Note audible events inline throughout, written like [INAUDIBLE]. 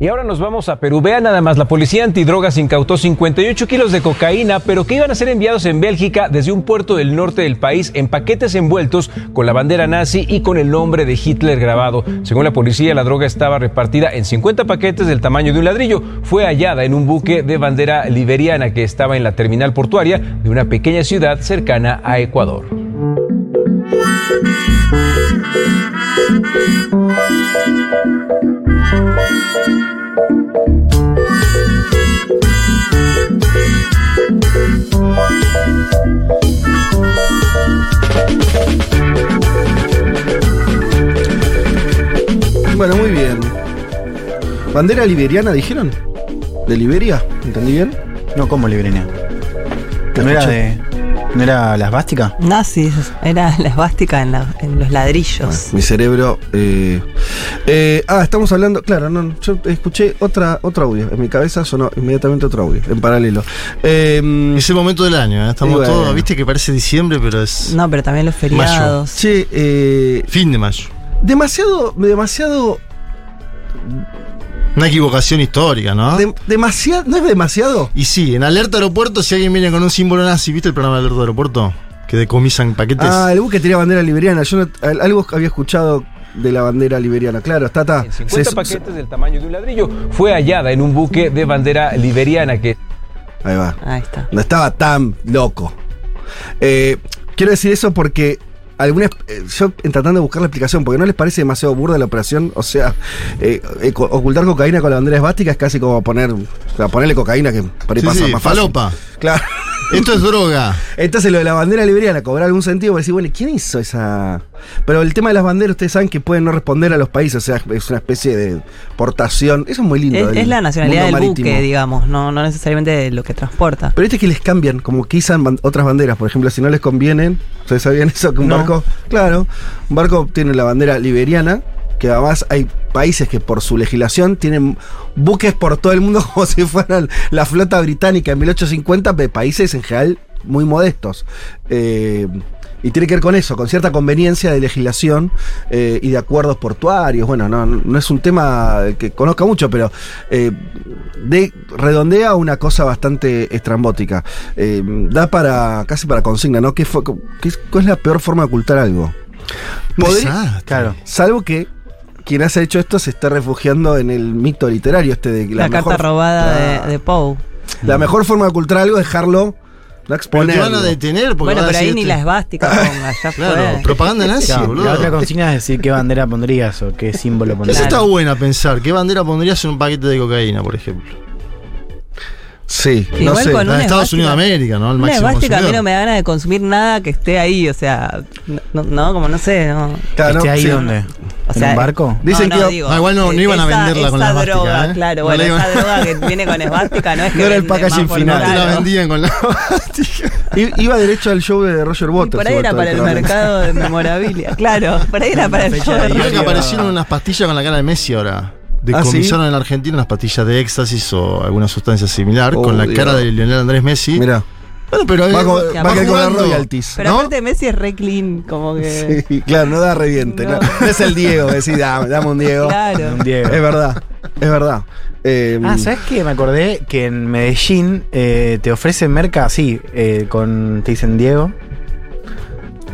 Y ahora nos vamos a Perú. Vea nada más, la policía antidrogas incautó 58 kilos de cocaína, pero que iban a ser enviados en Bélgica desde un puerto del norte del país en paquetes envueltos con la bandera nazi y con el nombre de Hitler grabado. Según la policía, la droga estaba repartida en 50 paquetes del tamaño de un ladrillo. Fue hallada en un buque de bandera liberiana que estaba en la terminal portuaria de una pequeña ciudad cercana a Ecuador. Bueno, muy bien. ¿Bandera liberiana dijeron? ¿De Liberia? ¿Entendí bien? No, ¿cómo? Te ¿No era, de, ¿No era la esvástica? Nazis, era la esvástica en, la- en los ladrillos. Mi cerebro. eh, eh, ah, estamos hablando. Claro, no, yo escuché otra, otro audio. En mi cabeza sonó inmediatamente otro audio, en paralelo. Eh, Es el momento del año, ¿eh? estamos bueno. todos, viste que parece diciembre, pero es No, pero también los feriados. eh, fin de mayo. demasiado, demasiado, Una equivocación histórica, ¿no? de- demasiado, ¿no es demasiado? Y sí, en alerta aeropuerto, si alguien viene con un símbolo nazi, ¿viste el programa de alerta aeropuerto? Que decomisan paquetes. Ah, el buque tenía bandera liberiana. Yo no- al- algo había escuchado de la bandera liberiana. Claro, está, está. En 50 Se- paquetes del tamaño de un ladrillo. Fue hallada en un buque de bandera liberiana que Ahí va. Ahí está. No estaba tan loco. Eh, quiero decir eso porque algunas, eh, yo tratando de buscar la explicación, porque no les parece demasiado burda la operación, o sea, eh, eh, ocultar cocaína con la bandera esvástica es casi como poner, o sea, ponerle cocaína que para Sí, pasa sí, más fácil. falopa. Claro. [LAUGHS] Esto es droga. Entonces lo de la bandera liberiana cobrar algún sentido, porque decir, bueno, ¿quién hizo esa? Pero el tema de las banderas, ustedes saben que pueden no responder a los países, o sea, es una especie de portación. Eso es muy lindo. Es, es la nacionalidad del mundo buque, marítimo. digamos, no, no necesariamente de lo que transporta. Pero viste que les cambian, como que izan ban- otras banderas. Por ejemplo, si no les convienen, ¿ustedes sabían eso? Que un No. barco, claro, un barco tiene la bandera liberiana, que además hay países que por su legislación tienen buques por todo el mundo [LAUGHS] como si fueran la flota británica en 1850, de países en general muy modestos. Eh, y tiene que ver con eso, con cierta conveniencia de legislación eh, y de acuerdos portuarios. Bueno, no, no es un tema que conozca mucho, pero eh, de, redondea una cosa bastante estrambótica. Eh, da para casi para consigna, ¿no? ¿Qué, fue, qué es, cuál es la peor forma de ocultar algo? Podría-. Claro. salvo que quien haya hecho esto se esté refugiando en el mito literario este de La, carta mejor- robada Claro. de, de Poe. La mejor forma de ocultar algo es dejarlo, no Pero te van a detener porque Bueno, pero ahí ni este- la esvástica [LAUGHS] ponga, ya Claro, fue. propaganda nazi, la otra [LAUGHS] consigna es decir qué bandera pondrías o qué símbolo Esa pondrías. está buena pensar. ¿Qué bandera pondrías en un paquete de cocaína, por ejemplo? Sí, no Igual sé. con La de Estados esvástica- Unidos de América, ¿no? El Una máximo esvástica a mí no me da ganas de consumir nada que esté ahí, o sea, no, no, como no sé, no. Claro, ¿Esté ahí sí. dónde? O ¿En sea, un barco? Dicen no, que no, digo, Ah, igual no- no iban a esa- venderla con la esa esvástica, droga, ¿eh? claro, No bueno, esa droga que viene con esvástica no es [LAUGHS] que No era el packaging final. Te la vendían con la [LAUGHS] I- Iba derecho al show de Roger Y Waters. por ahí era para el mercado de memorabilia, claro, por ahí era para el show de que Diario. aparecieron unas pastillas con la cara de Messi ahora. ¿Ah, sí? Decomisaron en la Argentina unas pastillas de éxtasis o alguna sustancia similar Oh, con la Dios. cara de Lionel Andrés Messi. Mira, Bueno, pero va, con, que va a caer con las royalties. Pero ¿no? aparte Messi es re clean, como que. Sí, claro, no da reviente. No. Es el Diego, [LAUGHS] decir, dame, dame un Diego. Claro. Un Diego. Es verdad, es verdad. Eh, Ah, ¿sabes qué? Me acordé que en Medellín eh, te ofrecen merca así, eh, con. te dicen Diego.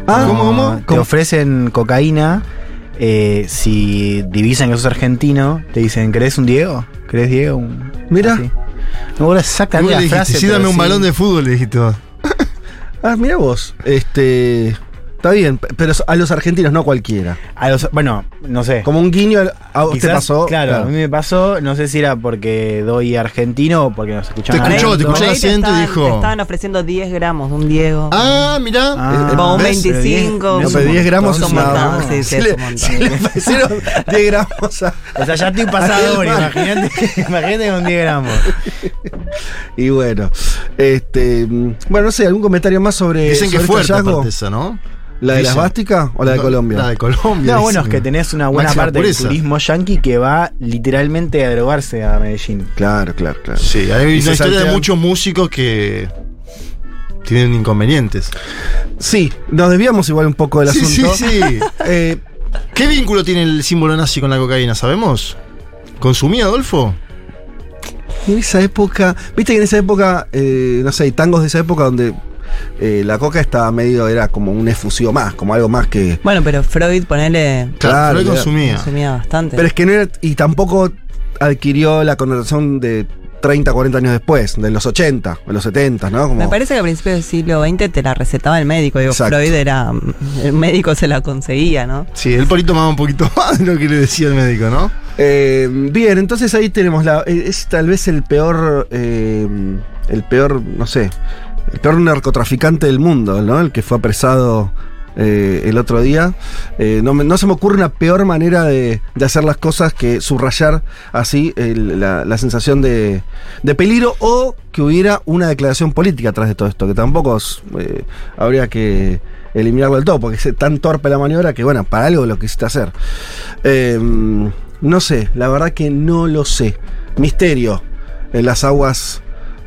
ah, No, ¿cómo? Te ¿Cómo? ofrecen cocaína. Eh, si divisan que sos argentino, te dicen, ¿querés un Diego? ¿Querés Diego? Un- Mira. así. No me acuerdo ¿Cómo exactamente la frase. sí, dame un balón de fútbol, le dijiste vos. Ah, mira vos. Este. Está bien, pero a los argentinos, no cualquiera. A los- bueno, no sé. Como un guiño, a vos te pasó. Claro, a mí me pasó, no sé si era porque doy argentino o porque nos escuchaban. Te escuchó, te escuchó el acento y estaban- dijo- Te estaban ofreciendo 10 gramos, un Diego. Ah, mirá. Ah, Como un ¿ves? 25. No, pero un 10 gramos es un una. sí, sí, si es le, un si le ofrecieron [LAUGHS] 10 gramos a. O sea, ya estoy pasador, imagínate, [LAUGHS] imagínate con 10 gramos. [LAUGHS] Y bueno, este. mm, Bueno, no sé, ¿algún comentario más sobre. Dicen que sobre este fuerte esa, ¿no? ¿La de la Dicen. esvástica o la de Colombia? La de Colombia. No, bueno, es que tenés una buena Máxima parte pureza. del turismo yanqui que va literalmente a drogarse a Medellín. Claro, claro, claro. Sí, hay Y una historia de muchos músicos que tienen inconvenientes. Sí, nos desviamos igual un poco del Sí, asunto. sí, sí. [LAUGHS] Eh, ¿Qué vínculo tiene el símbolo nazi con la cocaína? ¿Sabemos? ¿Consumía Adolfo? En esa época, viste que en esa época, eh, no sé, hay tangos de esa época donde eh, la coca estaba medio, era como un efusivo más, como algo más que. Bueno, pero Freud, ponele, Claro, Freud consumía. consumía bastante. Pero es que no era. Y tampoco adquirió la connotación de 30, 40 años después, de los 80, de los 70, ¿no? Como, Me parece que a principios del siglo XX te la recetaba el médico. Digo, Exacto. Freud era. El médico se la conseguía, ¿no? Sí, él por ahí tomaba un poquito [LAUGHS] más de lo que le decía el médico, ¿no? Eh, bien, entonces ahí tenemos la. eh, Es tal vez el peor. eh, el peor, no sé. El peor narcotraficante del mundo, ¿no? El que fue apresado eh, el otro día. Eh, no, se me ocurre una peor manera de, hacer las cosas que subrayar así la, sensación de, peligro o que hubiera una declaración política atrás de todo esto, que tampoco eh, habría que eliminarlo del todo, porque es tan torpe la maniobra que, bueno, para algo lo quisiste hacer. Eh, no sé, la verdad que no lo sé. Misterio en las aguas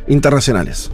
internacionales.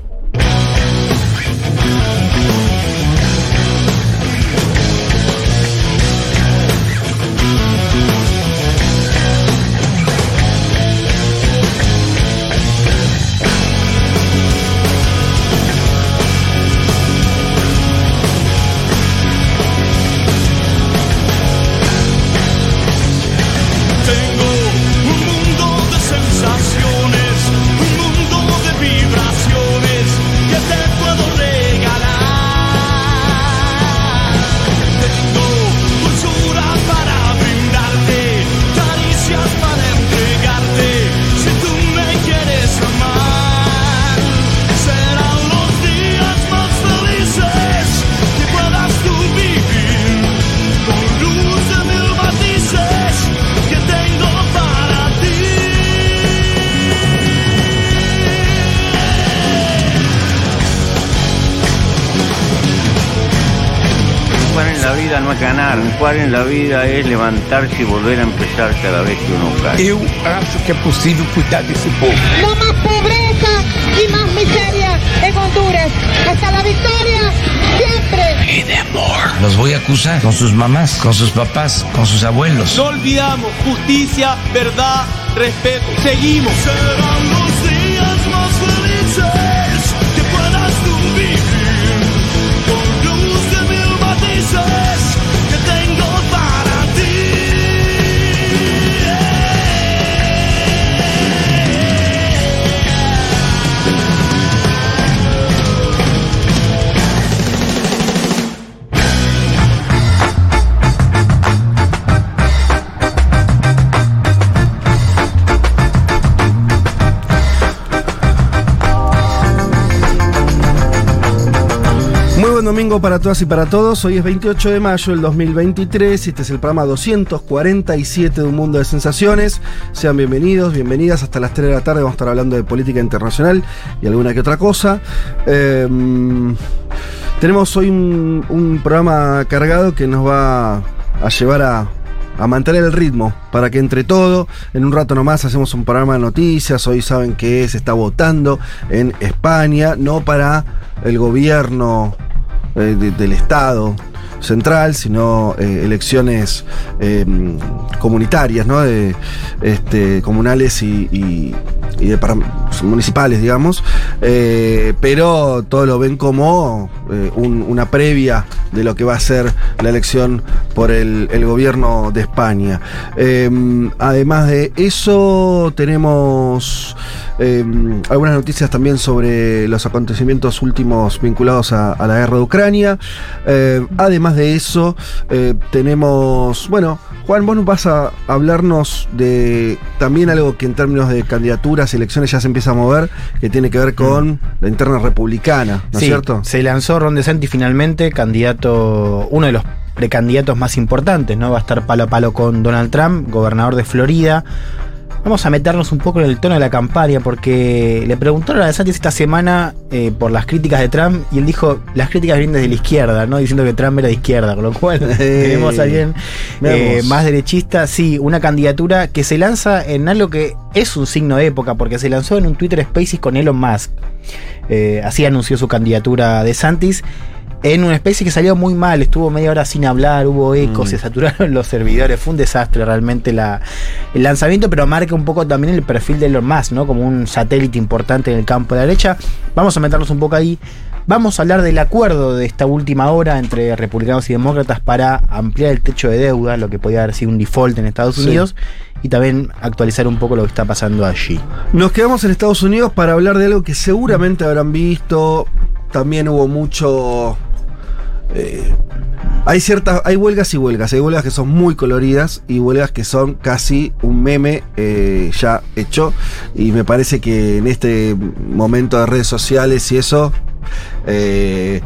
Jugar en la vida es levantarse y volver a empezar cada vez que uno cae. Eu acho que é possível cuidar desse povo. No más pobreza y más miseria en Honduras. Hasta la victoria, siempre. Y de amor. Los voy a acusar con sus mamás, con sus papás, con sus abuelos. No olvidamos justicia, verdad, respeto. Seguimos. Domingo para todas y para todos. Hoy es 28 de mayo del 2023 y este es el programa 247 de Un Mundo de Sensaciones. Sean bienvenidos, bienvenidas. Hasta las 3 de la tarde vamos a estar hablando de política internacional y alguna que otra cosa. Eh, tenemos hoy un, un programa cargado que nos va a llevar a, a mantener el ritmo para que entre todo, en un rato nomás hacemos un programa de noticias, hoy saben que se está votando en España, no para el gobierno eh, de- del Estado central, sino eh, elecciones eh, comunitarias, ¿no? De, este, comunales y, de para- municipales, digamos, Eh, pero todo lo ven como un- una previa de lo que va a ser la elección por el, gobierno de España. Eh, además de eso, tenemos eh, algunas noticias también sobre los acontecimientos últimos vinculados a, a la guerra de Ucrania. Eh, además de eso, eh, tenemos, bueno, Juan, vos vas a hablarnos de también algo que en términos de candidaturas y elecciones ya se empieza a mover, que tiene que ver con la interna republicana, ¿no Sí, es cierto? Se lanzó Ron DeSantis finalmente, candidato, uno de los precandidatos más importantes, ¿no? Va a estar palo a palo con Donald Trump, gobernador de Florida. Vamos a meternos un poco en el tono de la campaña porque le preguntaron a DeSantis esta semana eh, por las críticas de Trump y él dijo, las críticas vienen desde la izquierda, ¿no? Diciendo que Trump era de izquierda, con lo cual [LAUGHS] tenemos a alguien eh, más derechista. Sí, una candidatura que se lanza en algo que es un signo de época porque se lanzó en un Twitter Spaces con Elon Musk. Eh, así anunció su candidatura de Santis. En una especie que salió muy mal, estuvo media hora sin hablar, hubo eco, se saturaron los servidores, fue un desastre realmente la, el lanzamiento, pero marca un poco también el perfil de Elon Musk, ¿no? Como un satélite importante en el campo de la derecha. Vamos a meternos un poco ahí. Vamos a hablar del acuerdo de esta última hora entre republicanos y demócratas para ampliar el techo de deuda, lo que podía haber sido un default en Estados Sí. Unidos, y también actualizar un poco lo que está pasando allí. Nos quedamos en Estados Unidos para hablar de algo que seguramente habrán visto. También hubo mucho. Eh, hay ciertas. Hay huelgas y huelgas. Hay huelgas que son muy coloridas y huelgas que son casi un meme eh, ya hecho. Y me parece que en este momento de redes sociales y eso. eh,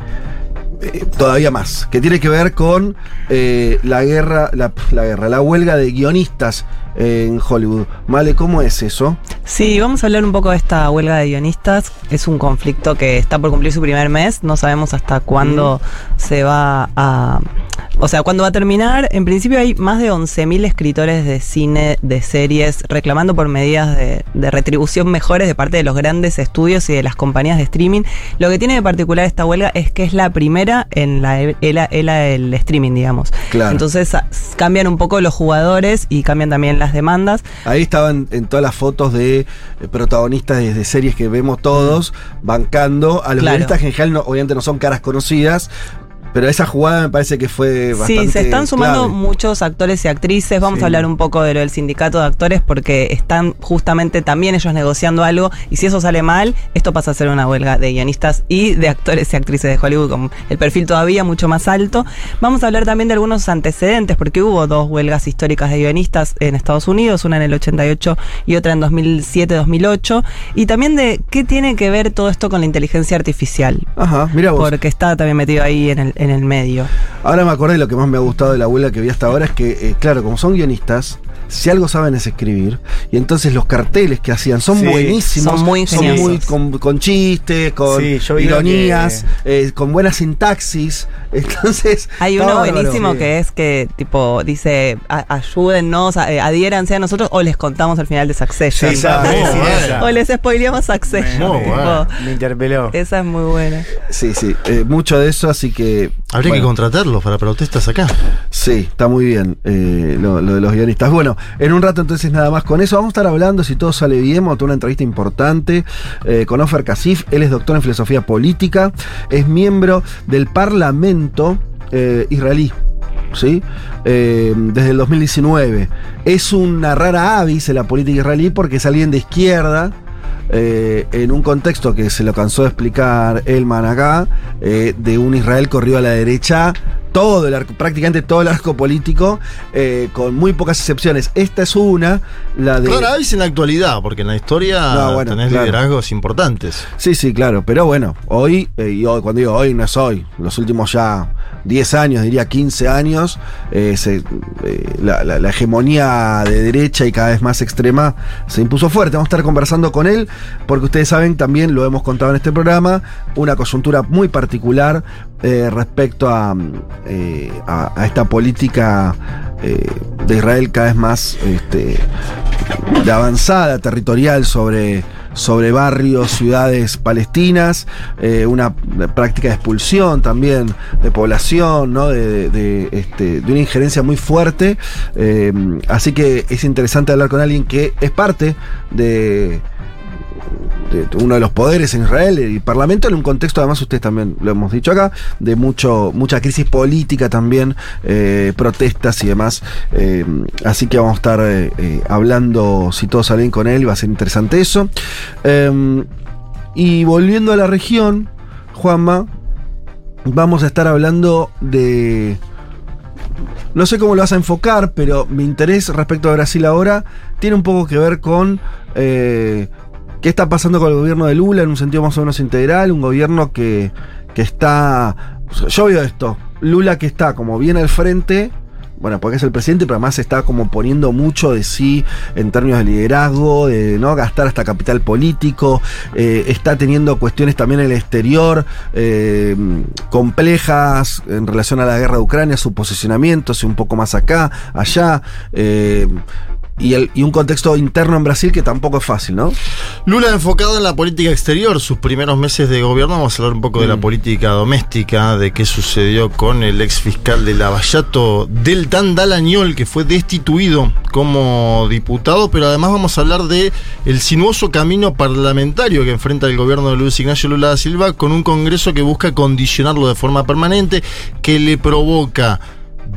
todavía más, que tiene que ver con la guerra, la guerra, la huelga de guionistas en Hollywood. Vale, ¿cómo es eso? Sí, vamos a hablar un poco de esta huelga de guionistas. Es un conflicto que está por cumplir su primer mes. No sabemos hasta cuándo se va a. O sea, cuándo va a terminar. En principio hay más de 11.000 escritores de cine, de series, reclamando por medidas de, de retribución mejores de parte de los grandes estudios y de las compañías de streaming. Lo que tiene de particular esta huelga es que es la primera en la era, del streaming, digamos. Claro. Entonces cambian un poco los jugadores y cambian también las demandas. Ahí estaban en todas las fotos de eh, protagonistas de, de series que vemos todos, bancando a los Claro. guionistas que en general no- obviamente no son caras conocidas, pero esa jugada me parece que fue bastante Sí, se están sumando clave. muchos actores y actrices. Vamos Sí. a hablar un poco de lo del sindicato de actores porque están justamente también ellos negociando algo y si eso sale mal, esto pasa a ser una huelga de guionistas y de actores y actrices de Hollywood con el perfil todavía mucho más alto. Vamos a hablar también de algunos antecedentes porque hubo dos huelgas históricas de guionistas en Estados Unidos, una en el 88 y otra en 2007-2008 y también de qué tiene que ver todo esto con la inteligencia artificial. Ajá, mira vos. Porque está también metido ahí en el, en el medio. Ahora me acordé de lo que más me ha gustado de la abuela que vi hasta ahora es que, eh, claro, como son guionistas, si algo saben es escribir, y entonces los carteles que hacían son Sí, buenísimos, son muy ingeniosos. muy con, con chistes, con Sí, ironías, eh, con buena sintaxis. [LAUGHS] Entonces, Hay uno bárbaro. buenísimo Sí. que es que, tipo, dice, "A- ayúdennos, eh, adhiéranse a nosotros o les contamos al final de Succession. Esa. O les spoileamos Succession. Muy tipo, bueno. Me interpeló. Esa es muy buena. Sí, sí, eh, mucho de eso, así que... Habría que contratarlos para protestas acá. Sí, está muy bien eh, lo, lo de los guionistas. Bueno, en un rato entonces nada más con eso. Vamos a estar hablando, si todo sale bien, vamos a tener una entrevista importante eh, con Ofer Kasif. Él es doctor en filosofía política, es miembro del Parlamento eh, israelí. ¿Sí? Eh, desde el 2019. Es una rara avis en la política israelí porque es alguien de izquierda, eh, en un contexto que se lo cansó de explicar Elman acá, eh, de un Israel corrido a la derecha, todo el arco, prácticamente todo el arco político, eh, con muy pocas excepciones. Esta es una, la de... Rara vez en la actualidad, porque en la historia No, bueno, tenés claro. liderazgos importantes. Sí, sí, claro, pero bueno, hoy, eh, y hoy, cuando digo hoy, no es hoy, los últimos ya 10 años, diría 15 años, eh, se- la, la- la hegemonía de derecha y cada vez más extrema se impuso fuerte. Vamos a estar conversando con él, porque ustedes saben, también lo hemos contado en este programa, una coyuntura muy particular eh, respecto a, mm, eh, a- a esta política eh, de Israel cada vez más este, de avanzada territorial sobre, sobre barrios, ciudades palestinas, una práctica de expulsión también de población, ¿no? de, de- este, de una injerencia muy fuerte. Así que es interesante hablar con alguien que es parte de de uno de los poderes en Israel, el Parlamento, en un contexto, además ustedes también lo hemos dicho acá, de mucho, mucha crisis política también, eh, protestas y demás. Eh, así que vamos a estar eh, hablando, si todos salen con él, va a ser interesante eso. Y volviendo a la región, Juanma, vamos a estar hablando de... No sé cómo lo vas a enfocar, pero mi interés respecto a Brasil ahora tiene un poco que ver con qué está pasando con el gobierno de Lula en un sentido más o menos integral, un gobierno que, que está... Yo veo esto, Lula que está como bien al frente, bueno, porque es el presidente, pero además está como poniendo mucho de sí en términos de liderazgo, de no gastar hasta capital político, eh, está teniendo cuestiones también en el exterior eh, complejas en relación a la guerra de Ucrania, su posicionamiento, si un poco más acá, allá. eh, y, el, y un contexto interno en Brasil que tampoco es fácil, ¿no? Lula enfocado en la política exterior, sus primeros meses de gobierno, vamos a hablar un poco de la Mm. política doméstica, de qué sucedió con el ex fiscal de Lavallato, Deltan Dalañol, que fue destituido como diputado, pero además vamos a hablar de el sinuoso camino parlamentario que enfrenta el gobierno de Luis Ignacio Lula da Silva con un Congreso que busca condicionarlo de forma permanente, que le provoca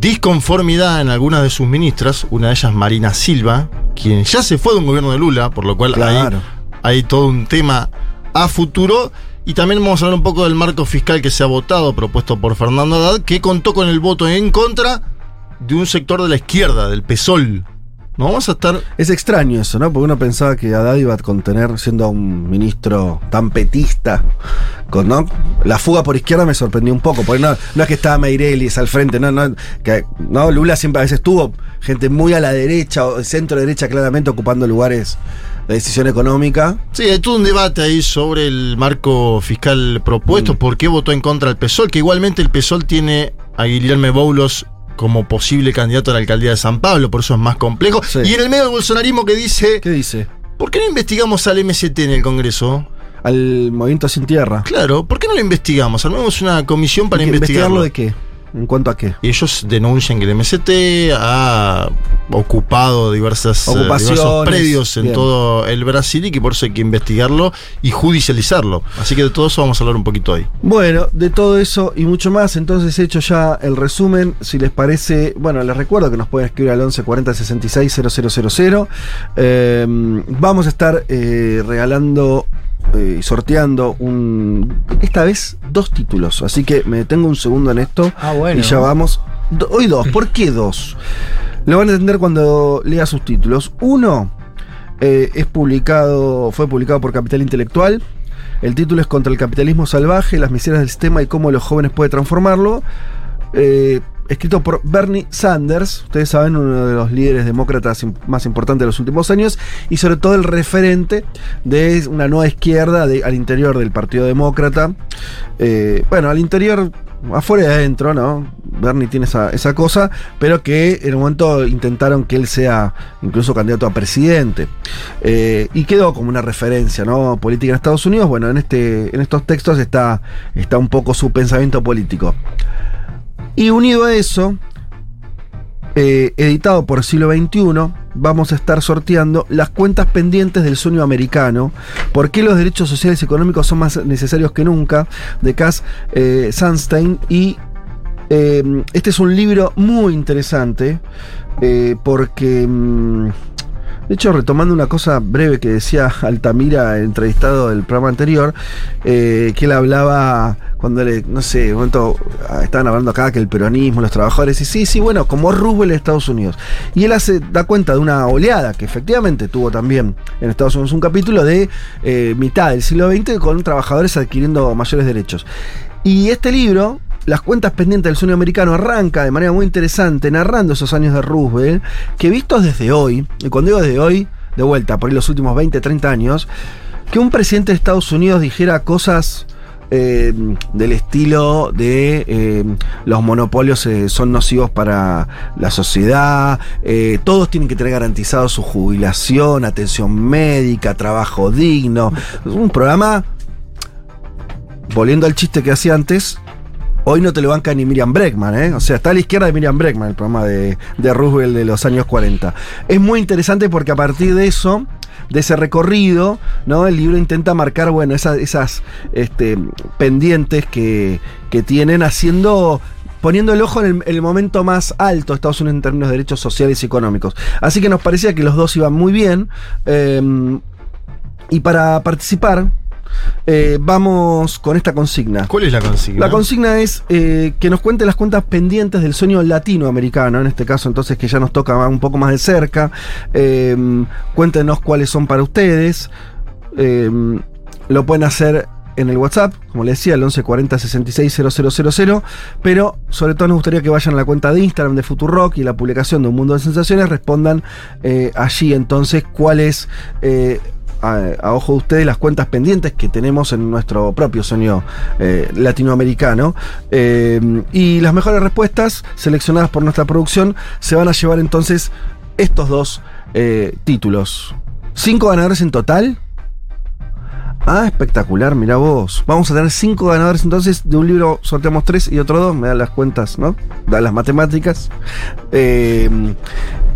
disconformidad en algunas de sus ministras, una de ellas Marina Silva, quien ya se fue de un gobierno de Lula, por lo cual Claro. hay, hay todo un tema a futuro. Y también vamos a hablar un poco del marco fiscal que se ha votado, propuesto por Fernando Haddad, que contó con el voto en contra de un sector de la izquierda, del PSOL. No vamos a estar. Es extraño eso, ¿no? Porque uno pensaba que Haddad iba a contener, siendo un ministro tan petista, con, ¿no? La fuga por izquierda me sorprendió un poco, porque no, no es que estaba Meireles al frente, no, no, que, no, Lula siempre a veces tuvo gente muy a la derecha o centro derecha claramente ocupando lugares de decisión económica. Sí, hay todo un debate ahí sobre el marco fiscal propuesto, por qué votó en contra el PSOL, que igualmente el PSOL tiene a Guillermo Boulos como posible candidato a la alcaldía de San Pablo, por eso es más complejo. Sí. Y en el medio del bolsonarismo que dice, ¿Qué dice? ¿por qué no investigamos al MST en el Congreso? Al movimiento sin tierra. Claro, ¿por qué no lo investigamos? Armemos una comisión para ¿Y que investigarlo. ¿Investigarlo de qué? ¿En cuanto a qué? Y ellos denuncian que el MST ha ocupado diversas, eh, diversos predios en bien. todo el Brasil y que por eso hay que investigarlo y judicializarlo. Así que de todo eso vamos a hablar un poquito hoy. Bueno, de todo eso y mucho más, entonces he hecho ya el resumen. Si les parece, bueno, les recuerdo que nos pueden escribir al 11 40 66 000. Eh, vamos a estar eh, regalando eh, sorteando un. Esta vez dos títulos, así que me detengo un segundo en esto Ah, bueno. y ya vamos. Do- hoy dos, ¿por qué dos? Lo van a entender cuando lea sus títulos. Uno eh, es publicado, fue publicado por Capital Intelectual. El título es Contra el capitalismo salvaje, las miserias del sistema y cómo los jóvenes pueden transformarlo. Eh, escrito por Bernie Sanders, ustedes saben, uno de los líderes demócratas más importantes de los últimos años, y sobre todo el referente de una nueva izquierda al interior del Partido Demócrata. Eh, bueno, al interior, afuera y adentro, ¿no? Bernie tiene esa, esa cosa, pero que en un momento intentaron que él sea incluso candidato a presidente. Eh, y quedó como una referencia, ¿no? Política en Estados Unidos. Bueno, en, este, en estos textos está, está un poco su pensamiento político. Y unido a eso, eh, editado por Siglo XXI, vamos a estar sorteando las cuentas pendientes del sueño americano. ¿Por qué los derechos sociales y económicos son más necesarios que nunca? De Cass eh, Sunstein. Y eh, este es un libro muy interesante eh, porque... mm, de hecho, retomando una cosa breve que decía Altamira, entrevistado del programa anterior, que él hablaba cuando le, no sé, un momento ah, estaban hablando acá que el peronismo, los trabajadores, y sí, sí, bueno, como Roosevelt en Estados Unidos. Y él hace, da cuenta de una oleada que efectivamente tuvo también en Estados Unidos un capítulo de eh, mitad del siglo XX con trabajadores adquiriendo mayores derechos. Y este libro, Las cuentas pendientes del sueño americano, arranca de manera muy interesante narrando esos años de Roosevelt, que vistos desde hoy, y cuando digo desde hoy, de vuelta, por ahí los últimos 20, 30 años, que un presidente de Estados Unidos dijera cosas eh, del estilo de eh, los monopolios eh, son nocivos para la sociedad, todos tienen que tener garantizado su jubilación, atención médica, trabajo digno. Un programa, volviendo al chiste que hacía antes, hoy no te lo banca ni Miriam Breckman, ¿eh? O sea, está a la izquierda de Miriam Breckman el programa de, de Roosevelt de los años 40. Es muy interesante porque a partir de eso, de ese recorrido, ¿no? El libro intenta marcar, bueno, esas, este, pendientes que, que tienen haciendo poniendo el ojo en el, en el momento más alto Estados Unidos en términos de derechos sociales y económicos. Así que nos parecía que los dos iban muy bien. eh, y para participar, eh, vamos con esta consigna. ¿Cuál es la consigna? La consigna es eh, que nos cuente las cuentas pendientes del sueño latinoamericano, en este caso entonces que ya nos toca un poco más de cerca. Eh, cuéntenos cuáles son para ustedes. Eh, lo pueden hacer en el WhatsApp, como les decía, el 1140 66 000, pero sobre todo nos gustaría que vayan a la cuenta de Instagram de Futurock y la publicación de Un Mundo de Sensaciones, respondan eh, allí entonces cuál es... eh, a, a ojo de ustedes las cuentas pendientes que tenemos en nuestro propio sueño eh, latinoamericano. Eh, y las mejores respuestas seleccionadas por nuestra producción se van a llevar entonces estos dos Eh, títulos. ¿Cinco ganadores en total? Ah, espectacular, mira vos. Vamos a tener cinco ganadores entonces. De un libro sorteamos tres y otro dos. Me dan las cuentas, ¿no? Dan las matemáticas.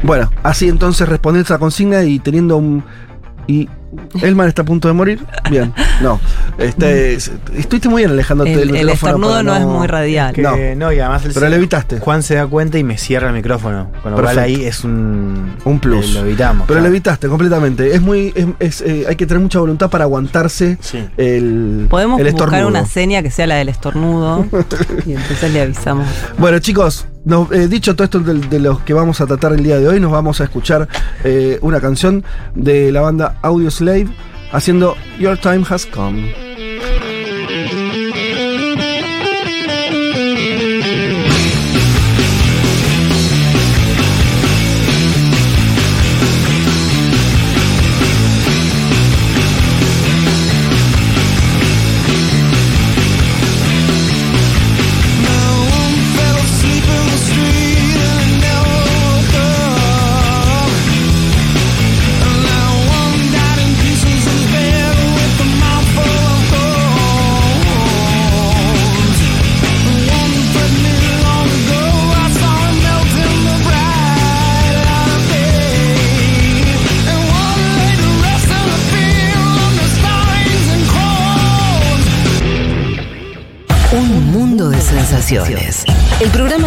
Bueno, así entonces responder esa consigna y teniendo un. Elman está a punto de morir. Bien, no. Este, es- estuviste muy bien alejándote El, del el micrófono. estornudo para no, es muy radial. Que, No. no. y además el Pero lo evitaste. Juan se da cuenta y me cierra el micrófono. Con lo cual ahí es un. Un plus. eh, Lo evitamos. Pero claro. lo evitaste completamente. Es muy. es- es, eh, hay que tener mucha voluntad para aguantarse Sí. el. Podemos el buscar estornudo. una seña que sea la del estornudo [LAUGHS] y entonces le avisamos. Bueno, chicos, eh, dicho todo esto de, de los que vamos a tratar el día de hoy, nos vamos a escuchar eh, una canción de la banda Audio Slave haciendo Your Time Has Come.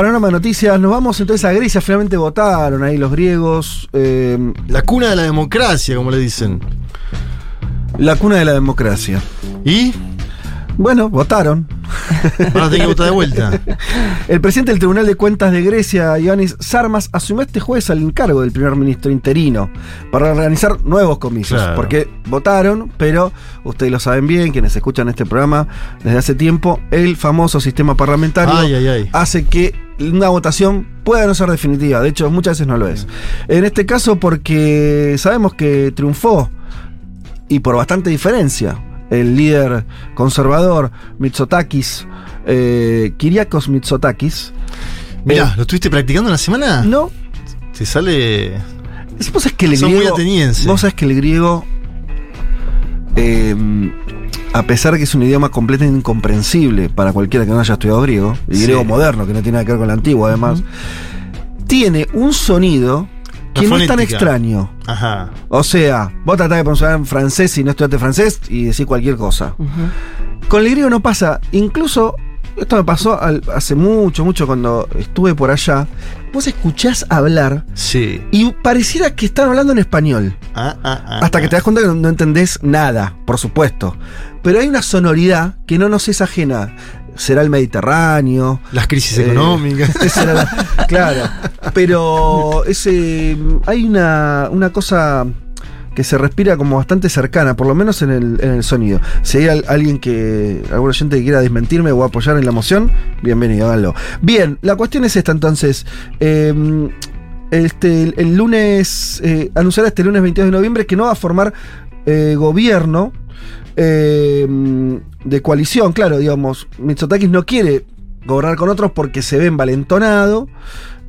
Panorama de noticias, nos vamos entonces a Grecia. Finalmente votaron ahí los griegos. eh, La cuna de la democracia, como le dicen. la cuna de la democracia. ¿Y? Bueno, votaron. Ahora tengo que votar de vuelta. [LAUGHS] El presidente del Tribunal de Cuentas de Grecia, Ioannis Sarmas, asumió este jueves el encargo del primer ministro interino para organizar nuevos comicios. Claro. Porque votaron, pero ustedes lo saben bien, quienes escuchan este programa desde hace tiempo, el famoso sistema parlamentario Ay, ay, ay. hace que una votación pueda no ser definitiva. De hecho, muchas veces no lo es. En este caso, porque sabemos que triunfó y por bastante diferencia. El líder conservador Mitsotakis, eh, Kyriakos Mitsotakis, Mirá, ¿lo estuviste practicando en la semana? no, Te sale. vos sabés que el Son muy griego, ateniense. vos sabés que el griego, eh, a pesar de que es un idioma completamente incomprensible para cualquiera que no haya estudiado griego, y Sí. griego moderno, que no tiene nada que ver con el antiguo además, tiene un sonido que no es tan extraño. Ajá. O sea, vos tratás de pronunciar en francés si no estudiaste francés y decir cualquier cosa. Con el griego no pasa. Incluso, esto me pasó al- hace mucho, mucho cuando estuve por allá. Vos escuchás hablar Sí. y pareciera que están hablando en español. Ah, ah, ah, Hasta que ah. te das cuenta que no, entendés nada, por supuesto. Pero hay una sonoridad que no nos es ajena. Será el Mediterráneo. Las crisis Eh, económicas. [LAUGHS] la- claro. Pero [LAUGHS] ese, hay una, una cosa se respira como bastante cercana, por lo menos en el, en el sonido. Si hay al- alguien que, algún oyente que quiera desmentirme o apoyar en la moción, bienvenido, háganlo. Bien, la cuestión es esta entonces. Eh, este, el, lunes, eh, anunciará este lunes 22 de noviembre que no va a formar eh, gobierno eh, de coalición. Claro, digamos, Mitsotakis no quiere gobernar con otros porque se ve envalentonado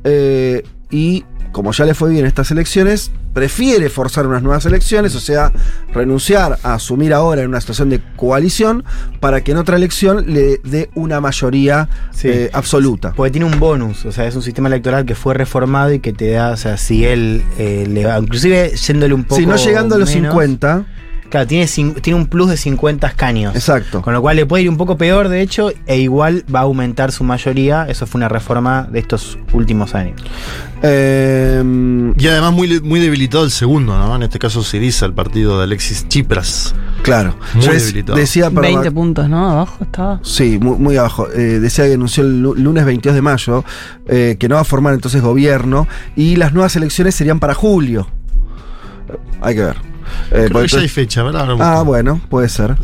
eh, y como ya le fue bien estas elecciones, prefiere forzar unas nuevas elecciones, o sea, renunciar a asumir ahora en una situación de coalición para que en otra elección le dé una mayoría Sí. eh, absoluta. Porque tiene un bonus, o sea, es un sistema electoral que fue reformado y que te da, o sea, si él eh, le va, inclusive yéndole un poco. Si no llegando a los menos, 50, Claro, tiene, tiene un plus de 50 escaños. exacto. Con lo cual le puede ir un poco peor, de hecho, e igual va a aumentar su mayoría. Eso fue una reforma de estos últimos años. Eh, Y además muy, muy debilitado el segundo, ¿no? En este caso Siriza, el partido de Alexis Tsipras. claro. Muy Yo debilitado. decía para 20 puntos, ¿no? Abajo estaba. Sí, muy, muy abajo. Eh, decía que anunció el lu- lunes 22 de mayo eh, que no va a formar entonces gobierno y las nuevas elecciones serían para julio. Hay que ver. Eh, Creo que porque- ya hay fecha, ¿verdad? Ah, bueno, puede ser.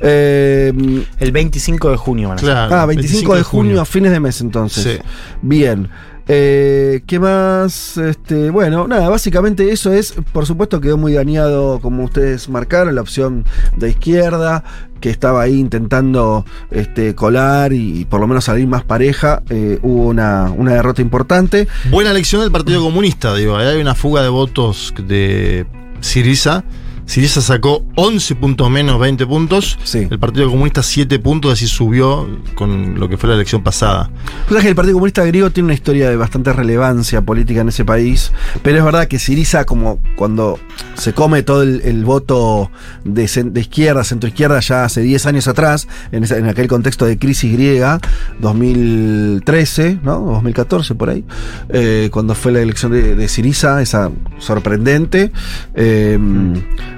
Eh, El 25 de junio van a ser. Claro, ah, 25, de junio, a fines de mes entonces. Sí. Bien. Eh, ¿Qué más? Este, bueno, nada, básicamente eso es, por supuesto quedó muy dañado, como ustedes marcaron, la opción de izquierda, que estaba ahí intentando este, colar y, por lo menos salir más pareja. Eh, hubo una, una derrota importante. Buena elección del Partido Comunista, digo. Ahí hay una fuga de votos de Siriza. Siriza sacó 11 puntos menos 20 puntos. Sí. El Partido Comunista 7 puntos, así subió con lo que fue la elección pasada. Sabes que el Partido Comunista griego tiene una historia de bastante relevancia política en ese país, pero es verdad que Siriza, como cuando se come todo el, el voto de, de izquierda, centro-izquierda, ya hace 10 años atrás, en, esa- en aquel contexto de crisis griega, 2013, ¿no? 2014 por ahí, eh, cuando fue la elección de, de Siriza, esa sorprendente. eh,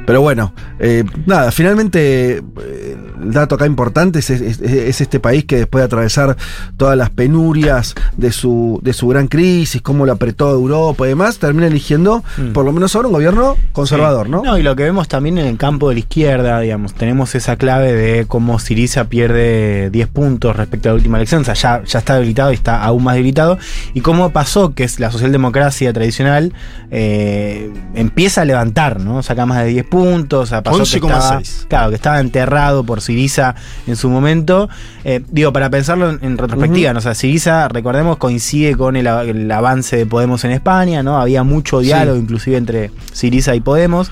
pero bueno, eh, nada, finalmente eh, el dato acá importante es, es- es este país que después de atravesar todas las penurias de su, de su gran crisis, cómo lo apretó Europa y demás, termina eligiendo Mm. por lo menos ahora un gobierno conservador, ¿no? No, y lo que vemos también en el campo de la izquierda, digamos, tenemos esa clave de cómo Siriza pierde 10 puntos respecto a la última elección, o sea, ya, ya está debilitado y está aún más debilitado, y cómo pasó que es la socialdemocracia tradicional, eh, empieza a levantar, ¿no? Saca más de 10 puntos, o sea, pasó que estaba, 11,6. claro, que estaba enterrado por Siriza en su momento. Eh, digo, para pensarlo en, en retrospectiva, ¿no? o sea, Siriza, recordemos, coincide con el, a- el avance de Podemos en España, ¿no? Había mucho Sí. diálogo, inclusive entre Siriza y Podemos.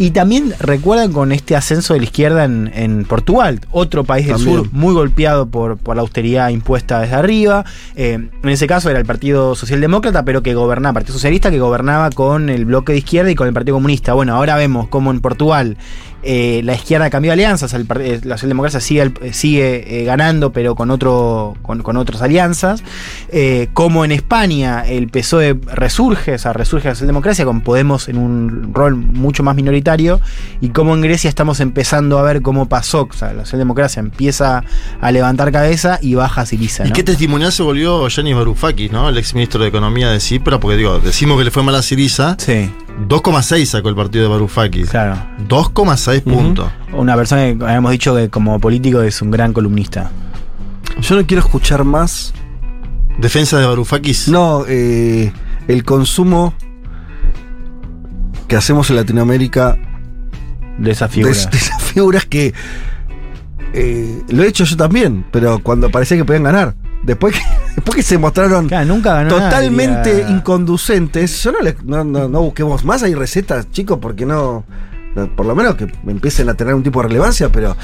Y también recuerdan con este ascenso de la izquierda en, en Portugal, otro país del También. sur muy golpeado por, por la austeridad impuesta desde arriba. Eh, en ese caso era el Partido Socialdemócrata, pero que gobernaba, Partido Socialista, que gobernaba con el bloque de izquierda y con el Partido Comunista. Bueno, ahora vemos cómo en Portugal eh, la izquierda cambió alianzas, el eh, la socialdemocracia sigue, eh, sigue eh, ganando, pero con, otro, con, con otras alianzas. Eh, como en España el PSOE resurge, o sea, resurge la socialdemocracia con Podemos en un rol mucho más minoritario. Y como en Grecia estamos empezando a ver cómo pasó, o sea, la socialdemocracia empieza a levantar cabeza y baja Siriza. ¿Y qué testimonial se volvió Yanis Varoufakis, ¿no? El ex ministro de Economía de Cipra, porque digo, decimos que le fue mal a Siriza. Sí, 2,6 sacó el partido de Varoufakis. claro. 2,6 puntos. Una persona que habíamos dicho que como político es un gran columnista. Yo no quiero escuchar más, Defensa de Varoufakis. no, eh, el consumo que hacemos en Latinoamérica De esa de, figura. de esas figuras que eh, lo he hecho yo también, pero cuando parecía que podían ganar. Después que, [LAUGHS] después que se mostraron Claro, nunca ganó totalmente inconducentes, yo no, le- no, no- no busquemos más, hay recetas, chicos, porque no, no, por lo menos que empiecen a tener un tipo de relevancia, pero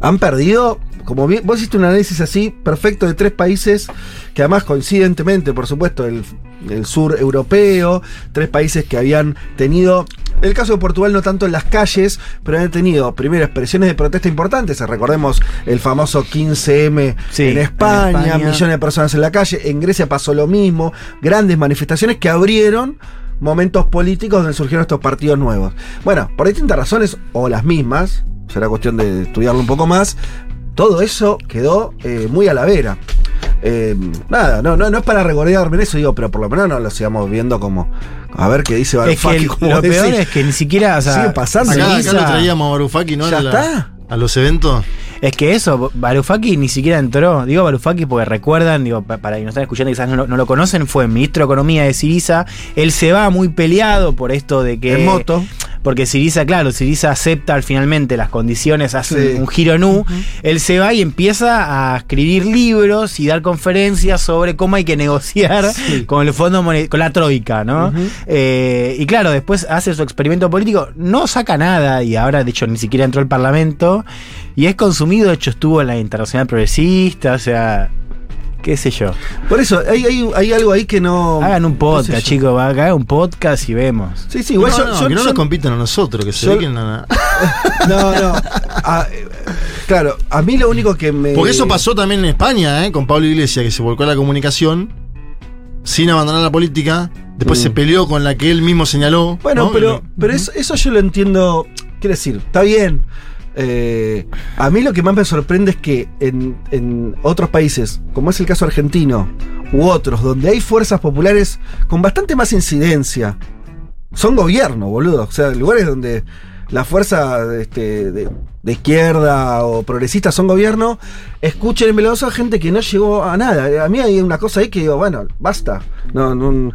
han perdido, como bien, vos hiciste un análisis así perfecto de tres países que además coincidentemente, por supuesto, el, el sur europeo, tres países que habían tenido el caso de Portugal no tanto en las calles, pero han tenido primero expresiones de protesta importantes. Recordemos el famoso 15M Sí, en, España, en España. millones de personas en la calle. En Grecia pasó lo mismo, grandes manifestaciones que abrieron momentos políticos donde surgieron estos partidos nuevos. Bueno, por distintas razones, o las mismas, será cuestión de estudiarlo un poco más, todo eso quedó eh, muy a la vera. Eh, nada, no, no, no es para regodearme en eso, digo, pero por lo menos no lo sigamos viendo como. A ver qué dice Es que el- lo peor es que ni siquiera. O sea, Sigue pasando. Acá, acá lo traíamos a Varoufakis, ¿no? ¿Ya A la- está? A los eventos. Es que eso, Varoufakis ni siquiera entró. Digo Varoufakis porque recuerdan, digo, pa- para quienes están escuchando y quizás no, lo- no lo conocen, fue ministro de Economía de Siriza. Él se va muy peleado por esto de que. En moto. Porque Siriza, claro, Siriza acepta al finalmente las condiciones, hace Sí. un, un giro nu. Él se va y empieza a escribir libros y dar conferencias sobre cómo hay que negociar Sí. con el Fondo con la Troika, ¿no? Eh, y claro, después hace su experimento político, no saca nada y ahora, de hecho, ni siquiera entró al Parlamento y es consumido. De hecho, estuvo en la Internacional Progresista, o sea, qué sé yo. Por eso, hay, hay, hay algo ahí que no. Hagan un no sé podcast, yo. chicos, va, hagan un podcast y vemos. Sí, sí, igual no, no, yo- que no nos compitan a nosotros, que se dediquen a... [LAUGHS] No, no. Eh, claro, a mí lo único que me. Porque eso pasó también en España, ¿eh? Con Pablo Iglesias, que se volcó a la comunicación sin abandonar la política. Después Mm. se peleó con la que él mismo señaló. Bueno, ¿no? pero, pero eso, eso yo lo entiendo. Quiero decir, está bien. Eh, a mí lo que más me sorprende es que en, otros países, como es el caso argentino, u otros, donde hay fuerzas populares con bastante más incidencia son gobierno, boludo. O sea, lugares donde la fuerza este, de, izquierda o progresista son gobierno, escuchen en Veloso a gente que no llegó a nada. A mí hay una cosa ahí que digo, bueno, basta. No, no,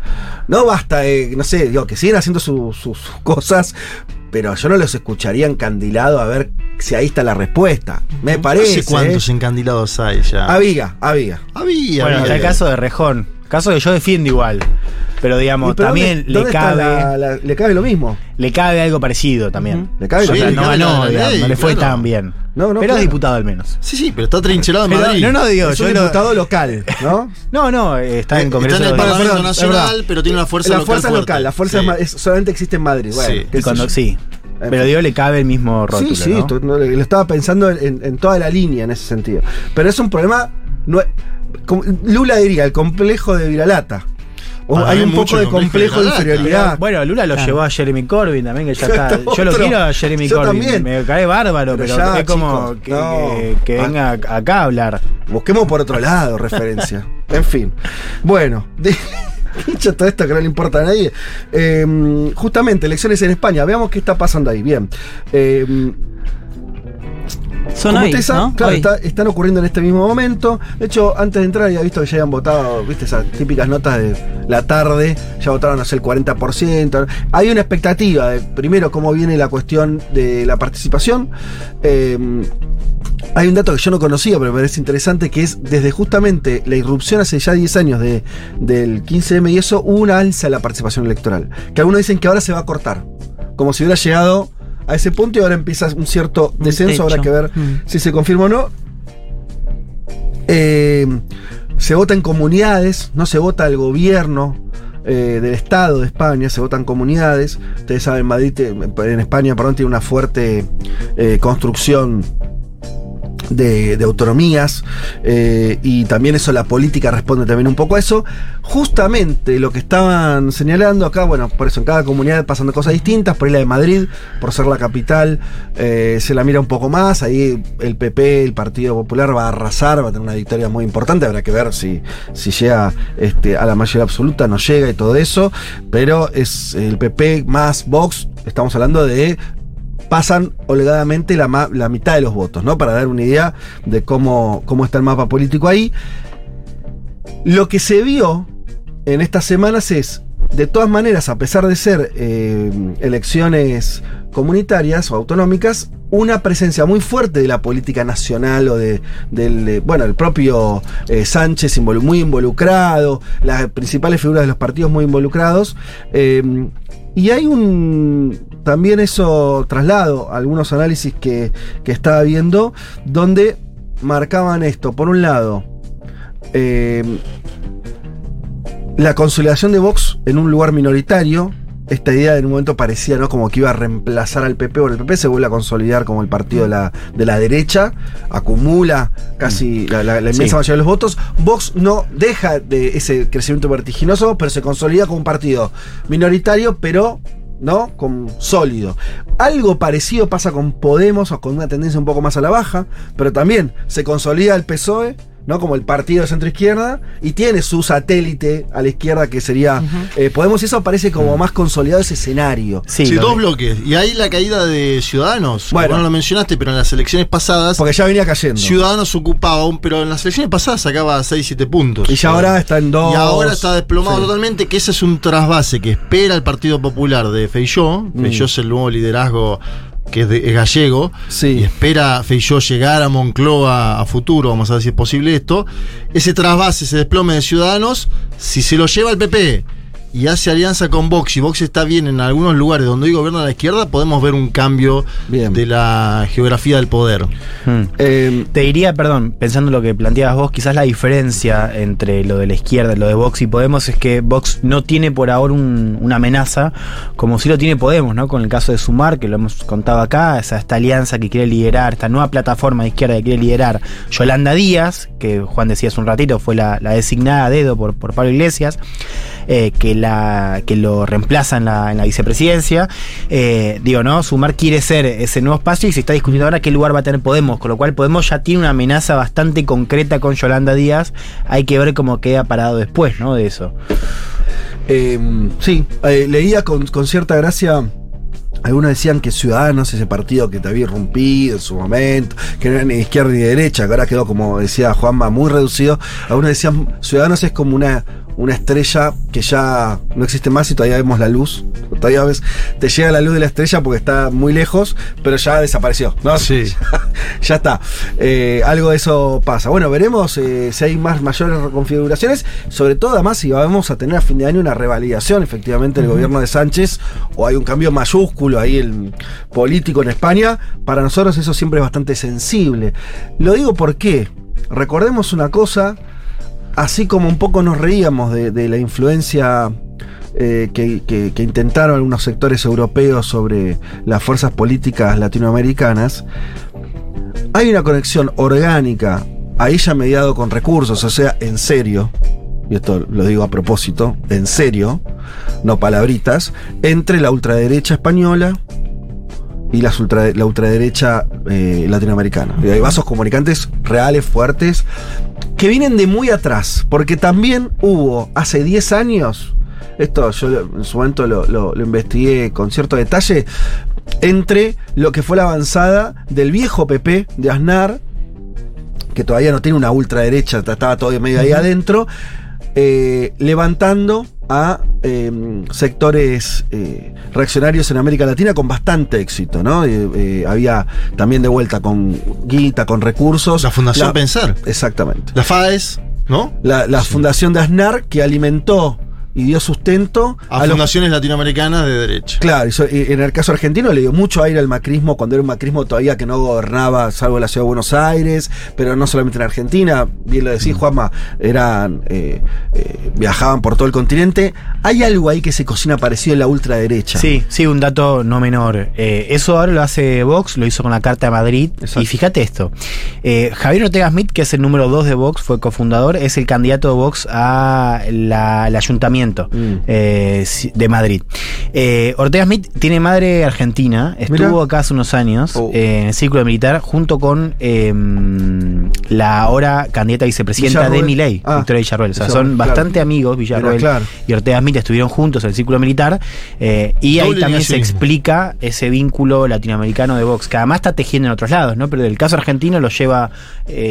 no basta, eh, no sé, digo, que siguen haciendo su- su- sus cosas, pero yo no los escucharía encandilado a ver si ahí está la respuesta. Me parece. No sé cuántos eh. encandilados hay ya. Había, había. Había, Bueno, había. el caso de Rejón. Caso que yo defiendo igual. Pero digamos, pero también ¿dónde- le dónde está cabe. la- la- le cabe lo mismo. Le cabe algo parecido también. Le cabe O lo sea, Sí, mismo. no le cabe ganó, la digamos, ley, no le fue claro. tan bien. No, no, pero claro. es diputado al menos. Sí, sí, pero está trincherado en Pero, Madrid. no, no digo, es yo un no- diputado local, ¿no? [LAUGHS] No, no, eh, está en Está Congreso en el Parlamento perdón, Nacional, pero tiene una fuerza la local. fuerza fuerte. local, la fuerza Sí. ma- es- solamente existe en Madrid. Bueno, Sí. cuando- sí. Pero digo, le cabe el mismo rótulo. Sí, sí, ¿no? tú- no, lo estaba pensando en, en toda la línea en ese sentido. Pero es un problema. no Lula diría, el complejo de Viralata. O hay un poco de complejo de inferioridad. Bueno, Lula lo Claro. llevó a Jeremy Corbyn también, que ya [LAUGHS] está. Yo lo quiero a Jeremy Yo Corbyn. también. Me cae bárbaro, Pero pero, ya, es como chicos, que, no. que- que Ah. venga acá a hablar. Busquemos por otro lado [LAUGHS] referencia. En fin. Bueno, [LAUGHS] de- dicho todo esto que no le importa a nadie. eh, justamente, elecciones en España. Veamos qué está pasando ahí. Bien. Eh, Son Como hoy, saben, ¿no? claro, Hoy. está- están ocurriendo en este mismo momento. De hecho, antes de entrar había visto que ya habían votado, viste, esas típicas notas de la tarde, ya votaron hace el 40%. Hay una expectativa de, primero, cómo viene la cuestión de la participación. Eh, hay un dato que yo no conocía, pero me parece interesante, que es desde justamente la irrupción hace ya 10 años de, del 15M y eso, hubo una alza en la participación electoral. Que algunos dicen que ahora se va a cortar. Como si hubiera llegado a ese punto y ahora empieza un cierto Un descenso, habrá que ver Mm. si se confirma o no. Eh, se vota en comunidades, no se vota al gobierno eh, del Estado de España, se votan comunidades. Ustedes saben, Madrid, te- en España, perdón, tiene una fuerte eh, construcción de, autonomías eh, y también eso, la política responde también un poco a eso. Justamente lo que estaban señalando acá, bueno, por eso en cada comunidad pasando cosas distintas, por ahí la de Madrid, por ser la capital, eh, se la mira un poco más, ahí el PP, el Partido Popular va a arrasar, va a tener una victoria muy importante, habrá que ver si, si llega este, a la mayoría absoluta, no llega y todo eso, pero es el PP más Vox, estamos hablando de pasan holgadamente la, la mitad de los votos, ¿no? Para dar una idea de cómo, cómo está el mapa político ahí. Lo que se vio en estas semanas es, de todas maneras, a pesar de ser eh, elecciones comunitarias o autonómicas, una presencia muy fuerte de la política nacional o de, del, bueno, el propio eh, Sánchez muy involucrado, las principales figuras de los partidos muy involucrados. eh, y hay un también eso traslado a algunos análisis que, que estaba viendo, donde marcaban esto. Por un lado, eh, la consolidación de Vox en un lugar minoritario. Esta idea en un momento parecía ¿no? como que iba a reemplazar al PP, o el PP se vuelve a consolidar como el partido de la, de la derecha, acumula casi la, la- la inmensa Sí. mayoría de los votos. Vox no deja de ese crecimiento vertiginoso, pero se consolida como un partido minoritario, pero ¿no? Con sólido. Algo parecido pasa con Podemos o con una tendencia un poco más a la baja, pero también se consolida el PSOE, ¿no? Como el partido de centro izquierda y tiene su satélite a la izquierda que sería eh, Podemos y eso parece como más consolidado ese escenario. Sí, dos bloques. Y ahí la caída de Ciudadanos. Bueno. No lo mencionaste, pero en las elecciones pasadas, Porque ya venía cayendo. Ciudadanos ocupaba un, pero en las elecciones pasadas sacaba 6-7 puntos. Y ya ahora está en dos. Y ahora está desplomado Sí. totalmente, que ese es un trasvase que espera el Partido Popular de Feijó. Mm. Feijó es el nuevo liderazgo que es, de- es gallego. Sí. Y espera Feijó llegar a Moncloa a futuro, vamos a ver si es posible esto. Ese trasvase, ese desplome de Ciudadanos, si se lo lleva el PP y hace alianza con Vox y Vox está bien en algunos lugares donde hay gobierno a la izquierda, podemos ver un cambio Bien. de la geografía del poder. Hmm. Eh, Te diría, perdón, pensando en lo que planteabas vos, quizás la diferencia entre lo de la izquierda, lo de Vox y Podemos, es que Vox no tiene por ahora un- una amenaza, como si lo tiene Podemos, ¿no? Con el caso de Sumar, que lo hemos contado acá, esa, esta alianza que quiere liderar, esta nueva plataforma de izquierda que quiere liderar Yolanda Díaz, que Juan decía hace un ratito, fue la, la designada a dedo por, por Pablo Iglesias, eh, que, la, que lo reemplaza en la, en la vicepresidencia. Eh, digo, ¿no? Sumar quiere ser ese nuevo espacio y se está discutiendo ahora qué lugar va a tener Podemos, con lo cual Podemos ya tiene una amenaza bastante concreta con Yolanda Díaz. Hay que ver cómo queda parado después, ¿no? De eso. Eh, sí, eh, leía con, con cierta gracia. Algunos decían que Ciudadanos, ese partido que te había irrumpido en su momento, que no era ni izquierda ni de derecha, que ahora quedó, como decía Juanma, muy reducido. Algunos decían, Ciudadanos es como una, una estrella que ya no existe más y todavía vemos la luz. Todavía ves, te llega la luz de la estrella porque está muy lejos, pero ya desapareció. ¿no? Sí. [LAUGHS] ya está. Eh, algo de eso pasa. Bueno, veremos eh, si hay más mayores reconfiguraciones. Sobre todo, además, si vamos a tener a fin de año una revalidación efectivamente del gobierno de Sánchez o hay un cambio mayúsculo ahí el político en España. Para nosotros eso siempre es bastante sensible. Lo digo porque recordemos una cosa. Así como un poco nos reíamos de, la influencia eh, que intentaron algunos sectores europeos sobre las fuerzas políticas latinoamericanas, hay una conexión orgánica, ahí ya mediado con recursos, o sea, en serio, y esto lo digo a propósito, en serio, no palabritas, entre la ultraderecha española y las ultra- la ultraderecha eh, latinoamericana. Hay vasos comunicantes reales, fuertes, que vienen de muy atrás, porque también hubo hace 10 años, esto yo en su momento lo, lo- lo investigué con cierto detalle, entre lo que fue la avanzada del viejo PP de Aznar, que todavía no tiene una ultraderecha, estaba todavía medio ahí adentro, eh, levantando a eh, sectores eh, reaccionarios en América Latina con bastante éxito, ¿no? Eh, eh, había también de vuelta con guita, con recursos. La Fundación Pensar. Exactamente. La FAES, ¿no? La, la fundación de Aznar que alimentó y dio sustento A, los fundaciones latinoamericanas de derecha. Claro, y en el caso argentino le dio mucho aire al macrismo cuando era un macrismo todavía que no gobernaba, salvo la ciudad de Buenos Aires, pero no solamente en Argentina, bien lo decís, Juanma, eran, eh, eh, viajaban por todo el continente. Hay algo ahí que se cocina parecido en la ultraderecha. Sí, sí, un dato no menor. Eh, eso ahora lo hace Vox, lo hizo con la Carta de Madrid. Exacto. Y fíjate esto. Eh, Javier Ortega Smith, que es el número 2 de Vox, fue cofundador, es el candidato de Vox a la- al ayuntamiento Mm. eh, de Madrid. Eh, Ortega Smith tiene madre argentina, estuvo Mirá. acá hace unos años Oh. eh, en el círculo militar junto con eh, la ahora candidata a vicepresidenta de Milei, Ah, Victoria Villarroel. O sea, son claro. bastante amigos, Villarroel claro. y Ortega Smith estuvieron juntos en el círculo militar eh, y ahí también se explica ese vínculo latinoamericano de Vox, que además está tejiendo en otros lados, ¿no? Pero el caso argentino lo lleva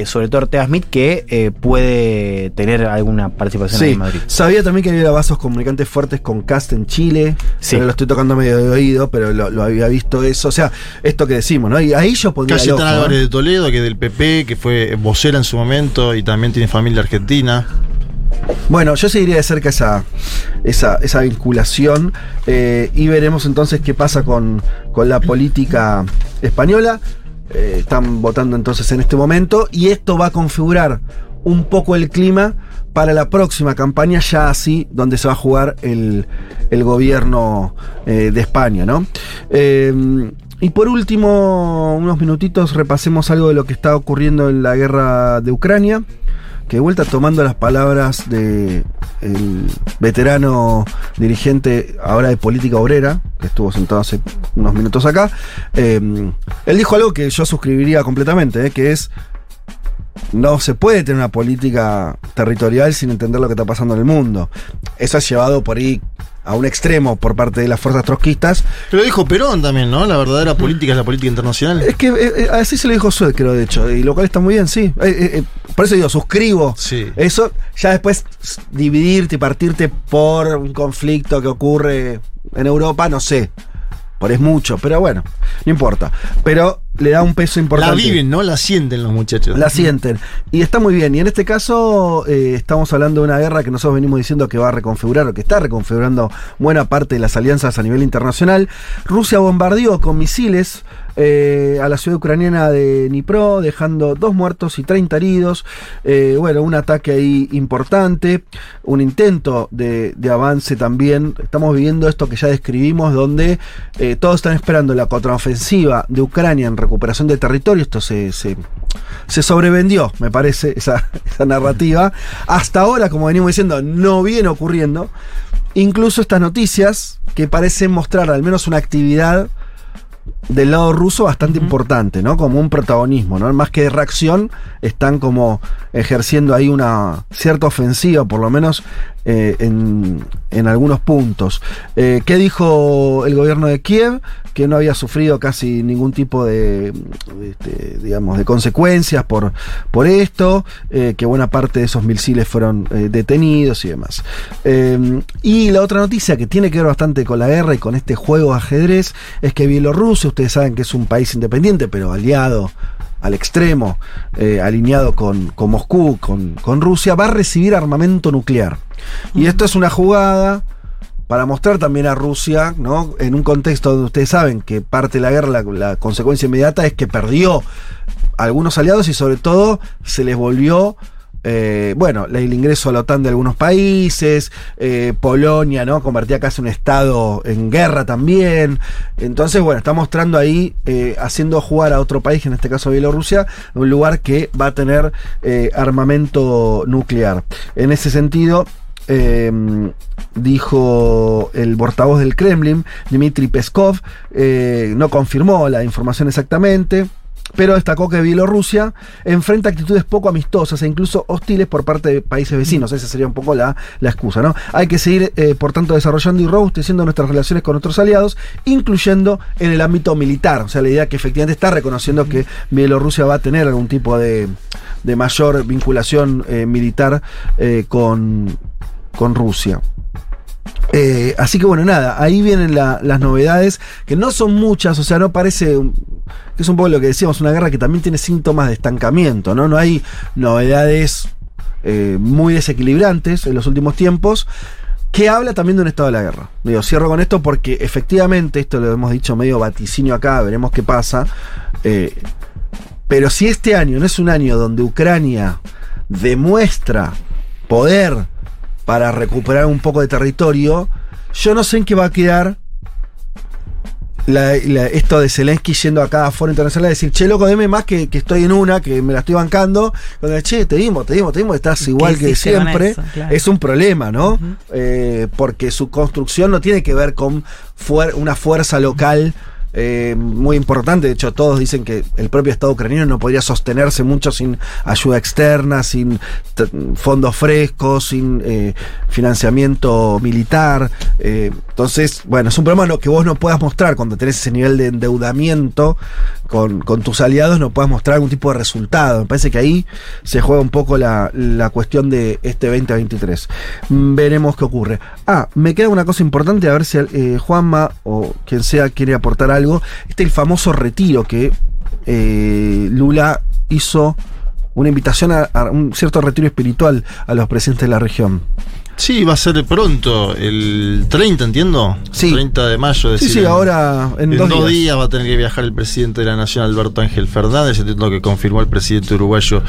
sobre todo Ortega Smith, que puede tener alguna participación Sí, en Madrid. sabía también que había vasos comunicantes fuertes con Cast en Chile. Sí. Pero lo estoy tocando medio de oído, pero lo, lo había visto eso. O sea, esto que decimos, ¿no? Y ahí yo pondría Cayetana. Álvarez de Toledo, que es del PP, que fue vocera en su momento y también tiene familia argentina. Bueno, yo seguiría de cerca esa, esa, esa vinculación eh, y veremos entonces qué pasa con, con la política española. Eh, están votando entonces en este momento y esto va a configurar un poco el clima para la próxima campaña, ya así, donde se va a jugar el, el gobierno eh, de España, ¿no? Eh, y por último, unos minutitos repasemos algo de lo que está ocurriendo en la guerra de Ucrania que de vuelta tomando las palabras de el veterano dirigente ahora de política obrera, que estuvo sentado hace unos minutos acá, eh, él dijo algo que yo suscribiría completamente, eh, que es no se puede tener una política territorial sin entender lo que está pasando en el mundo. Eso ha llevado por ahí a un extremo por parte de las fuerzas trotskistas. Pero dijo Perón también, ¿no? La verdadera política es la política internacional. Es que eh, eh, así se lo dijo Sued, creo, de hecho, y lo cual está muy bien, sí. Eh, por eso digo, suscribo Sí. eso. Ya después dividirte y partirte por un conflicto que ocurre en Europa, no sé. Por es mucho, pero bueno, no importa. Pero le da un peso La importante. viven, ¿no? La sienten los muchachos. La sienten. Y está muy bien. Y en este caso eh, estamos hablando de una guerra que nosotros venimos diciendo que va a reconfigurar o que está reconfigurando buena parte de las alianzas a nivel internacional. Rusia bombardeó con misiles eh, a la ciudad ucraniana de Dnipro, dejando dos muertos y 30 heridos. Eh, bueno, un ataque ahí importante, un intento de, avance también. Estamos viviendo esto que ya describimos, donde eh, todos están esperando la contraofensiva de Ucrania en recuperación de territorio. Esto se, se, sobrevendió, me parece, esa narrativa. Hasta ahora, como venimos diciendo, no viene ocurriendo. Incluso estas noticias que parecen mostrar al menos una actividad del lado ruso bastante importante, ¿no? Como un protagonismo, ¿no? Más que de reacción, están como ejerciendo ahí una cierta ofensiva, por lo menos eh, en, en algunos puntos. Eh, ¿Qué dijo el gobierno de Kiev? Que no había sufrido casi ningún tipo de, este, digamos, de consecuencias por, por esto, eh, que buena parte de esos misiles fueron detenidos y demás. Eh, y la otra noticia que tiene que ver bastante con la guerra y con este juego de ajedrez es que Bielorrusia, ustedes saben que es un país independiente, pero aliado al extremo, eh, alineado con, con Moscú, con, con Rusia, va a recibir armamento nuclear. Y esto es una jugada para mostrar también a Rusia, ¿no? En un contexto donde ustedes saben que parte de la guerra, la, la consecuencia inmediata es que perdió algunos aliados y sobre todo se les volvió eh, bueno, el ingreso a la OTAN de algunos países, eh, Polonia, ¿no? Convertía casi un estado en guerra también. Entonces, bueno, está mostrando ahí, eh, haciendo jugar a otro país, en este caso Bielorrusia, un lugar que va a tener armamento nuclear. En ese sentido, eh, dijo el portavoz del Kremlin, Dmitry Peskov, no confirmó la información exactamente. Pero destacó que Bielorrusia enfrenta actitudes poco amistosas e incluso hostiles por parte de países vecinos. Esa sería un poco la, la excusa, ¿no? Hay que seguir, eh, por tanto, desarrollando y robusteciendo nuestras relaciones con otros aliados, incluyendo en el ámbito militar. O sea, la idea que efectivamente está reconociendo que Bielorrusia va a tener algún tipo de, de mayor vinculación eh, militar eh, con, con Rusia. Eh, así que bueno, nada, ahí vienen la- las novedades, que no son muchas, o sea, no parece, que es un poco lo que decíamos, una guerra que también tiene síntomas de estancamiento, ¿no? No hay novedades eh, muy desequilibrantes en los últimos tiempos, que habla también de un estado de la guerra. Digo, cierro con esto porque efectivamente, esto lo hemos dicho medio vaticinio acá, veremos qué pasa, eh, pero si este año no es un año donde Ucrania demuestra poder para recuperar un poco de territorio, yo no sé en qué va a quedar la- la- esto de Zelensky yendo a cada foro internacional a decir, che, loco, deme más que, que estoy en una, que me la estoy bancando. Cuando, che, te dimos, te dimos, te dimos, estás igual que siempre. eso? Claro. Es un problema, ¿no? Eh, porque su construcción no tiene que ver con fuer- una fuerza local. Eh, muy importante, de hecho todos dicen que el propio Estado ucraniano no podría sostenerse mucho sin ayuda externa, sin fondos frescos, sin eh, financiamiento militar. eh, entonces, bueno, es un problema no- que vos no puedas mostrar cuando tenés ese nivel de endeudamiento con, tus aliados, no puedas mostrar algún tipo de resultado. Me parece que ahí se juega un poco la, cuestión de este 2023. Mm, Veremos qué ocurre. Ah, me queda una cosa importante, a ver si eh, Juanma o quien sea quiere aportar algo. Este el famoso retiro que eh, Lula hizo una invitación a, a un cierto retiro espiritual a los presidentes de la región. Sí, va a ser pronto, el 30, entiendo. Sí. 30 de mayo. Sí, decir, sí, en- ahora en, En dos, dos, días. días. va a tener que viajar el presidente de la Nación, Alberto Ángel Fernández, entiendo que confirmó el presidente uruguayo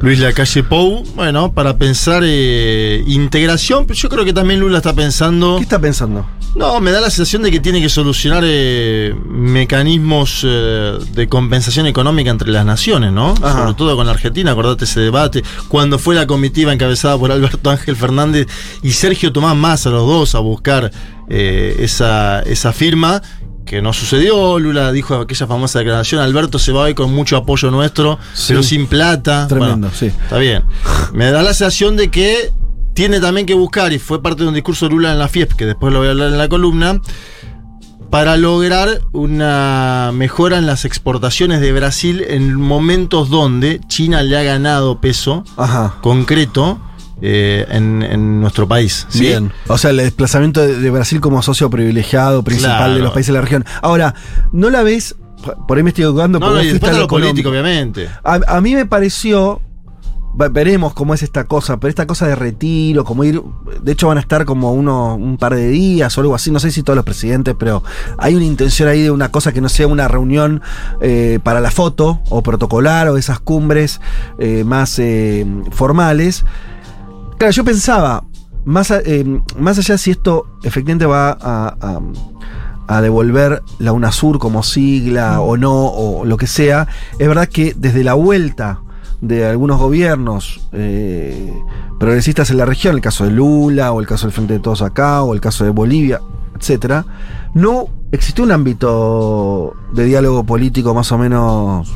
Luis Lacalle Pou, bueno, para pensar eh, integración, pero yo creo que también Lula está pensando... ¿Qué está pensando? No, me da la sensación de que tiene que solucionar eh, mecanismos eh, de compensación económica entre las naciones, ¿no? Ajá. Sobre todo con la Argentina, acordate ese debate, cuando fue la comitiva encabezada por Alberto Ángel Fernández y Sergio Tomás Massa, los dos, a buscar eh, esa, esa firma. Que no sucedió, Lula dijo aquella famosa declaración, Alberto se va hoy con mucho apoyo nuestro, Sí. pero sin plata. Tremendo, Bueno, sí. Está bien. Me da la sensación de que tiene también que buscar, y fue parte de un discurso de Lula en la FIEP, que después lo voy a hablar en la columna, para lograr una mejora en las exportaciones de Brasil en momentos donde China le ha ganado peso Ajá. concreto eh, en, en nuestro país. ¿sí? Bien. O sea, el desplazamiento de, de Brasil como socio privilegiado principal Claro. de los países de la región. Ahora, ¿no la ves? Por ahí me estoy equivocando. No, no, y después a de lo político, obviamente. A, a mí me pareció. Veremos cómo es esta cosa, pero esta cosa de retiro, como ir. De hecho, van a estar como uno, un par de días o algo así. No sé si todos los presidentes, pero hay una intención ahí de una cosa que no sea una reunión eh, para la foto o protocolar o esas cumbres eh, más eh, formales. Claro, yo pensaba, más, a- eh, más allá si esto efectivamente va a, a- a devolver la UNASUR como sigla o no, o lo que sea, es verdad que desde la vuelta de algunos gobiernos eh, progresistas en la región, el caso de Lula, o el caso del Frente de Todos acá, o el caso de Bolivia, etcétera, no existió un ámbito de diálogo político más o menos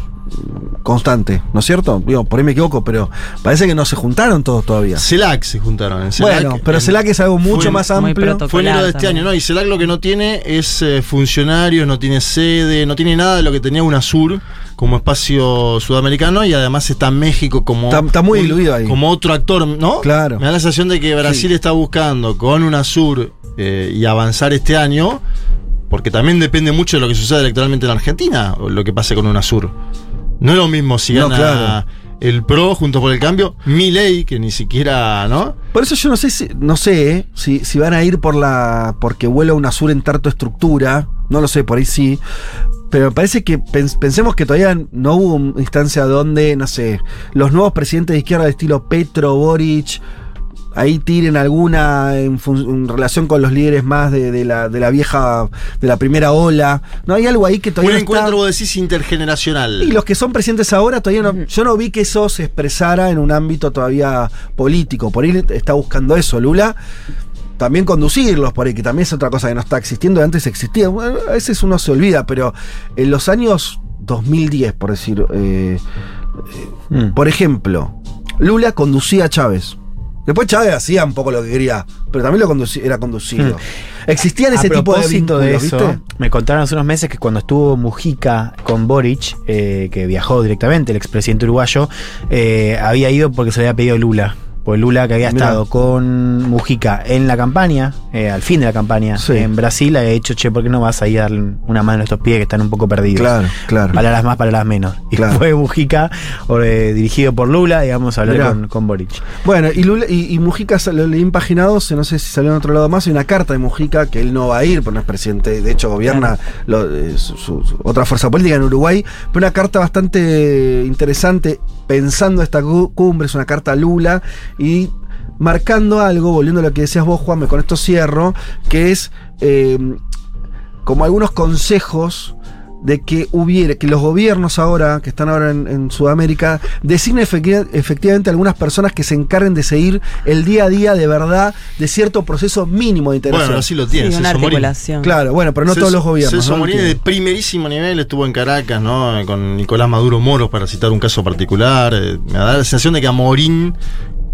constante, ¿no es cierto? Digo, por ahí me equivoco, pero parece que no se juntaron todos todavía. CELAC se juntaron. En CELAC, bueno, pero en- CELAC es algo mucho fue- más amplio. Fue enero de este también. año, ¿no? Y CELAC lo que no tiene es eh, funcionarios, no tiene sede, no tiene nada de lo que tenía UNASUR como espacio sudamericano y además está México como. Está- está muy un- diluido ahí. Como otro actor, ¿no? Claro. Me da la sensación de que Brasil está buscando con UNASUR eh, y avanzar este año, porque también depende mucho de lo que suceda electoralmente en Argentina, o lo que pase con UNASUR. No es lo mismo si No, gana claro. el PRO junto por el cambio, mi ley, que ni siquiera, ¿no? Por eso yo no sé si, no sé, ¿eh? si, si van a ir por la. porque vuela una sur en tarto estructura. No lo sé, por ahí sí. Pero me parece que pens- pensemos que todavía no hubo una instancia donde, no sé, los nuevos presidentes de izquierda de estilo Petro, Boric, ahí tiren alguna en, relación con los líderes más de, de la, de la vieja, de la primera ola. No hay algo ahí que Un todavía no está- encuentro, vos decís, intergeneracional. y los que son presidentes ahora todavía no. Yo no vi que eso se expresara en un ámbito todavía político. Por ahí está buscando eso, Lula. También conducirlos por ahí, que también es otra cosa que no está existiendo. Antes existía. Bueno, a veces uno se olvida, pero en los años 2010, por decir. eh, eh, Por ejemplo, Lula conducía a Chávez. Después Chávez hacía un poco lo que quería, pero también lo conduci- era conducido. Existían ese a tipo de vínculos, de eso, ¿viste? me contaron hace unos meses que cuando estuvo Mujica con Boric, eh, que viajó directamente, el expresidente uruguayo, eh, había ido porque se le había pedido Lula. Pues Lula, que había Mirá. estado con Mujica en la campaña, eh, al fin de la campaña, Sí. en Brasil, había dicho, che, ¿por qué no vas a ir a darle una mano a estos pies que están un poco perdidos? Claro, claro. Palabras más, palabras menos. Y Claro. fue Mujica, eh, dirigido por Lula, digamos, a hablar Mirá. con, con Boric. Bueno, y, Lula- y, y Mujica lo leí 12, no sé si salió en otro lado más, hay una carta de Mujica que él no va a ir, porque no es presidente, de hecho gobierna lo- eh, su, su- su- otra fuerza política en Uruguay, pero una carta bastante interesante pensando esta cu- cumbre, es una carta a Lula y marcando algo, volviendo a lo que decías vos, Juanme, con esto cierro, que es eh, como algunos consejos de que hubiera, que los gobiernos ahora, que están ahora en, en Sudamérica, designen efecti- efectivamente algunas personas que se encarguen de seguir el día a día de verdad de cierto proceso mínimo de integración. Bueno, así lo tiene. Sí, una articulación. Claro, bueno, pero no Celso- todos los gobiernos. Celso ¿no? Morín de primerísimo nivel estuvo en Caracas, ¿no? Con Nicolás Maduro Moros, para citar un caso particular. Eh, Me da la sensación de que a Morín,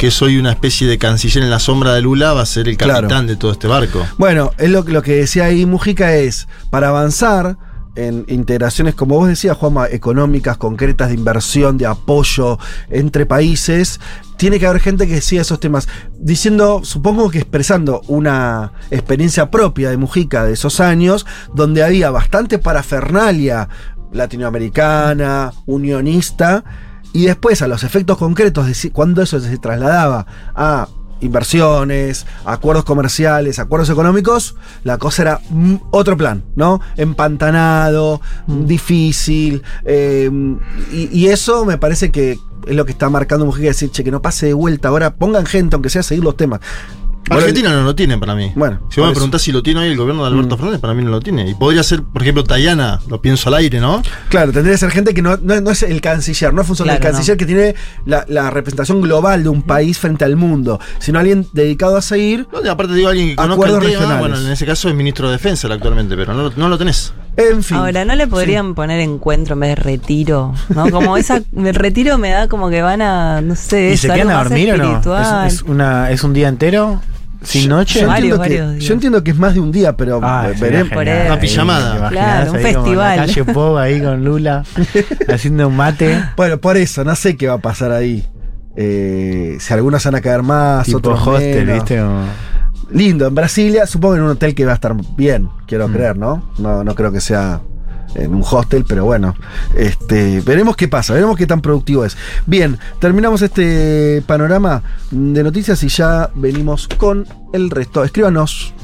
que soy una especie de canciller en la sombra de Lula, va a ser el Claro. capitán de todo este barco. Bueno, es lo, que- lo que decía ahí Mujica es, para avanzar en integraciones, como vos decías, Juanma, económicas, concretas, de inversión, de apoyo entre países, tiene que haber gente que siga esos temas. Diciendo, supongo que expresando una experiencia propia de Mujica de esos años, donde había bastante parafernalia latinoamericana, unionista, y después a los efectos concretos, de si- cuando eso se trasladaba a inversiones, acuerdos comerciales, acuerdos económicos, la cosa era mm, otro plan, ¿no? Empantanado, difícil, eh, y, y eso me parece que es lo que está marcando Mujica, decir, che, que no pase de vuelta, ahora pongan gente, aunque sea a seguir los temas. Bueno, Argentina no lo tiene para mí. Bueno, si vos me preguntás si lo tiene hoy el gobierno de Alberto Mm. Fernández, para mí no lo tiene. Y podría ser, por ejemplo, Tayana, lo pienso al aire, ¿no? Claro, tendría que ser gente que no, no- no es el canciller, no es del Claro, canciller que tiene la, la representación global de un país frente al mundo, sino alguien dedicado a seguir. No, aparte digo alguien que conozca el tema, regionales. bueno, en ese caso es ministro de Defensa actualmente, pero no, lo- no lo tenés. En fin. Ahora, ¿no le podrían poner encuentro en vez de retiro? ¿No? Como esa, el retiro me da como que van a, no sé, ¿Y se quedan a dormir o no? espiritual. ¿Es, es una, ¿Es un día entero? ¿Sin noche? Yo, Varios, entiendo que, varios días. yo entiendo que es más de un día, pero Ah, veremos. Una pijamada. ¿te imaginás Claro, un en festival. La calle Pop ahí con Lula [LAUGHS] haciendo un mate. Bueno, por eso, no sé qué va a pasar ahí. Eh, si algunos van a caer más, Tipo otros hostel, menos. ¿viste? Lindo, en Brasilia, supongo en un hotel que va a estar bien, quiero Mm. creer, ¿no? ¿no? No creo que sea en un hostel, pero bueno. Este, veremos qué pasa, veremos qué tan productivo es. Bien, terminamos este panorama de noticias y ya venimos con el resto. Escríbanos.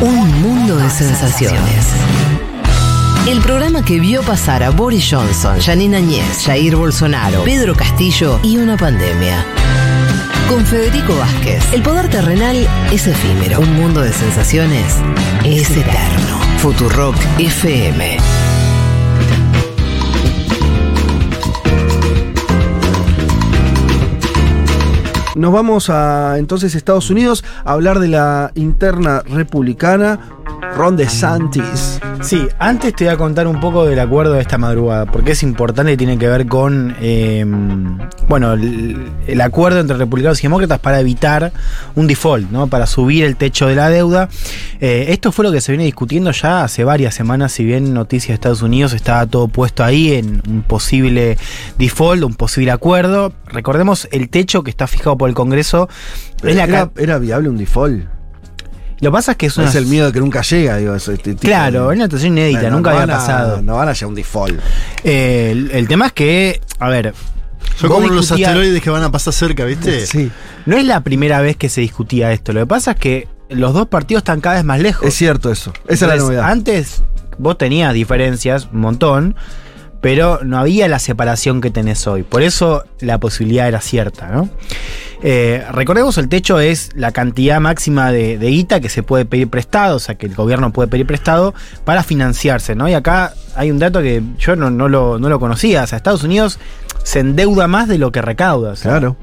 Un mundo de sensaciones. El programa que vio pasar a Boris Johnson, Janine Añez, Jair Bolsonaro, Pedro Castillo y una pandemia. con Federico Vázquez. El poder terrenal es efímero. Un mundo de sensaciones es eterno. Futurock FM. Nos vamos a entonces Estados Unidos a hablar de la interna republicana Ron DeSantis. Sí, antes te voy a contar un poco del acuerdo de esta madrugada, porque es importante y tiene que ver con, eh, bueno, el, el acuerdo entre republicanos y demócratas para evitar un default, ¿no? Para subir el techo de la deuda. Eh, esto fue lo que se viene discutiendo ya hace varias semanas, si bien Noticias de Estados Unidos estaba todo puesto ahí en un posible default, un posible acuerdo. Recordemos el techo que está fijado por el Congreso. Era, era viable un default. Lo que pasa es que es una... Es el miedo de que nunca llega, digo. ese tipo Claro, de- es una situación inédita, Bueno, nunca no había a- pasado. no van a llegar a un default. Eh, el, el tema es que, a ver. Son como los asteroides que van a pasar cerca, ¿viste? Sí. No es la primera vez que se discutía esto. Lo que pasa es que los dos partidos están cada vez más lejos. Es cierto eso. Esa es la novedad. Antes vos tenías diferencias, un montón, pero no había la separación que tenés hoy. Por eso la posibilidad era cierta, ¿no? Eh, recordemos, el techo es la cantidad máxima de, de guita que se puede pedir prestado, o sea, que el gobierno puede pedir prestado para financiarse, ¿no? Y acá hay un dato que yo no, no lo, no lo conocía, o sea, Estados Unidos se endeuda más de lo que recauda, o sea, Claro.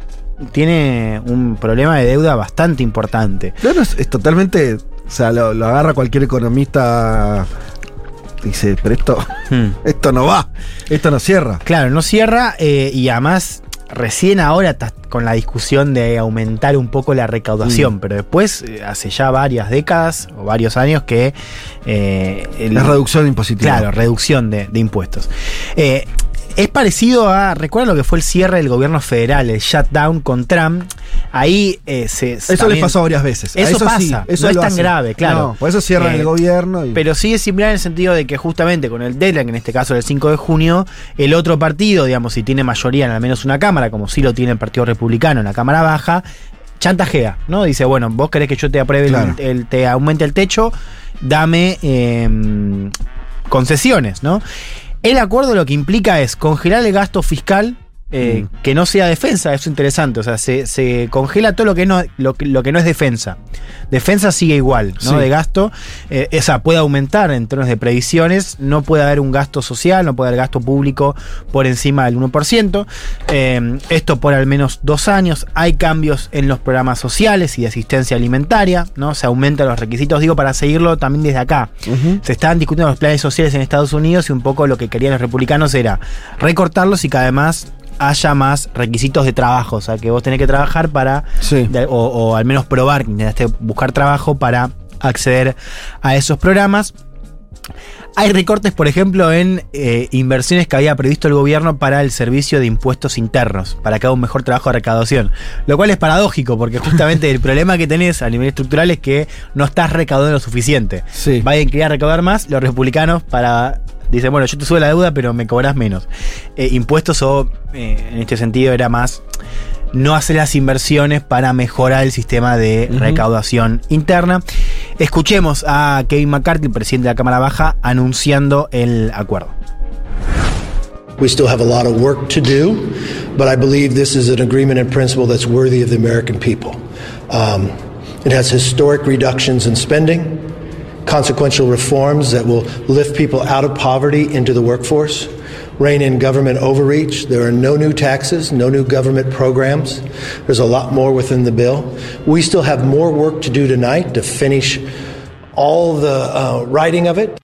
tiene un problema de deuda bastante importante. Claro, es, es totalmente. O sea, lo, lo agarra cualquier economista. Dice, pero esto, Hmm. [LAUGHS] esto no va. Esto no cierra. Claro, no cierra eh, y además recién ahora con la discusión de aumentar un poco la recaudación, Mm. pero después eh, hace ya varias décadas o varios años que... eh, el- Es reducción impositiva. Claro, reducción de, de impuestos. Eh, es parecido a, ¿recuerdan lo que fue el cierre del gobierno federal, el shutdown con Trump? Ahí eh, se... Eso les también- pasó varias veces. Eso, sí, pasa, eso no es tan hacen. grave, claro. No, por eso cierran Eh, el gobierno. Y, Pero sí es similar en el sentido de que justamente con el deadline, en este caso era el 5 de junio, el otro partido, digamos, si tiene mayoría en al menos una cámara, como sí lo tiene el Partido Republicano en la Cámara Baja, chantajea, ¿no? Dice, bueno, vos querés que yo te apruebe, el- te aumente el techo, dame eh, concesiones, ¿no? El acuerdo lo que implica es congelar el gasto fiscal. Eh, Mm. que no sea defensa, eso es interesante. O sea, se, se congela todo lo que, no, lo, lo que no es defensa. Defensa sigue igual, ¿no? Sí. De gasto. Eh, o sea, puede aumentar en términos de previsiones. No puede haber un gasto social, no puede haber gasto público por encima del 1%. Eh, esto por al menos dos años. Hay cambios en los programas sociales y de asistencia alimentaria, ¿no? Se aumentan los requisitos, digo, para seguirlo también desde acá. Se estaban discutiendo los planes sociales en Estados Unidos y un poco lo que querían los republicanos era recortarlos y que además haya más requisitos de trabajo, o sea, que vos tenés que trabajar para, Sí. de- o, o al menos probar que intentaste buscar trabajo para acceder a esos programas. Hay recortes, por ejemplo, en eh, inversiones que había previsto el gobierno para el servicio de impuestos internos, para que haga un mejor trabajo de recaudación. Lo cual es paradójico, porque [LAUGHS] justamente el problema que tenés a nivel estructural es que no estás recaudando lo suficiente. Sí. Biden quería recaudar más, los republicanos para. Dicen, bueno, yo te subo la deuda, pero me cobras menos. Eh, impuestos o, eh, en este sentido, era más no hacer las inversiones para mejorar el sistema de Ujú. recaudación interna. Escuchemos a Kevin McCarthy, el presidente de la Cámara Baja, anunciando el acuerdo. We still have a lot of work to do, but I believe this is an agreement in principle that's worthy of the American people. Um, it has historic reductions in spending, consequential reforms that will lift people out of poverty into the workforce, rein in government overreach. There are no new taxes, no new government programs. There's a lot more within the bill. We still have more work to do tonight to finish all the uh, writing of it.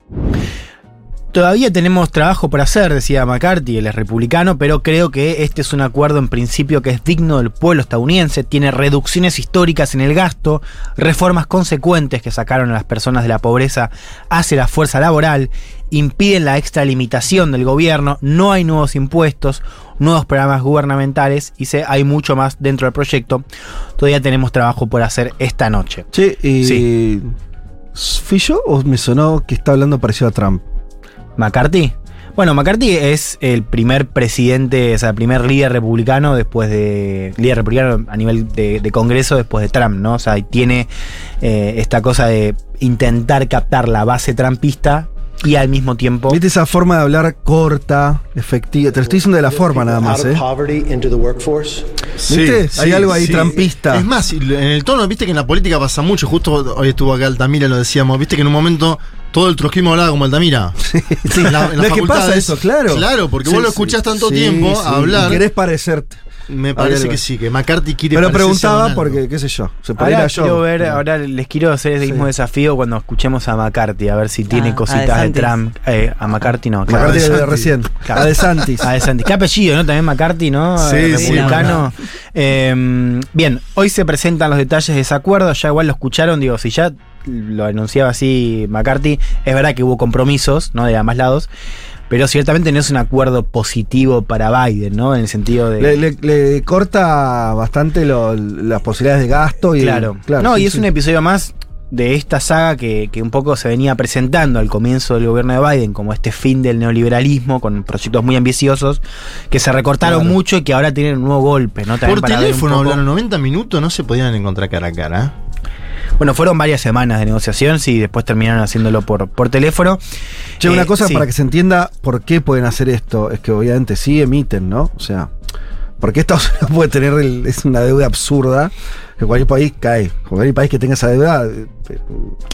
Todavía tenemos trabajo por hacer, decía McCarthy, él es republicano, pero creo que este es un acuerdo en principio que es digno del pueblo estadounidense, tiene reducciones históricas en el gasto, reformas consecuentes que sacaron a las personas de la pobreza hacia la fuerza laboral, impiden la extralimitación del gobierno, no hay nuevos impuestos, nuevos programas gubernamentales y se, hay mucho más dentro del proyecto. Todavía tenemos trabajo por hacer esta noche. Che, y. Sí. ¿Fui yo o me sonó que está hablando parecido a Trump? McCarthy. Bueno, McCarthy es el primer presidente, o sea, el primer líder republicano después de. líder republicano a nivel de, de Congreso después de Trump, ¿no? O sea, tiene eh, esta cosa de intentar captar la base trumpista y al mismo tiempo. ¿Viste esa forma de hablar corta, efectiva? Te lo estoy diciendo de la forma nada más, ¿eh? poverty into the workforce. ¿Viste? Hay algo ahí trampista. Es más, en el tono, viste que en la política pasa mucho. Justo hoy estuvo acá Altamira, lo decíamos. Viste que en un momento todo el trotskismo hablaba como Altamira. [LAUGHS] Sí, en la- en No es que pasa eso, claro. Claro, porque Sí, vos lo sí. escuchás tanto Sí, tiempo sí, hablar. y querés parecerte. Me parece algo. que sí, que McCarthy quiere preguntaba porque, qué sé yo, se podría Ahora yo. quiero ver, ahora les quiero hacer ese mismo desafío cuando escuchemos a McCarthy, a ver si tiene Ah, a cositas de. Trump. Eh, a McCarthy no. claro. McCarthy A de recién. Claro. A DeSantis. [LAUGHS] A DeSantis. Qué apellido, ¿no? También McCarthy, ¿no? Sí, Eh, sí, Republicano. Eh, bien, hoy se presentan los detalles de ese acuerdo. Ya igual lo escucharon, digo, si ya lo anunciaba así McCarthy, es verdad que hubo compromisos, ¿no? De ambos lados. Pero ciertamente no es un acuerdo positivo para Biden, ¿no? En el sentido de. Le, le- le corta bastante lo- las posibilidades de gasto y Claro. claro, no, sí, y es sí. un episodio más de esta saga que, que un poco se venía presentando al comienzo del gobierno de Biden como este fin del neoliberalismo con proyectos muy ambiciosos que se recortaron Claro. mucho y que ahora tienen un nuevo golpe, ¿no? También Por teléfono poco- hablaron 90 minutos, no se podían encontrar cara a cara. Bueno, fueron varias semanas de negociación, sí, y después terminaron haciéndolo por, por teléfono. Che, una Eh, cosa sí. para que se entienda por qué pueden hacer esto, es que obviamente sí emiten, ¿no? O sea, porque Estados [LAUGHS] Unidos puede tener, el- es una deuda absurda, que cualquier país cae. Cualquier país que tenga esa deuda, eh,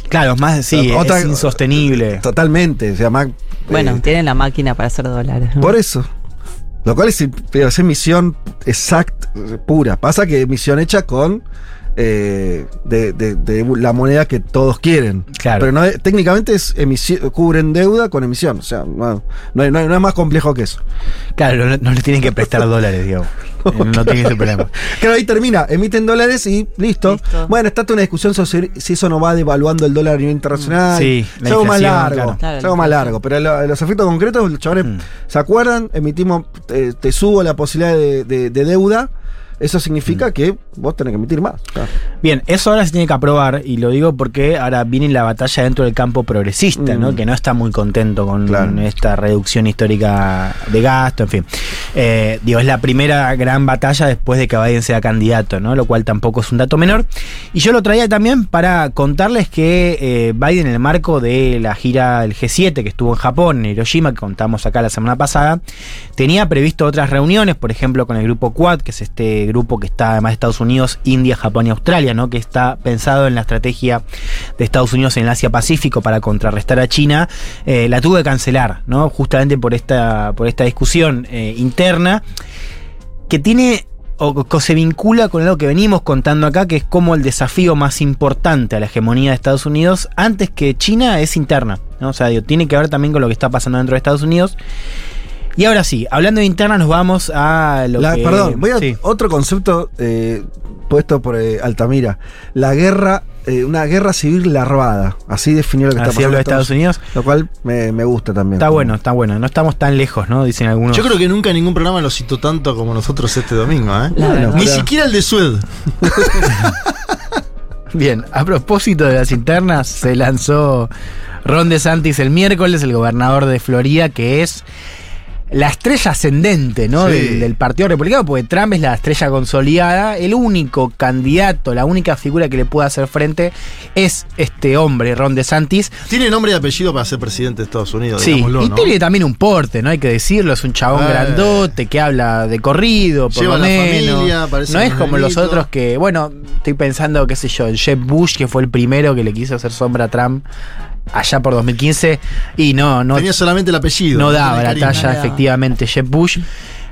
Claro, más sí, Otra- es insostenible. totalmente, o sea, más... Bueno, eh, tienen la máquina para hacer dólares. ¿no? Por eso. Lo cual es, es emisión exacta, pura. Pasa que emisión hecha con eh, de, de- de la moneda que todos quieren. Claro. Pero no, es- técnicamente es emisión, cubren deuda con emisión. O sea, no, no, es más complejo que eso. Claro, no, no le tienen que prestar dólares, digamos. [LAUGHS] No tiene ese problema. Claro, ahí termina, emiten dólares y listo. Listo. Bueno, está toda una discusión sobre si eso no va devaluando el dólar a nivel internacional. Sí, es la algo más largo. claro. Claro, es algo la más largo. Pero lo- los efectos concretos, los chavales Mm. se acuerdan, emitimos, te, te subo la posibilidad de, de- de deuda. Eso significa Mm. que vos tenés que emitir más. Claro. Bien, eso ahora se tiene que aprobar, y lo digo porque ahora viene la batalla dentro del campo progresista, ¿no? Mm. Que no está muy contento con Claro. esta reducción histórica de gasto, en fin. Eh, digo, es la primera gran batalla después de que Biden sea candidato, ¿no? Lo cual tampoco es un dato menor. Y yo lo traía también para contarles que eh, Biden, en el marco de la gira del G7 que estuvo en Japón, en Hiroshima, que contamos acá la semana pasada, tenía previsto otras reuniones, por ejemplo, con el grupo Quad, que es este grupo que está además de Estados Unidos, India, Japón y Australia, ¿no? Que está pensado en la estrategia de Estados Unidos en el Asia-Pacífico para contrarrestar a China. Eh, la tuvo que cancelar, ¿no? Justamente por esta, por esta discusión eh, interna que tiene o se vincula con algo que venimos contando acá, que es como el desafío más importante a la hegemonía de Estados Unidos, antes que China, es interna. ¿no? O sea, digo, tiene que ver también con lo que está pasando dentro de Estados Unidos. Y ahora sí, hablando de interna, nos vamos a lo La- que. perdón, voy a sí. otro concepto eh, puesto por eh, Altamira. La guerra, eh, una guerra civil larvada. Así definió lo que está Así pasando. habla de Estados Unidos. Lo cual me, me gusta también. Está bueno, está bueno. No estamos tan lejos, ¿no? Dicen algunos. Yo creo que nunca ningún programa lo citó tanto como nosotros este domingo, ¿eh? Ni siquiera el de Sued. [LAUGHS] Bien, a propósito de las internas, se lanzó Ron DeSantis el miércoles, el gobernador de Florida, que es la estrella ascendente ¿no? Sí. del, del Partido Republicano, porque Trump es la estrella consolidada. El único candidato, la única figura que le puede hacer frente es este hombre, Ron DeSantis. Tiene nombre y apellido para ser presidente de Estados Unidos, Sí, digámoslo, y ¿no? tiene también un porte, no hay que decirlo, es un chabón Eh. grandote que habla de corrido, por Lleva lo menos. familia, no es como los otros que, bueno, estoy pensando, qué sé yo, en Jeb Bush, que fue el primero que le quiso hacer sombra a Trump allá por 2015, y no, no, Tenía solamente el apellido. no daba la talla, efectivamente, Jeb Bush.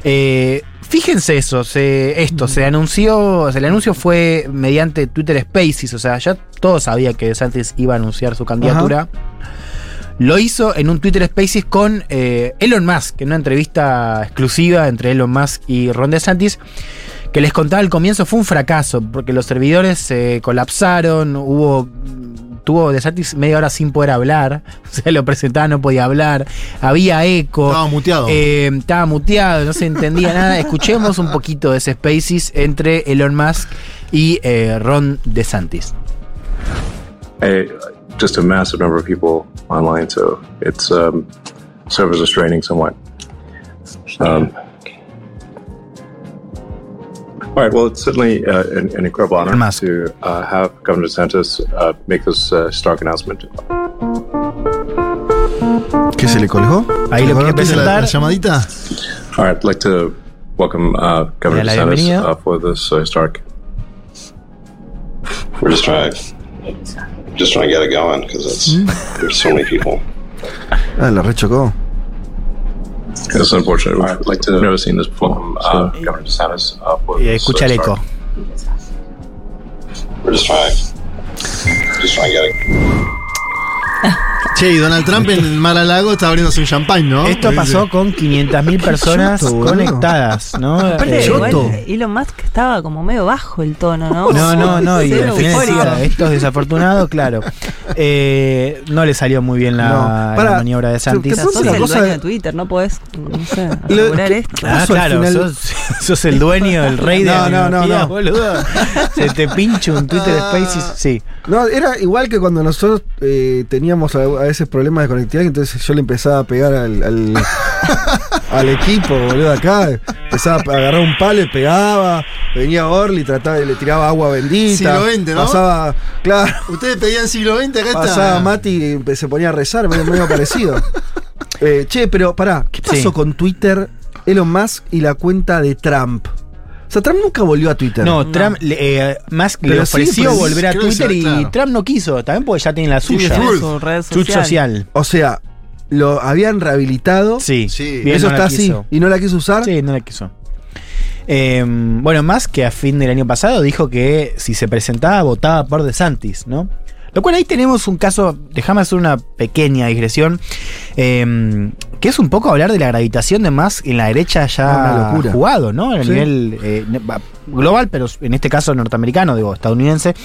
Eh, fíjense eso, se, esto, se anunció, o sea, el anuncio fue mediante Twitter Spaces, o sea, ya todos sabían que DeSantis iba a anunciar su candidatura. Lo hizo en un Twitter Spaces con eh, Elon Musk, en una entrevista exclusiva entre Elon Musk y Ron DeSantis, que les contaba al comienzo fue un fracaso, porque los servidores se colapsaron, hubo tuvo DeSantis media hora sin poder hablar, [LAUGHS] o sea, lo presentaba, no podía hablar, había eco. Estaba muteado. Eh, estaba muteado, no se entendía nada. Escuchemos un poquito de ese Spaces entre Elon Musk y eh, Ron DeSantis. a, just a massive number of people online, so it's um, servers are straining somewhat. Um, all right. Well, it's certainly uh, an, an incredible honor Musk. to uh, have Governor DeSantis uh, make this uh, stark announcement. ¿Qué se le colgó? Ahí lo quiere ¿Tiene la, presentar. la llamadita? All right, I'd like to welcome uh, Governor la DeSantis uh, for this uh, historic. We're just trying, just trying to get it going because it's there's so many people. Ah, la rechocó. It's unfortunate. I'd like to. I've never seen this before. Uh, Governor DeSantis uh, for Y escucha el uh, eco. We're just trying, just trying to get it. Che, y Donald Trump en Mar-a-Lago está abriéndose un champagne, ¿no? Esto pasó con 500.000 personas Choto, conectadas, ¿no? Aparte, Eh, igual Elon Musk estaba como medio bajo el tono, ¿no? No, no, [LAUGHS] no, y al final decía, esto es desafortunado, claro. Eh, no le salió muy bien la, No. la Pará, maniobra de Santis. Sos el cosa dueño de- de Twitter, no podés, no sé, [LAUGHS] Lo- asegurar ¿qué- esto. Ah, al claro, sos, [LAUGHS] sos el dueño, el rey de No, la no, no, no. boludo. Se te pincha un Twitter Spaces, sí. No, era igual que cuando nosotros eh, teníamos a, a veces problemas de conectividad, entonces yo le empezaba a pegar al, al, [LAUGHS] al equipo, boludo, acá. Empezaba a agarrar un palo y pegaba. Venía Orly, trataba, le tiraba agua bendita. Siglo XX, ¿no? Pasaba, claro, Ustedes pedían siglo XX, acá pasaba está. Mati y se ponía a rezar, medio, medio parecido. [LAUGHS] Eh, che, pero pará, ¿qué pasó Sí. con Twitter, Elon Musk y la cuenta de Trump? O sea, Trump nunca volvió a Twitter. No, Trump, le- eh, Musk le sí, ofreció pues, volver a Twitter y claro. Trump no quiso, también porque ya tiene la suya. Truth. Su red Truth social. O sea, lo habían rehabilitado. Sí, Sí. bien, Eso no está así. ¿Y no la quiso usar? Sí, no la quiso. Eh, bueno, más que a fin del año pasado dijo que si se presentaba votaba por DeSantis, ¿no? Lo cual ahí tenemos un caso, déjame hacer una pequeña digresión, eh, que es un poco hablar de la gravitación de más en la derecha ya una jugado, ¿no? A Sí. nivel eh, global, pero en este caso norteamericano, digo, estadounidense.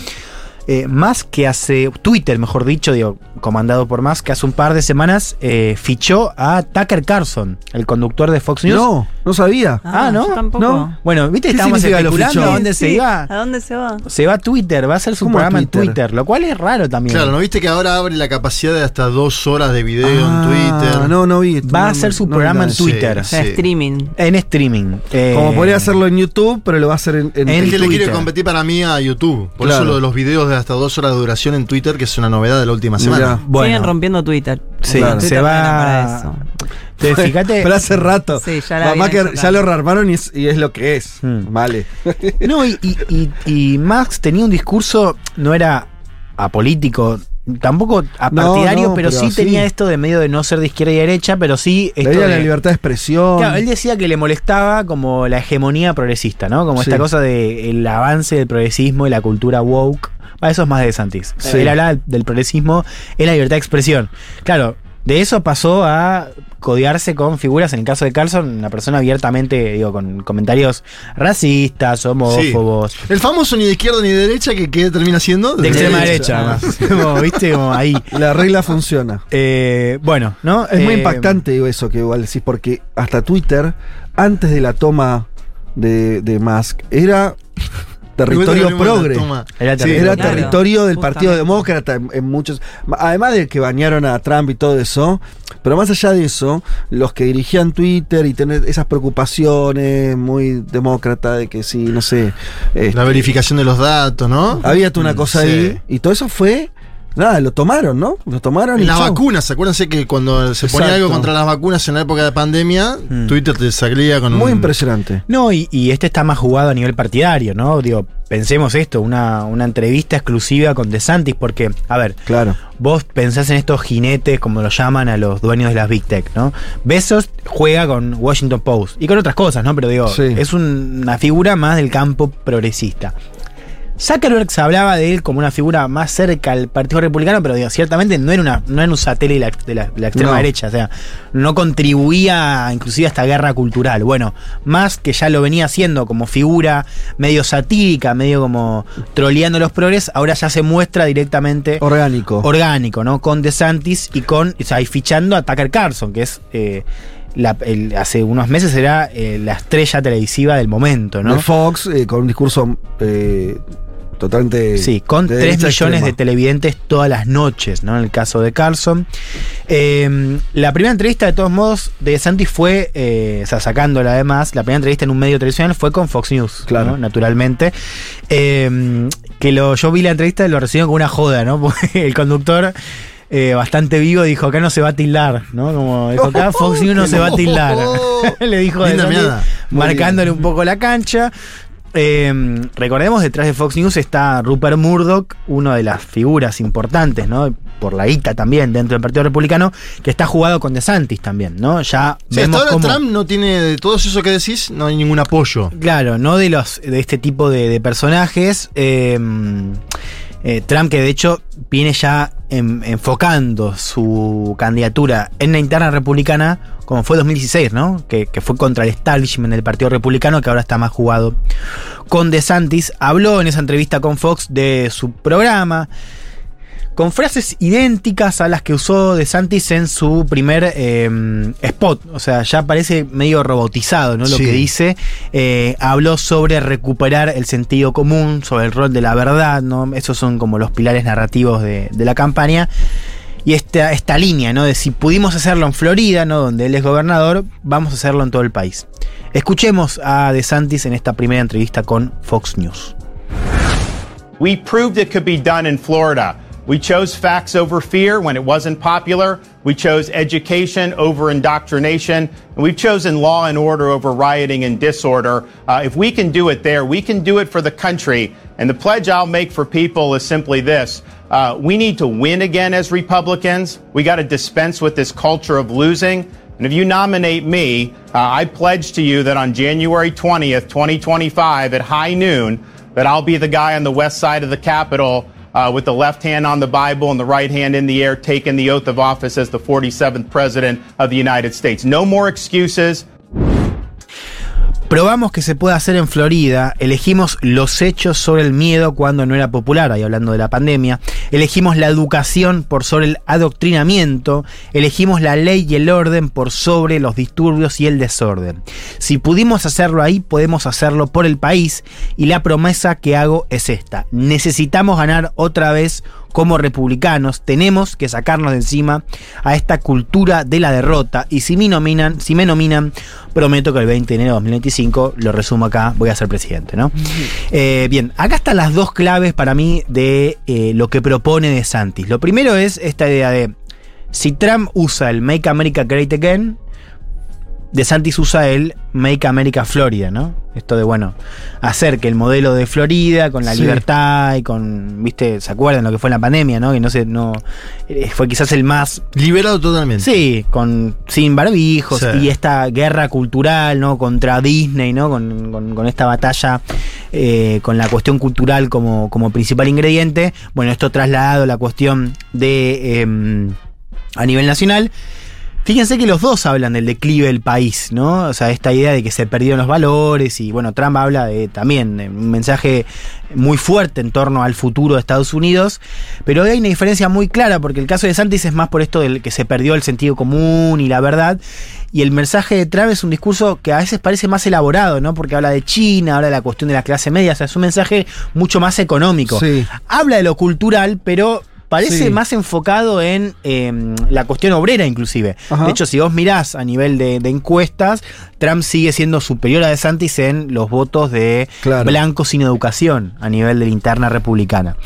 Eh, más que hace Twitter, mejor dicho, digo, comandado por más que hace un par de semanas eh, fichó a Tucker Carlson, el conductor de Fox News. No, no sabía. Ah, ¿no? yo tampoco. No. Bueno, viste, ¿Qué estábamos especulando a dónde se Sí, iba. ¿A dónde se va? Se va a Twitter, va a hacer su ¿Cómo a programa en Twitter? Lo cual es raro también. Claro, ¿no viste que ahora abre la capacidad de hasta dos horas de video Ah, en Twitter? No, no vi. Va a no, hacer su no programa en. Twitter. Sí. streaming. En streaming. Eh, Como podría hacerlo en YouTube, pero lo va a hacer en, en- En Es que le quiere competir para mí a YouTube. Por Claro. eso lo de los videos de hasta dos horas de duración en Twitter, que es una novedad de la última semana. Mirá. Bueno. Siguen rompiendo Twitter. Sí, Claro. se Twitter era va. para eso. Te- fíjate. Pero hace rato. Sí, ya la Mamá vienen que ya lo rearmaron y es, y es lo que es. Hmm. Vale. [LAUGHS] No, y, y, y- y Max tenía un discurso, no era apolítico, tampoco apartidario, no, pero, pero sí, sí. tenía esto de medio de no ser de izquierda y derecha, pero sí. Esto de- la libertad de expresión. Claro, él decía que le molestaba como la hegemonía progresista, ¿no? Como Sí. esta cosa del avance del progresismo y la cultura woke. Ah, eso es más de Santis. Sí. Él del progresismo en la libertad de expresión. Claro, de eso pasó a codearse con figuras, en el caso de Carlson, una persona abiertamente, digo, con comentarios racistas, homófobos. El famoso ni de izquierda ni de derecha, que, que termina siendo De extrema derecha, además. [LAUGHS] Como, ¿Viste? Como ahí. La regla funciona. Eh, bueno, ¿no? Es muy Eh, impactante digo, eso que igual decís, porque hasta Twitter, antes de la toma de, de Musk, era territorio progre. Era Sí, territorio. era Claro, territorio del Partido justamente. Demócrata en, en muchos. Además de que bañaron a Trump y todo eso, pero más allá de eso, los que dirigían Twitter y tener esas preocupaciones muy demócrata de que sí, no sé. este, La verificación de los datos, ¿no? había toda una cosa Sí. ahí y todo eso fue. Nada, lo tomaron, ¿no? Lo tomaron y las chau. vacunas, acuérdense que cuando se ponía Exacto. algo contra las vacunas en la época de pandemia, Mm. Twitter te salía con Muy un. impresionante. No, y, y este está más jugado a nivel partidario, ¿no? Digo, pensemos esto, una, una entrevista exclusiva con DeSantis, porque, a ver, Claro. vos pensás en estos jinetes, como lo llaman a los dueños de las Big Tech, ¿no? Bezos juega con Washington Post y con otras cosas, ¿no? Pero digo, Sí. es un- una figura más del campo progresista. Zuckerberg se hablaba de él como una figura más cerca al Partido Republicano, pero digo, ciertamente no era, una, no era un satélite de la, de la- de la extrema No. derecha, o sea, no contribuía inclusive a esta guerra cultural. Bueno, más que ya lo venía haciendo como figura medio satírica, medio como troleando los progres, ahora ya se muestra directamente Orgánico. orgánico, ¿no? Con DeSantis y con, o sea, y fichando a Tucker Carlson, que es eh, la- el- hace unos meses era eh, la estrella televisiva del momento, ¿no? de Fox, eh, con un discurso eh, totalmente. Sí, con de 3 derecha millones de televidentes todas las noches, ¿no? En el caso de Carlson. Eh, la primera entrevista, de todos modos, de Santis fue, eh, o sea, sacándola además, la primera entrevista en un medio tradicional fue con Fox News, Claro. ¿no? Naturalmente. Eh, que lo, yo vi la entrevista y lo recibieron con una joda, ¿no? [LAUGHS] Porque el conductor eh, bastante vivo, dijo, acá no se va a tildar, ¿no? Como dijo, acá Fox News no [LAUGHS] se va a tildar. [LAUGHS] Le dijo mirada. marcándole un poco la cancha. Eh, recordemos, detrás de Fox News está Rupert Murdoch, una de las figuras importantes, ¿no? Por la guita también dentro del Partido Republicano, que está jugado con DeSantis también, ¿no? Ya Sí, hasta vemos ahora cómo- Trump no tiene, de todo eso que decís, no hay ningún apoyo. Claro, no de los de este tipo de, de personajes. eh, eh, Trump, que de hecho viene ya en- enfocando su candidatura en la interna republicana, como fue 2016, ¿no? Que, que fue contra el establishment del Partido Republicano, que ahora está más jugado con DeSantis. Habló en esa entrevista con Fox de su programa con frases idénticas a las que usó DeSantis en su primer eh, spot. O sea, ya parece medio robotizado, ¿no? Lo Sí. que dice. Eh, habló sobre recuperar el sentido común, sobre el rol de la verdad, ¿no? Esos son como los pilares narrativos de, de la campaña. Y esta, esta línea, ¿no? De si pudimos hacerlo en Florida, ¿no? Donde él es gobernador, vamos a hacerlo en todo el país. Escuchemos a DeSantis en esta primera entrevista con Fox News. We proved it could be done in Florida. We chose facts over fear when it wasn't popular. We chose education over indoctrination. And we've chosen law and order over rioting and disorder. Uh, if we can do it there, we can do it for the country. And the pledge I'll make for people is simply this. Uh, we need to win again as Republicans. We got to dispense with this culture of losing. And if you nominate me, uh, I pledge to you that on January 20th, 2025, at high noon, that I'll be the guy on the west side of the Capitol uh, with the left hand on the Bible and the right hand in the air, taking the oath of office as the 47th President of the United States. No more excuses. Probamos que se puede hacer en Florida, elegimos los hechos sobre el miedo cuando no era popular, ahí hablando de la pandemia, elegimos la educación por sobre el adoctrinamiento, elegimos la ley y el orden por sobre los disturbios y el desorden. Si pudimos hacerlo ahí, podemos hacerlo por el país y la promesa que hago es esta. Necesitamos ganar otra vez como republicanos tenemos que sacarnos de encima a esta cultura de la derrota y si me nominan, si me nominan, prometo que el 20 de enero de 2025, lo resumo acá, voy a ser presidente, ¿no? Eh, bien, acá están las dos claves para mí de eh, lo que propone De Santis. Lo primero es esta idea de si Trump usa el Make America Great Again, De Santis usa el Make America Florida, ¿no? Esto de, bueno, hacer que el modelo de Florida, con la Sí. libertad y con, viste, ¿se acuerdan lo que fue en la pandemia, no? Que no sé, no. eh, fue quizás el más. Liberado totalmente. Sí, con sin barbijos Sí. y esta guerra cultural, ¿no? Contra Disney, ¿no? Con, con- con esta batalla, eh, con la cuestión cultural como, como principal ingrediente. Bueno, esto trasladado a la cuestión de. em, a nivel nacional. Fíjense que los dos hablan del declive del país, ¿no? O sea, esta idea de que se perdieron los valores y bueno, Trump habla de también de un mensaje muy fuerte en torno al futuro de Estados Unidos, pero hay una diferencia muy clara porque el caso de Santis es más por esto del que se perdió el sentido común y la verdad y el mensaje de Trump es un discurso que a veces parece más elaborado, ¿no? Porque habla de China, habla de la cuestión de la clase media, o sea, es un mensaje mucho más económico. Sí. Habla de lo cultural, pero parece Sí. más enfocado en eh, la cuestión obrera inclusive. Ajá. De hecho, si vos mirás a nivel de, de encuestas, Trump sigue siendo superior a DeSantis en los votos de Claro. blancos sin educación a nivel de la interna republicana.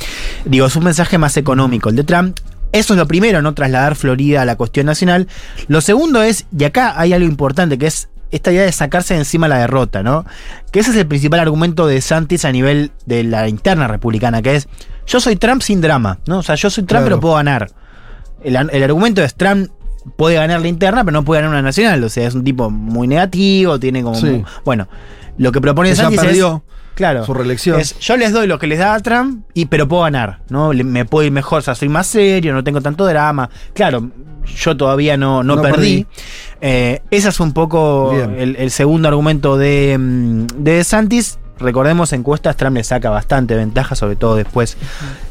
Digo, es un mensaje más económico el de Trump. Eso es lo primero, no trasladar Florida a la cuestión nacional. Lo segundo es, y acá hay algo importante, que es esta idea de sacarse de encima la derrota, ¿no? Que ese es el principal argumento de Santis a nivel de la interna republicana, que es, yo soy Trump sin drama, ¿no? O sea, yo soy Trump Claro. pero puedo ganar. El, el argumento es Trump puede ganar la interna, pero no puede ganar una nacional. O sea, es un tipo muy negativo, tiene como... Sí. muy- bueno, lo que propone Santis perdió es... Claro. su reelección. Es, yo les doy lo que les da a Trump, y, pero puedo ganar, ¿no? Le- Me puedo ir mejor, o sea, soy más serio, no tengo tanto drama. Claro, yo todavía no, no, No perdí. perdí. Eh, ese es un poco el, el segundo argumento de, mm, de Santis. Recordemos, encuestas, Trump le saca bastante ventaja, sobre todo después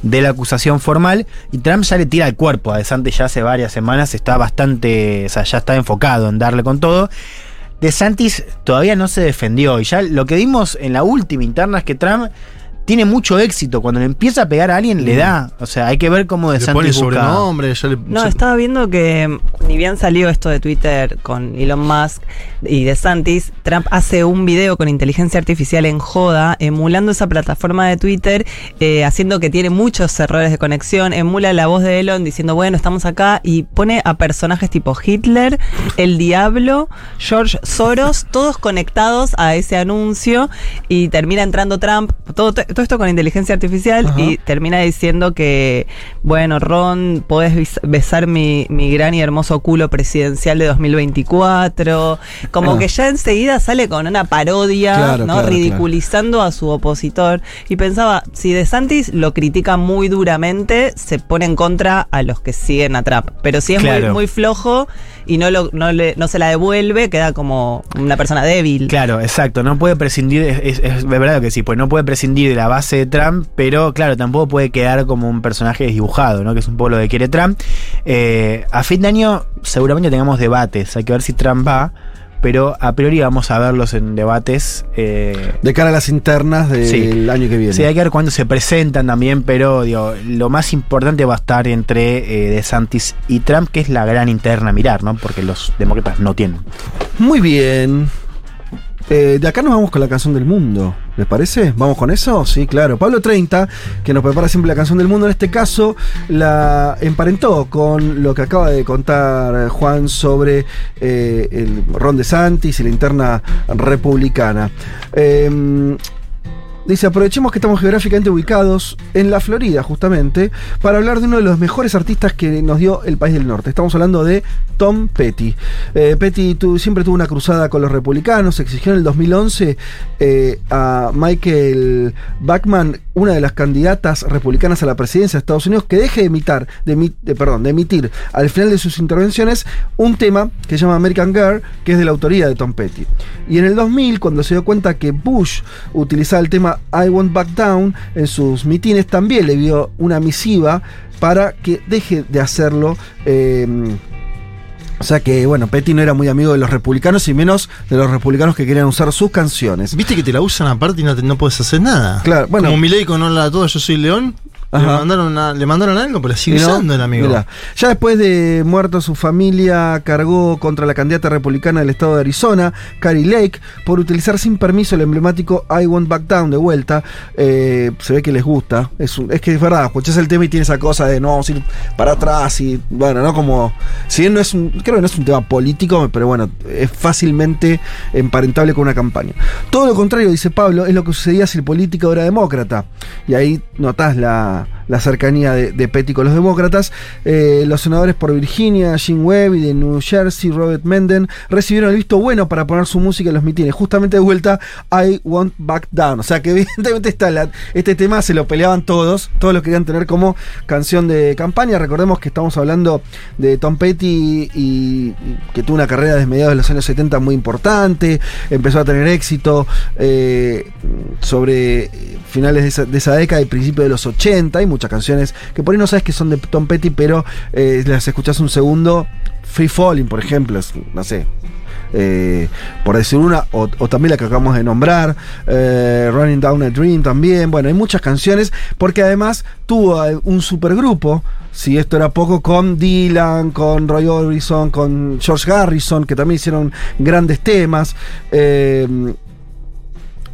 de la acusación formal. Y Trump ya le tira el cuerpo a DeSantis ya hace varias semanas. Está bastante, o sea, ya está enfocado en darle con todo. DeSantis todavía no se defendió. Y ya lo que vimos en la última interna es que Trump tiene mucho éxito. Cuando le empieza a pegar a alguien, le da. O sea, hay que ver cómo Le pone DeSantis busca- sobrenombre, ya le. No, se- estaba viendo que mm, ni bien salió esto de Twitter con Elon Musk y de Santis, Trump hace un video con inteligencia artificial en joda, emulando esa plataforma de Twitter, eh, haciendo que tiene muchos errores de conexión, emula la voz de Elon diciendo, bueno, estamos acá, y pone a personajes tipo Hitler, el Diablo, George Soros, todos conectados a ese anuncio, y termina entrando Trump, todo, todo esto con inteligencia artificial, Ajá. y termina diciendo que, bueno, Ron, podés besar mi, mi gran y hermoso culo presidencial de 2024. Como Ah. que ya enseguida sale con una parodia, Claro, ¿no? claro, Ridiculizando a su opositor. Y pensaba, si DeSantis lo critica muy duramente, se pone en contra a los que siguen a Trump. Pero si es muy, muy flojo y no, lo, no, le- no se la devuelve, queda como una persona débil. Claro, exacto. No puede prescindir, es, es- es verdad que sí, pues no puede prescindir de la base de Trump, pero claro, tampoco puede quedar como un personaje desdibujado, ¿no? Que es un poco lo que quiere Trump. Eh, a fin de año seguramente tengamos debates, hay que ver si Trump va, pero a priori vamos a verlos en debates. eh, De cara a las internas del Sí. año que viene. Sí, hay que ver cuándo se presentan también, pero digo, lo más importante va a estar entre eh, DeSantis y Trump, que es la gran interna a mirar, ¿no? Porque los demócratas no tienen. Muy bien. Eh, de acá nos vamos con la canción del mundo. ¿Les parece? ¿Vamos con eso? Sí, claro. Pablo 30, que nos prepara siempre la canción del mundo, en este caso la emparentó con lo que acaba de contar Juan sobre eh, el Ron DeSantis y la interna republicana. Eh, Dice, aprovechemos que estamos geográficamente ubicados en la Florida, justamente, para hablar de uno de los mejores artistas que nos dio el país del norte. Estamos hablando de Tom Petty. Eh, Petty tu- siempre tuvo una cruzada con los republicanos, exigió en el 2011 eh, a Michael Bachman, una de las candidatas republicanas a la presidencia de Estados Unidos, que deje de emitar, de, de emitir al final de sus intervenciones un tema que se llama American Girl, que es de la autoría de Tom Petty. Y en el 2000, cuando se dio cuenta que Bush utilizaba el tema I Won't Back Down en sus mitines, también le dio una misiva para que deje de hacerlo. eh, o sea que, bueno, Petty no era muy amigo de los republicanos y menos de los republicanos que querían usar sus canciones. Viste que te la usan aparte y no, te- no puedes hacer nada. Claro, bueno. Como Milei con Hola a todos, yo soy León. Le mandaron, a- le mandaron algo, pero la sigue no, usando el amigo. mirá, ya después de muerto su familia, cargó contra la candidata republicana del estado de Arizona, Carrie Lake, por utilizar sin permiso el emblemático I Won't Back Down de vuelta. Eh, se ve que les gusta. Es, un- es que es verdad, escuchás el tema y tiene esa cosa de no vamos a ir para atrás y bueno, no como. Si bien no es un. Creo que no es un tema político, pero bueno, es fácilmente emparentable con una campaña. Todo lo contrario, dice Pablo, es lo que sucedía si el político era demócrata. Y ahí notás la, на la cercanía de, de Petty con los demócratas. Eh, los senadores por Virginia, Jim Webb y de New Jersey, Robert Menden, recibieron el visto bueno para poner su música en los mitines. Justamente de vuelta, I Won't Back Down. O sea que [LAUGHS] evidentemente este tema se lo peleaban todos, todos lo querían tener como canción de campaña. Recordemos que estamos hablando de Tom Petty y, y que tuvo una carrera desde mediados de los años 70 muy importante, empezó a tener éxito eh, sobre finales de esa, década y principios de los 80. Hay muchas canciones que por ahí no sabes que son de Tom Petty, pero eh, las escuchás un segundo. Free Falling, por ejemplo, es, no sé, eh, por decir una, o, también la que acabamos de nombrar, eh, Running Down a Dream también, bueno, hay muchas canciones, porque además tuvo un supergrupo, si esto era poco, con Dylan, con Roy Orbison, con George Harrison, que también hicieron grandes temas.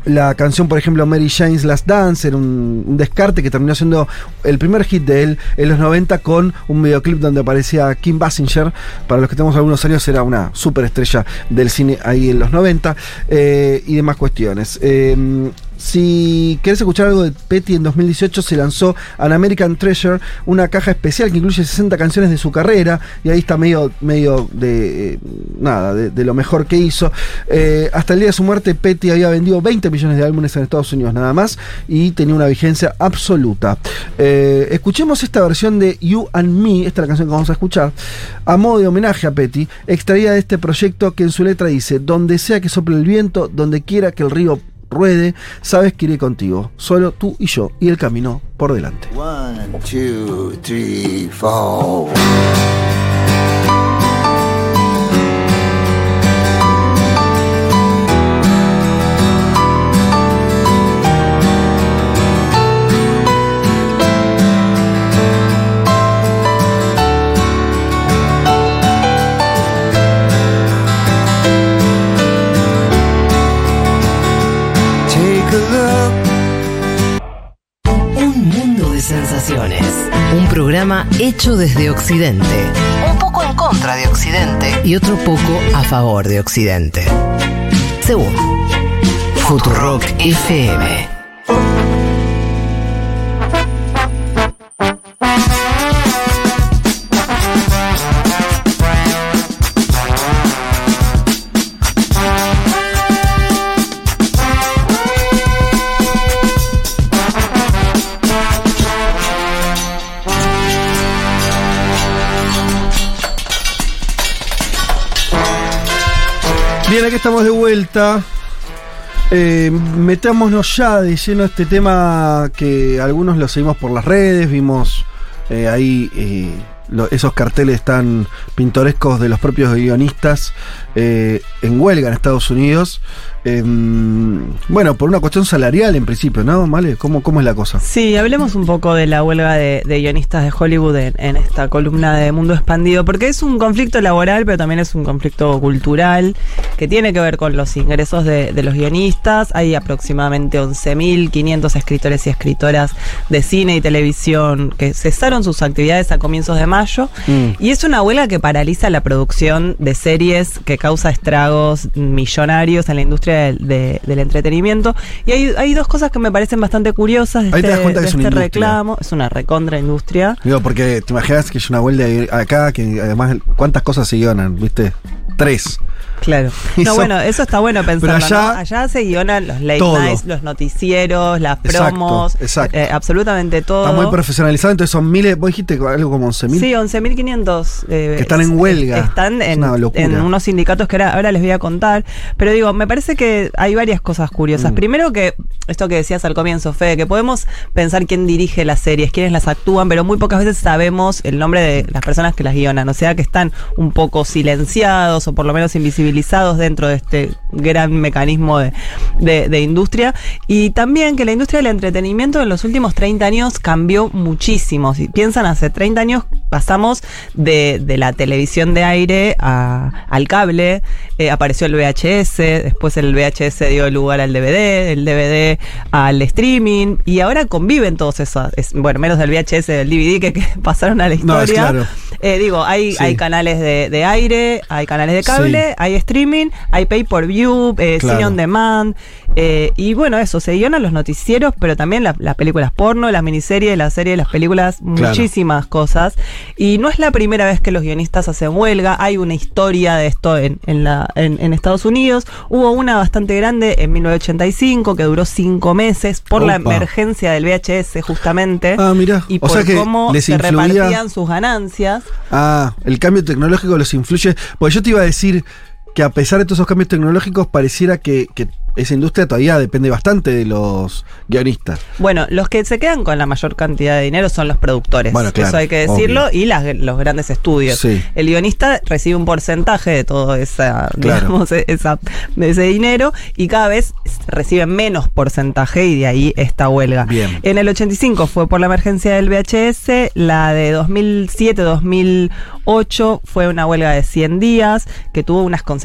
La canción, por ejemplo, Mary Jane's Last Dance era un, descarte que terminó siendo el primer hit de él en los 90 con un videoclip donde aparecía Kim Basinger. Para los que tenemos algunos años, era una superestrella del cine ahí en los 90 eh, y demás cuestiones. Eh, si querés escuchar algo de Petty, en 2018 se lanzó An American Treasure, una caja especial que incluye 60 canciones de su carrera, y ahí está medio, medio de eh, nada, de, lo mejor que hizo. Eh, hasta el día de su muerte, Petty había vendido 20 millones de álbumes en Estados Unidos nada más, y tenía una vigencia absoluta. Eh, escuchemos esta versión de You and Me, esta es la canción que vamos a escuchar, a modo de homenaje a Petty, extraída de este proyecto que en su letra dice, donde sea que sople el viento, donde quiera que el río ruede, sabes que iré contigo, solo tú y yo, y el camino por delante. Un programa hecho desde Occidente, un poco en contra de Occidente y otro poco a favor de Occidente. Según Futurock FM. Bien, aquí estamos de vuelta. Eh, metámonos ya de lleno este tema que algunos lo seguimos por las redes, vimos eh, ahí eh, esos carteles tan pintorescos de los propios guionistas eh, en huelga en Estados Unidos. Eh, bueno, por una cuestión salarial en principio, ¿no? ¿Vale? ¿Cómo, cómo es la cosa? Sí, hablemos un poco de la huelga de, de guionistas de Hollywood en, en esta columna de Mundo Expandido, porque es un conflicto laboral, pero también es un conflicto cultural que tiene que ver con los ingresos de, de los guionistas. Hay aproximadamente 11.500 escritores y escritoras de cine y televisión que cesaron sus actividades a comienzos de mayo. Y es una huelga que paraliza la producción de series, que causa estragos millonarios en la industria del, de- del entretenimiento. Y hay, hay dos cosas que me parecen bastante curiosas de Ahí te das este, cuenta que de es una este reclamo. Es una recontra industria. Digo, porque te imaginas que es una huelga acá, que además, ¿cuántas cosas se guionan? ¿Viste? Tres. Claro. [LAUGHS] No, bueno, eso está bueno pensarlo. Pero allá- ¿no? allá se guionan los late Todo. nights, los noticieros, las promos, exacto. eh, absolutamente todo. Está muy profesionalizado, entonces son miles, vos dijiste algo como 11.000. Sí, 11.500. eh, Que están en huelga. Están Es en, unos sindicatos que ahora, ahora les voy a contar. Pero digo, me parece que hay varias cosas curiosas. Mm. Primero que, esto que decías al comienzo, Fede, que podemos pensar quién dirige las series, quiénes las actúan, pero muy pocas veces sabemos el nombre de las personas que las guionan. O sea, que están un poco silenciados o por lo menos invisibilizados dentro de este gran mecanismo de, de- de industria. Y también que la industria del entretenimiento en los últimos 30 años cambió muchísimo. Si piensan, hace 30 años pasamos de, de la televisión de aire a- al cable, eh, apareció el VHS, después el VHS dio lugar al DVD, el DVD al streaming, y ahora conviven todos esos, es- bueno, menos del VHS, del DVD que, que [LAUGHS] pasaron a la No, es historia. claro. Eh, digo, hay, Sí. hay canales de, de aire, hay canales de cable, Sí. hay streaming, hay pay per view, eh, Claro. cine on demand. eh, y bueno, eso, se guionan los noticieros, pero también la- las películas porno, las miniseries, las series, las películas, Claro. muchísimas cosas. Y no es la primera vez que los guionistas hacen huelga, hay una historia de esto en, en la, en, en Estados Unidos. Hubo una bastante grande en 1985 que duró cinco meses por la emergencia del VHS justamente. Ah, mira. Y O por sea que cómo les se influía- repartían sus ganancias. Ah, el cambio tecnológico los influye. Pues yo te iba a decir que a pesar de todos esos cambios tecnológicos, pareciera que, que esa industria todavía depende bastante de los guionistas. Bueno, los que se quedan con la mayor cantidad de dinero son los productores. Bueno, claro, Eso hay que decirlo. obvio. Y las- los grandes estudios. Sí. El guionista recibe un porcentaje de todo esa, Claro. digamos, e- esa- de ese dinero y cada vez recibe menos porcentaje y de ahí esta huelga. Bien. En el 85 fue por la emergencia del VHS, la de 2007-2008 fue una huelga de 100 días que tuvo unas consecuencias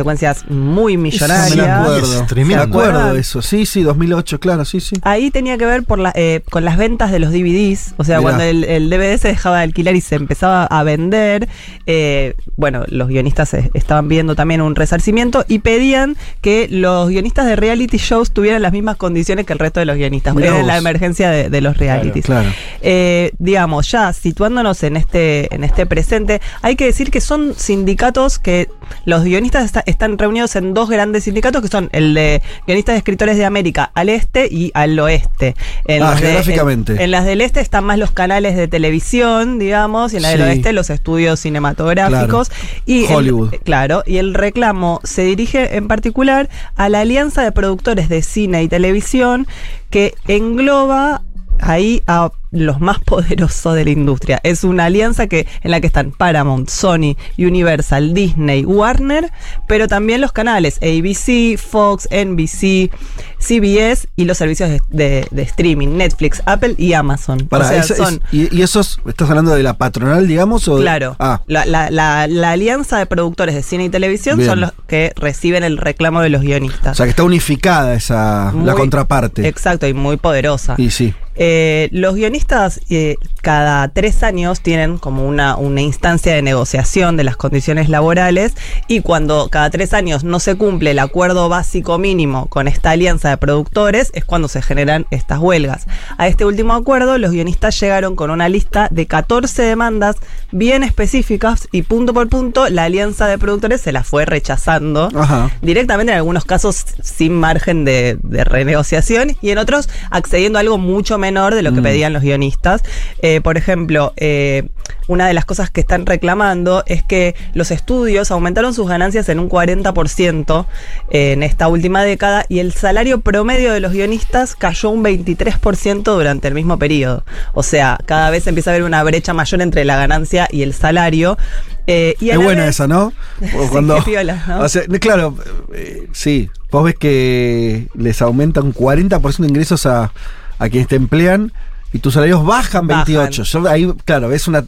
muy millonarias. Sí, me acuerdo. Me acuerdo eso. Sí, sí, 2008, claro, sí, sí. Ahí tenía que ver por la, eh, con las ventas de los DVDs. O sea, Mirá. cuando el, el DVD se dejaba de alquilar y se empezaba a vender, eh, bueno, los guionistas eh, estaban viendo también un resarcimiento y pedían que los guionistas de reality shows tuvieran las mismas condiciones que el resto de los guionistas. Era la emergencia de, de los realities. Claro. Eh, digamos, ya situándonos en este, en este presente, hay que decir que son sindicatos que los guionistas está- están reunidos en dos grandes sindicatos que son el de guionistas y escritores de América al este y al oeste. En Ah, de- geográficamente. en, en las del este están más los canales de televisión, digamos, y en las del oeste los estudios cinematográficos. Y el- Hollywood. claro, y el reclamo se dirige en particular a la Alianza de Productores de Cine y Televisión que engloba ahí a los más poderosos de la industria. Es una alianza que en la que están Paramount, Sony, Universal, Disney, Warner, pero también los canales ABC, Fox, NBC, CBS y los servicios de, de- de streaming, Netflix, Apple y Amazon. Para, o sea, esa- es- son y, y esos, ¿estás hablando de la patronal, digamos? O de- Claro. Ah, La, la- la- la alianza de productores de cine y televisión Bien. son los que reciben el reclamo de los o guionistas. sea que está unificada esa, la contraparte. Exacto, y muy poderosa. Y sí. Eh, los guionistas guionistas eh, cada tres años tienen como una, una instancia de negociación de las condiciones laborales y cuando cada tres años no se cumple el acuerdo básico mínimo con esta alianza de productores es cuando se generan estas huelgas. A este último acuerdo los guionistas llegaron con una lista de 14 demandas bien específicas y punto por punto la alianza de productores se las fue rechazando Ajá. directamente en algunos casos sin margen de, de renegociación y en otros accediendo a algo mucho menor de lo que Mm. pedían los guionistas. Eh, por ejemplo, eh, una de las cosas que están reclamando es que los estudios aumentaron sus ganancias en un 40% en esta última década y el salario promedio de los guionistas cayó un 23% durante el mismo periodo. O sea, cada vez empieza a haber una brecha mayor entre la ganancia y el salario. Eh, y Es buena vez- esa, ¿no? O [LAUGHS] Sí, piola, ¿no? [LAUGHS] o sea, claro, eh, sí. Vos ves que les aumenta un 40% de ingresos a, a quienes te emplean y tus salarios bajan Bajan. 28. Yo ahí, claro, ves una.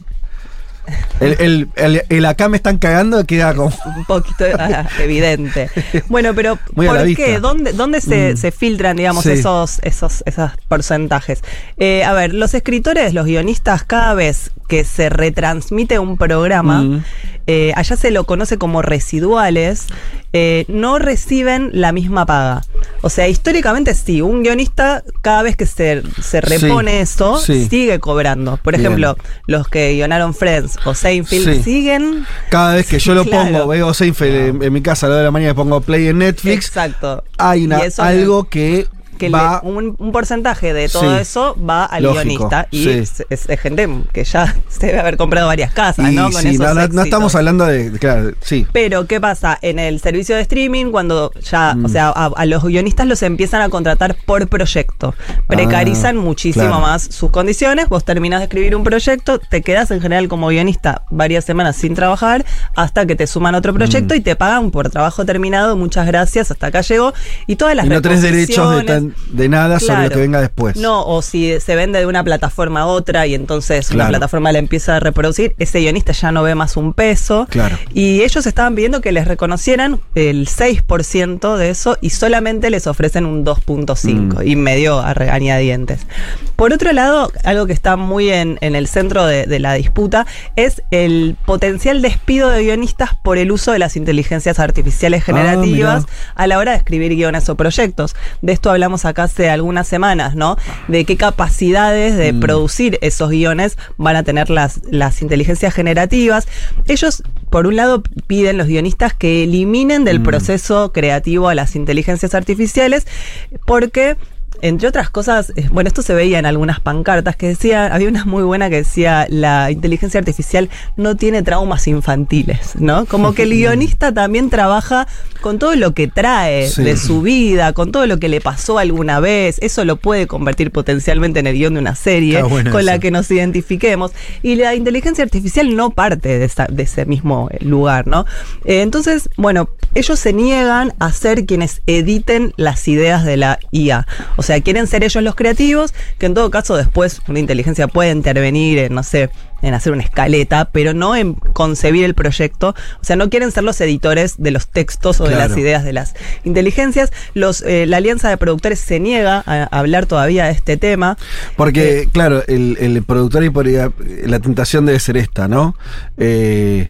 El, el, el- el acá me están cagando queda como. [LAUGHS] un poquito ah, evidente. Bueno, pero Muy ¿por vista. qué? ¿Dónde, dónde se, Mm. se filtran, digamos, Sí. esos, esos, esos porcentajes? Eh, a ver, los escritores, los guionistas, cada vez que se retransmite un programa, Mm. Eh, allá se lo conoce como residuales, eh, no reciben la misma paga. O sea, históricamente sí, un guionista cada vez que se, se repone Sí, eso, sí. sigue cobrando. Por Bien. ejemplo, los que guionaron Friends o Seinfeld Sí. siguen Cada vez que yo lo Claro. pongo, veo Seinfeld en, en mi casa a la hora de la mañana y pongo play en Netflix, Exacto. hay una, algo que, que va. le- un, un porcentaje de todo Sí. eso va al Lógico, guionista. Y sí. es, es- es gente que ya [LAUGHS] se debe haber comprado varias casas, y ¿no? Con sí, esos no, estamos hablando de. Claro, sí. Pero, ¿qué pasa? En el servicio de streaming, cuando ya, Mm. o sea, a, a los guionistas los empiezan a contratar por proyecto. Precarizan Ah, muchísimo claro. más sus condiciones. Vos terminás de escribir un proyecto, te quedás en general como guionista varias semanas sin trabajar, hasta que te suman otro proyecto Mm. y te pagan por trabajo terminado. Muchas gracias, hasta acá llegó. Y todas las Y no tenés derechos de, reposiciones- de nada sobre lo que venga después. no, o si se vende de una plataforma a otra y entonces una Claro. plataforma la empieza a reproducir, ese guionista ya no ve más un peso. Claro. Y ellos estaban pidiendo que les reconocieran el 6% de eso y solamente les ofrecen un 2.5 Mm. y medio a regañadientes. Por otro lado, algo que está muy en, en el centro de, de la disputa es el potencial despido de guionistas por el uso de las inteligencias artificiales generativas mirá. a la hora de escribir guiones o proyectos. De esto hablamos acá hace algunas semanas, ¿no? De qué capacidades de Mm. producir esos guiones van a tener las, las inteligencias generativas. Ellos, por un lado, piden los guionistas que eliminen del Mm. proceso creativo a las inteligencias artificiales porque... Entre otras cosas, eh, bueno, esto se veía en algunas pancartas que decía, había una muy buena que decía, la inteligencia artificial no tiene traumas infantiles, ¿no? Como que el [LAUGHS] guionista también trabaja con todo lo que trae Sí. de su vida, con todo lo que le pasó alguna vez, eso lo puede convertir potencialmente en el guion de una serie con la que nos identifiquemos. Y la inteligencia artificial no parte de, esa- de ese mismo lugar, ¿no? Eh, entonces, bueno, ellos se niegan a ser quienes editen las ideas de la IA. O sea, quieren ser ellos los creativos, que en todo caso después una inteligencia puede intervenir en, no sé, en hacer una escaleta, pero no en concebir el proyecto. O sea, no quieren ser los editores de los textos o de las ideas de las inteligencias. Los, eh, la Alianza de Productores se niega a, a hablar todavía de este tema. Porque, claro, el, el productor y la tentación debe ser esta, ¿no? Eh,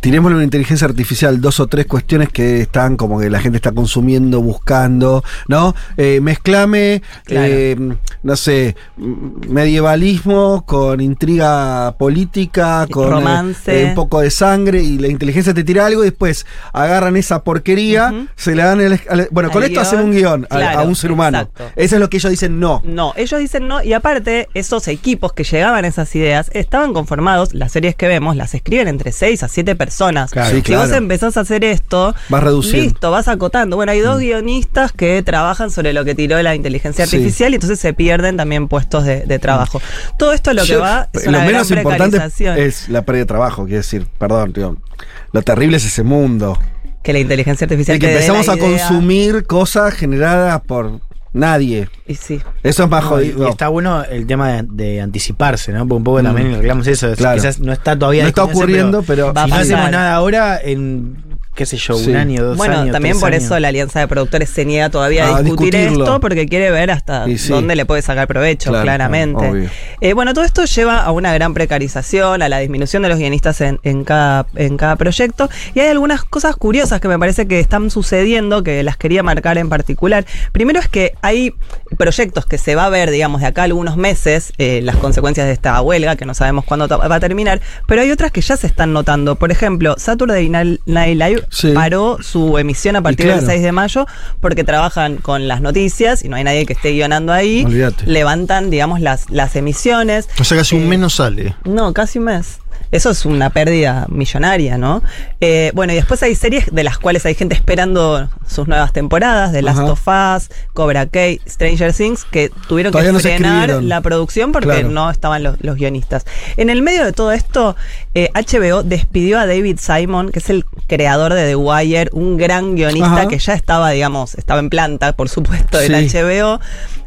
tirémosle una inteligencia artificial, dos o tres cuestiones que están como que la gente está consumiendo, buscando, ¿no? Eh, mezclame, Claro. eh, no sé, medievalismo con intriga política, con eh, Romance. eh, un poco de sangre y la inteligencia te tira algo y después agarran esa porquería, se la dan, al- bueno, con esto guion, hacen un guion a- un ser humano. exacto. Eso es lo que ellos dicen no. No, ellos dicen no, y aparte, esos equipos que llegaban a esas ideas estaban conformados, las series que vemos las escriben entre 6 a 7 personas. Claro. si claro. vos empezás a hacer esto, Vas reduciendo. listo, vas acotando. Bueno, hay dos guionistas que trabajan sobre lo que tiró la inteligencia Sí. artificial y entonces se pierden también puestos de, de trabajo. Todo esto lo que va es lo una menos gran importante es la pérdida de trabajo, quiero decir, perdón, tío. Lo terrible es ese mundo. que la inteligencia artificial El que empezamos a idea. consumir cosas generadas por nadie. Y sí. Eso es más No, jodido. y está bueno el tema de, de anticiparse, ¿no? Porque un poco Mm. también reclamamos eso. es- Claro. Quizás no está todavía No está ocurriendo, pero a si no hacemos nada ahora, en qué sé yo, Sí. un año, dos bueno, años. también tres por años. eso la alianza de productores se niega todavía A a discutir discutirlo. esto porque quiere ver hasta sí. dónde le puede sacar provecho, Claro, claramente. Eh, bueno, todo esto lleva a una gran precarización, a la disminución de los guionistas en, en cada, en cada proyecto. Y hay algunas cosas curiosas que me parece que están sucediendo, que las quería marcar en particular. Primero es que hay proyectos que se va a ver, digamos, de acá a algunos meses, eh, las consecuencias de esta huelga, que no sabemos cuándo va a terminar, pero hay otras que ya se están notando. Por ejemplo, Saturday Night Live Sí. paró su emisión a partir claro. del 6 de mayo porque trabajan con las noticias y no hay nadie que esté guionando ahí. Olvídate. Levantan, digamos, las, las emisiones. O sea, casi un mes no sale. No, casi un mes. Eso es una pérdida millonaria, ¿no? Eh, bueno, y después hay series de las cuales hay gente esperando sus nuevas temporadas, de Last Ajá. of Us, Cobra Kai, Stranger Things, que tuvieron Todavía que no frenar la producción porque Claro. no estaban los, los guionistas. En el medio de todo esto, eh, HBO despidió a David Simon, que es el creador de The Wire, un gran guionista Ajá. que ya estaba, digamos, estaba en planta, por supuesto, Sí. HBO.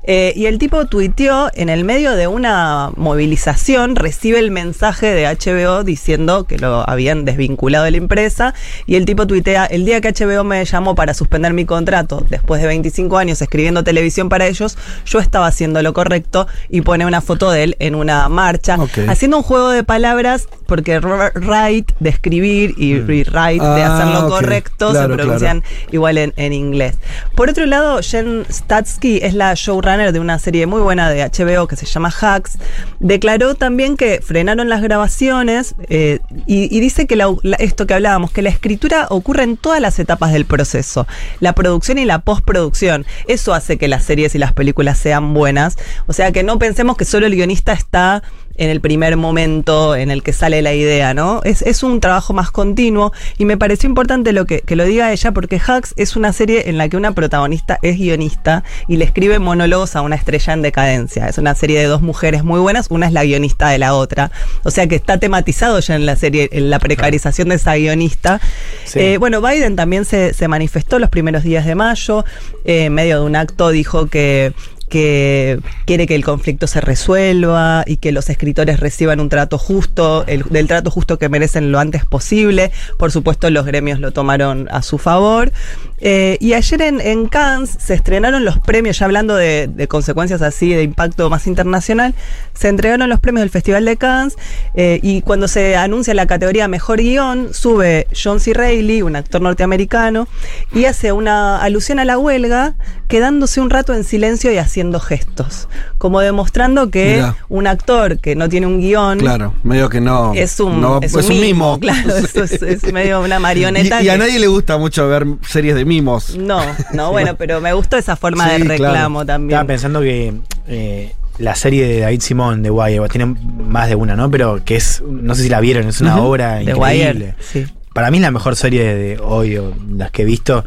Eh, y el tipo tuiteó en el medio de una movilización, recibe el mensaje de HBO diciendo que lo habían desvinculado de la empresa. Y el tipo tuitea, el día que HBO me llamó para suspender mi contrato, después de 25 años escribiendo televisión para ellos, yo estaba haciendo lo correcto y pone una foto de él en una marcha, haciendo un juego de palabras, porque r- write de escribir y rewrite de Ah, hacer lo correcto Claro, se pronuncian igual en, en inglés. Por otro lado, Jen Statsky es la showrunner de una serie muy buena de HBO que se llama Hacks. Declaró también que frenaron las grabaciones eh, y, dice que esto que hablábamos, que la escritura ocurre en todas las etapas del proceso, la producción y la postproducción. Eso hace que las series y las películas sean buenas. O sea, que no pensemos que solo el guionista está en el primer momento en el que sale la idea, ¿no? Es, es un trabajo más continuo y me pareció importante lo que, que lo diga ella porque Hacks es una serie en la que una protagonista es guionista y le escribe monólogos a una estrella en decadencia. Es una serie de dos mujeres muy buenas, una es la guionista de la otra. O sea que está tematizado ya en la serie, en la precarización de esa guionista. Sí. Eh, bueno, Biden también se, se manifestó los primeros días de mayo, eh, en medio de un acto dijo que que quiere que el conflicto se resuelva y que los escritores reciban un trato justo, el, del trato justo que merecen lo antes posible. Por supuesto, los gremios lo tomaron a su favor. Eh, y ayer en, en Cannes se estrenaron los premios, ya hablando de, consecuencias así, de impacto más internacional, se entregaron los premios del Festival de Cannes eh, y cuando se anuncia la categoría Mejor Guión, sube John C. Reilly, un actor norteamericano, y hace una alusión a la huelga, quedándose un rato en silencio y haciendo gestos, como demostrando que Mirá. un actor que no tiene un guion Claro, medio que no. es un, no, es un mimo, claro, [LAUGHS] Sí. es, es medio una marioneta. Y, y a que- nadie le gusta mucho ver series de mimos. No, no, [LAUGHS] bueno, pero me gustó esa forma Sí, de claro. reclamo también. Estaba pensando que eh, la serie de David Simón de Wire, tiene más de una, ¿no? Pero que es, no sé si la vieron, es una obra increíble. Wire, sí. Para mí es la mejor serie de hoy, o las que he visto.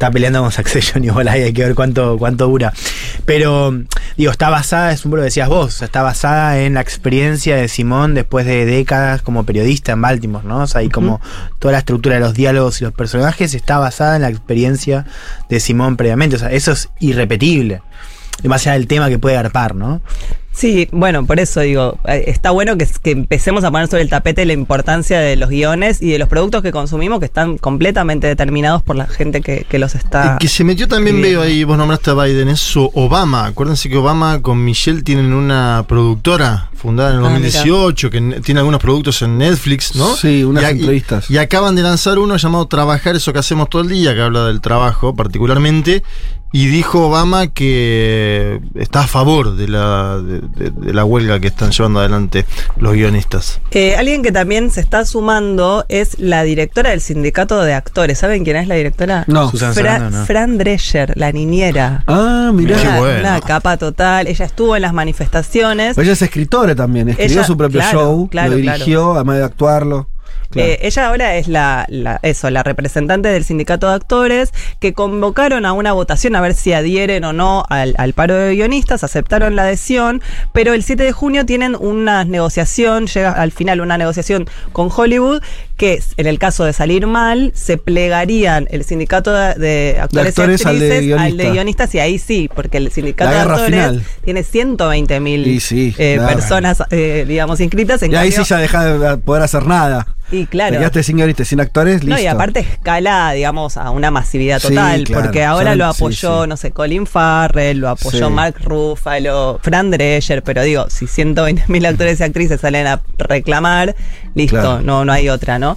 Está peleando con Succession [LAUGHS] igual ahí, hay que ver cuánto, cuánto dura. Pero, digo, está basada, es un poco lo decías vos, está basada en la experiencia de Simón después de décadas como periodista en Baltimore, ¿no? O sea, y como toda la estructura de los diálogos y los personajes está basada en la experiencia de Simón previamente. O sea, eso es irrepetible. Más allá del tema que puede garpar, ¿no? Sí, bueno, por eso digo, eh, está bueno que, que empecemos a poner sobre el tapete la importancia de los guiones y de los productos que consumimos que están completamente determinados por la gente que, que los está. Que se metió también, veo ahí, vos nombraste a Biden, eso Obama. Acuérdense que Obama con Michelle tienen una productora fundada en el Ah, 2018 que n- tiene algunos productos en Netflix, ¿no? Sí, unas Y a- y- entrevistas. Y, acaban de lanzar uno llamado Trabajar, eso que hacemos todo el día, que habla del trabajo particularmente. Y dijo Obama que está a favor de la, de, de- de la huelga que están llevando adelante los guionistas. Eh, alguien que también se está sumando es la directora del sindicato de actores. ¿Saben quién es la directora? No. Fra- Sarandon, ¿no? Fran Drescher, la niñera. Ah, mirá. Qué Una, bueno. una capa total. Ella estuvo en las manifestaciones. Ella es escritora también, escribió Ella- su propio claro, show, claro, lo dirigió, además de actuarlo. Claro. Eh, ella ahora es la, la- eso, la representante del sindicato de actores que convocaron a una votación a ver si adhieren o no al, al paro de guionistas, aceptaron la adhesión, pero el 7 de junio tienen una negociación, llega al final una negociación con Hollywood, que en el caso de salir mal, se plegarían el sindicato de, de actores, actores y al de actrices al de, guionista. guionistas, y ahí sí, porque el sindicato de actores final. tiene 120 mil sí, nada. personas, eh, digamos, inscritas. En y ahí cambio- sí ya deja de poder hacer nada. Y claro. Te quedaste sin guionistas, sin actores, listo. No, y aparte escala, digamos, a una masividad Sí, total, claro. porque ahora Son- lo apoyó, sí. no sé, Colin Farrell, lo apoyó. Mark Ruffalo, Fran Drescher, pero digo, si 120.000 actores y actrices salen a reclamar, listo, Claro. no, no hay otra, ¿no?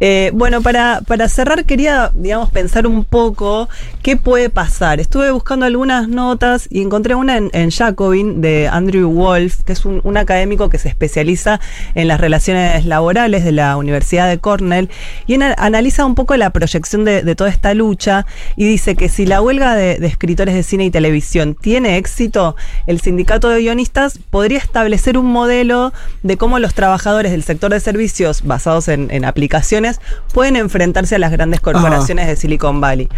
Eh, bueno, para, para cerrar quería, digamos, pensar un poco qué puede pasar. Estuve buscando algunas notas y encontré una en, en Jacobin de Andrew Wolf, que es un, un académico que se especializa en las relaciones laborales de la Universidad de Cornell, y en- analiza un poco la proyección de, de toda esta lucha y dice que si la huelga de, de escritores de cine y televisión tiene éxito, el sindicato de guionistas podría establecer un modelo de cómo los trabajadores del sector de servicios basados en, en aplicaciones pueden enfrentarse a las grandes corporaciones de Silicon Valley.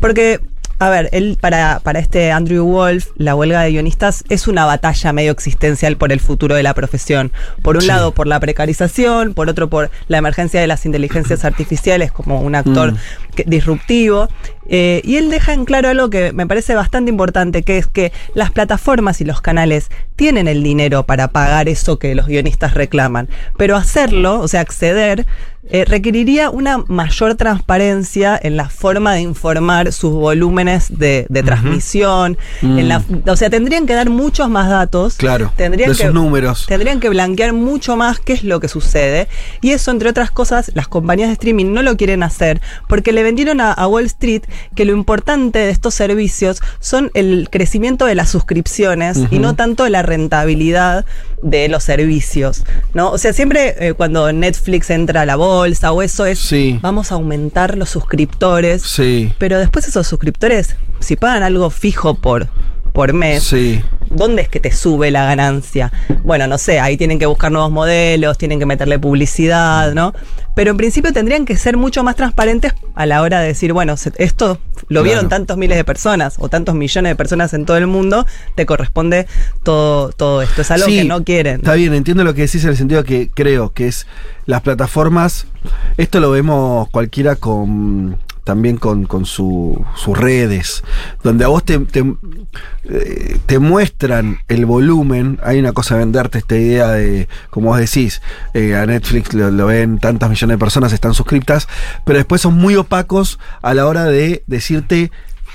Porque a ver, él para, para este Andrew Wolf, la huelga de guionistas es una batalla medio existencial por el futuro de la profesión. Por un Sí. lado, por la precarización, por otro, por la emergencia de las inteligencias artificiales como un actor Mm. que- disruptivo. Eh, y él deja en claro algo que me parece bastante importante, que es que las plataformas y los canales tienen el dinero para pagar eso que los guionistas reclaman, pero hacerlo, o sea, acceder, eh, requeriría una mayor transparencia en la forma de informar sus volúmenes de, de transmisión, Mm. en la- o sea, tendrían que dar muchos más datos, Claro, tendrían de que, sus números. Tendrían que blanquear mucho más qué es lo que sucede. Y eso, entre otras cosas, las compañías de streaming no lo quieren hacer porque le vendieron a, a Wall Street que lo importante de estos servicios son el crecimiento de las suscripciones y no tanto la rentabilidad de los servicios. ¿no? O sea, siempre eh, cuando Netflix entra a la bolsa o eso es vamos a aumentar los suscriptores. Sí. Pero después esos suscriptores, si pagan algo fijo por, por mes, Sí. ¿dónde es que te sube la ganancia? Bueno, no sé, ahí tienen que buscar nuevos modelos, tienen que meterle publicidad, ¿no? Pero en principio tendrían que ser mucho más transparentes a la hora de decir, bueno, esto lo Claro. vieron tantos miles de personas o tantos millones de personas en todo el mundo, te corresponde todo, todo esto. Es algo Sí, que no quieren. Está bien, entiendo lo que decís en el sentido que creo que es las plataformas, esto lo vemos cualquiera con también con, con su- sus redes, donde a vos te, te, eh, muestran el volumen, hay una cosa de venderte esta idea de, como vos decís, eh, a Netflix lo, lo ven tantas millones de personas, están suscriptas, pero después son muy opacos a la hora de decirte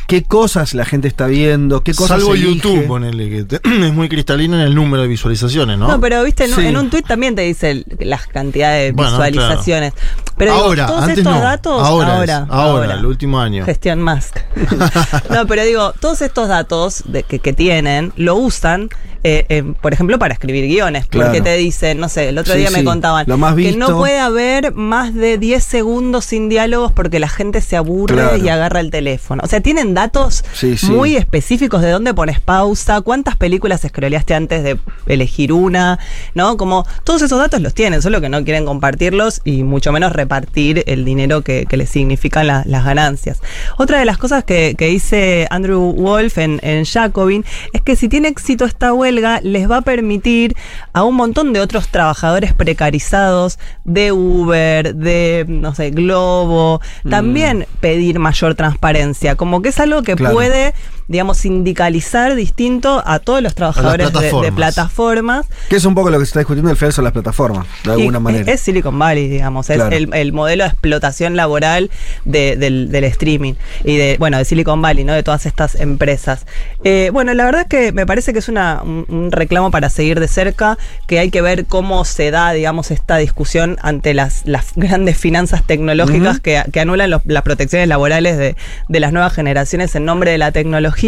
qué cosas la gente está viendo, qué cosas Salvo elige. YouTube, ponele, que te- [CLEARS THROAT] es muy cristalino en el número de visualizaciones, ¿no? ¿no? pero viste, en, un- Sí. en un tweet también te dice el- las cantidades de Bueno, visualizaciones. Pero digo, ahora, todos antes estos no. datos, ahora, ahora, es, ahora, el último año. Gestión Musk. [LAUGHS] no, pero digo, todos estos datos de, que, que tienen lo usan, eh, eh, por ejemplo, para escribir guiones. Porque Claro. te dicen, no sé, el otro Sí, día me sí, contaban que no puede haber más de 10 segundos sin diálogos porque la gente se aburre Claro. y agarra el teléfono. O sea, tienen datos Sí, muy específicos de dónde pones pausa, cuántas películas scrolleaste antes de elegir una, ¿no? Como todos esos datos los tienen, solo que no quieren compartirlos y mucho menos repartir el dinero que, que les significan la- las ganancias. Otra de las cosas que, que dice Andrew Wolf en, en Jacobin es que si tiene éxito esta huelga, les va a permitir a un montón de otros trabajadores precarizados de Uber, de, no sé, Globo, también pedir mayor transparencia, como que es algo que Claro. puede digamos, sindicalizar distinto a todos los trabajadores de- de, plataformas. Que es un poco lo que se está discutiendo al final son las plataformas, de alguna manera. Es, Silicon Valley, digamos, es el, el modelo de explotación laboral de- del, del streaming y de, bueno, de Silicon Valley, ¿no? De todas estas empresas. Eh, bueno, la verdad es que me parece que es una, un, un reclamo para seguir de cerca, que hay que ver cómo se da, digamos, esta discusión ante las, las grandes finanzas tecnológicas que, que anulan los- las protecciones laborales de, de las nuevas generaciones en nombre de la tecnología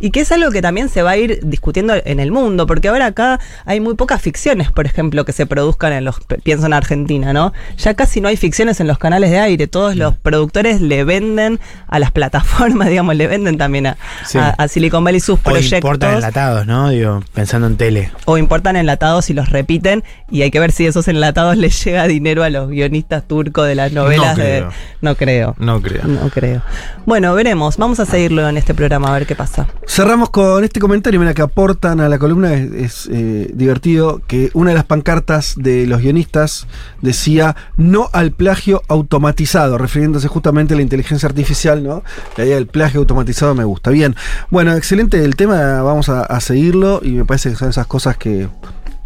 y que es algo que también se va a ir discutiendo en el mundo, porque ahora acá hay muy pocas ficciones, por ejemplo, que se produzcan en los, pienso en Argentina, ¿no? Ya casi no hay ficciones en los canales de aire, todos los productores le venden a las plataformas, [LAUGHS] digamos, le venden también a, Sí. a- a Silicon Valley sus O proyectos. importan enlatados, ¿no? Digo, pensando en tele. o importan enlatados y los repiten y hay que ver si esos enlatados [LAUGHS] les llega dinero a los guionistas turcos de las novelas No de creo. no creo No creo. no creo bueno veremos vamos a seguirlo en este programa ver qué pasa Cerramos con este comentario, mira, que aportan a la columna, es, eh, divertido, que una de las pancartas de los guionistas decía no al plagio automatizado, refiriéndose justamente a la inteligencia artificial, ¿no? La idea del plagio automatizado me gusta. Bien, bueno, excelente el tema, vamos a, a seguirlo y me parece que son esas cosas que,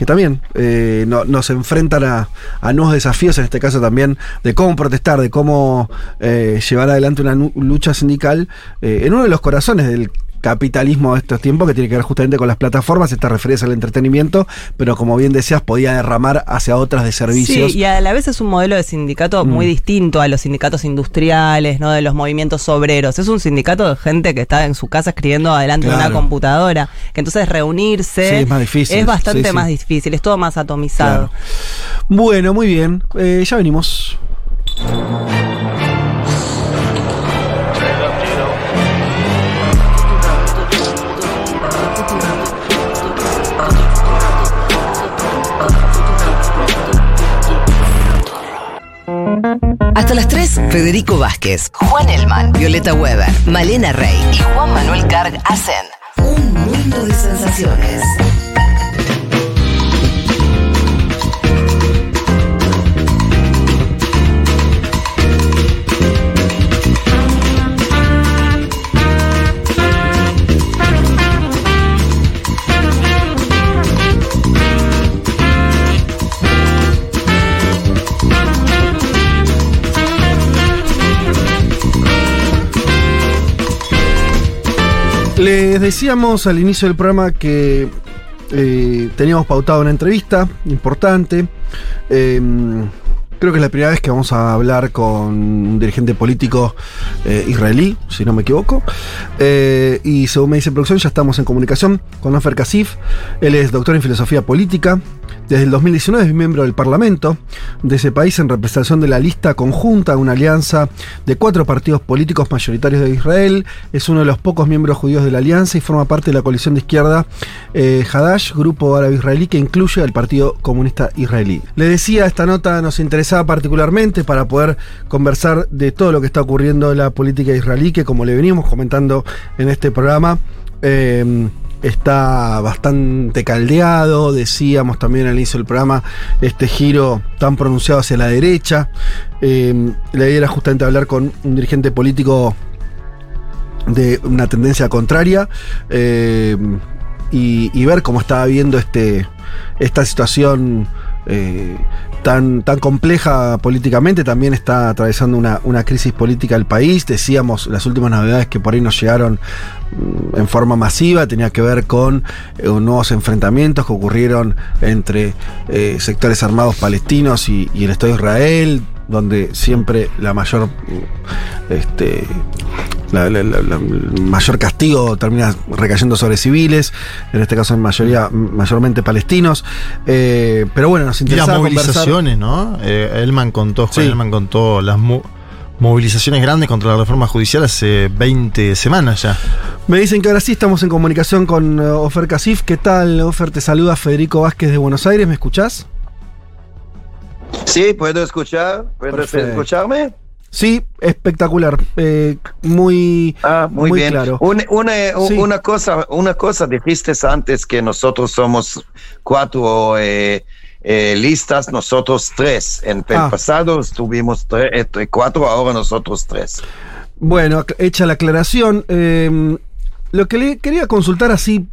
que también eh, no- nos enfrentan a, nuevos desafíos, en este caso también de cómo protestar, de cómo eh, llevar adelante una lucha sindical eh, en uno de los corazones del capitalismo de estos tiempos que tiene que ver justamente con las plataformas, estas referidas al entretenimiento, pero como bien decías, podía derramar hacia otras de servicios. Sí, y a la vez es un modelo de sindicato muy Mm. distinto a los sindicatos industriales, ¿no? De los movimientos obreros. Es un sindicato de gente que está en su casa escribiendo adelante de una Claro. computadora. Que entonces reunirse Sí, es más difícil. es bastante sí. más difícil, es todo más atomizado. Claro. Bueno, muy bien. Eh, ya venimos. Hasta las 3, Federico Vázquez, Juan Elman, Violeta Weber, Malena Rey y Juan Manuel Carg hacen un mundo de sensaciones. Les decíamos al inicio del programa que eh, teníamos pautado una entrevista importante. Eh, creo que es la primera vez que vamos a hablar con un dirigente político eh, israelí, si no me equivoco. Eh, y según me dice producción, ya estamos en comunicación con Ofer Kasif. Él es doctor en filosofía política. Desde el 2019 es miembro del Parlamento de ese país en representación de la lista conjunta, una alianza de cuatro partidos políticos mayoritarios de Israel. Es uno de los pocos miembros judíos de la alianza y forma parte de la coalición de izquierda eh, Hadash, grupo árabe israelí que incluye al Partido Comunista Israelí. Le decía, esta nota nos interesaba particularmente para poder conversar de todo lo que está ocurriendo en la política israelí, que como le venimos comentando en este programa, eh, está bastante caldeado, decíamos también al inicio del programa, este giro tan pronunciado hacia la derecha. Eh, la idea era justamente hablar con un dirigente político de una tendencia contraria eh, y, ver cómo estaba viendo este, esta situación eh, tan, tan compleja políticamente. También está atravesando una, una crisis política el país. Decíamos las últimas novedades que por ahí nos llegaron en forma masiva, tenía que ver con eh, nuevos enfrentamientos que ocurrieron entre eh, sectores armados palestinos y, y el Estado de Israel, donde siempre la mayor mm, este, la, la- la- la- el mayor castigo termina recayendo sobre civiles, en este caso en mayoría, mayormente palestinos. Eh, pero bueno, nos Y las movilizaciones, ¿no? Eh, Elman contó, Juan Sí. Elman contó las movilizaciones grandes contra la reforma judicial hace 20 semanas ya. Me dicen que ahora sí estamos en comunicación con eh, Ofer Casif. ¿Qué tal, Ofer? Te saluda Federico Vázquez de Buenos Aires. ¿Me escuchás? Sí, puedo escuchar. ¿Puedes Perfecto. escucharme? Sí, espectacular. Eh, muy, Ah, muy, bien. claro. Un- una, Sí. una cosa, una cosa dijiste antes que nosotros somos cuatro eh, eh, listas, nosotros tres. En el Ah. pasado estuvimos tre- eh, cuatro, ahora nosotros tres. Bueno, hecha la aclaración, eh, lo que le quería consultar así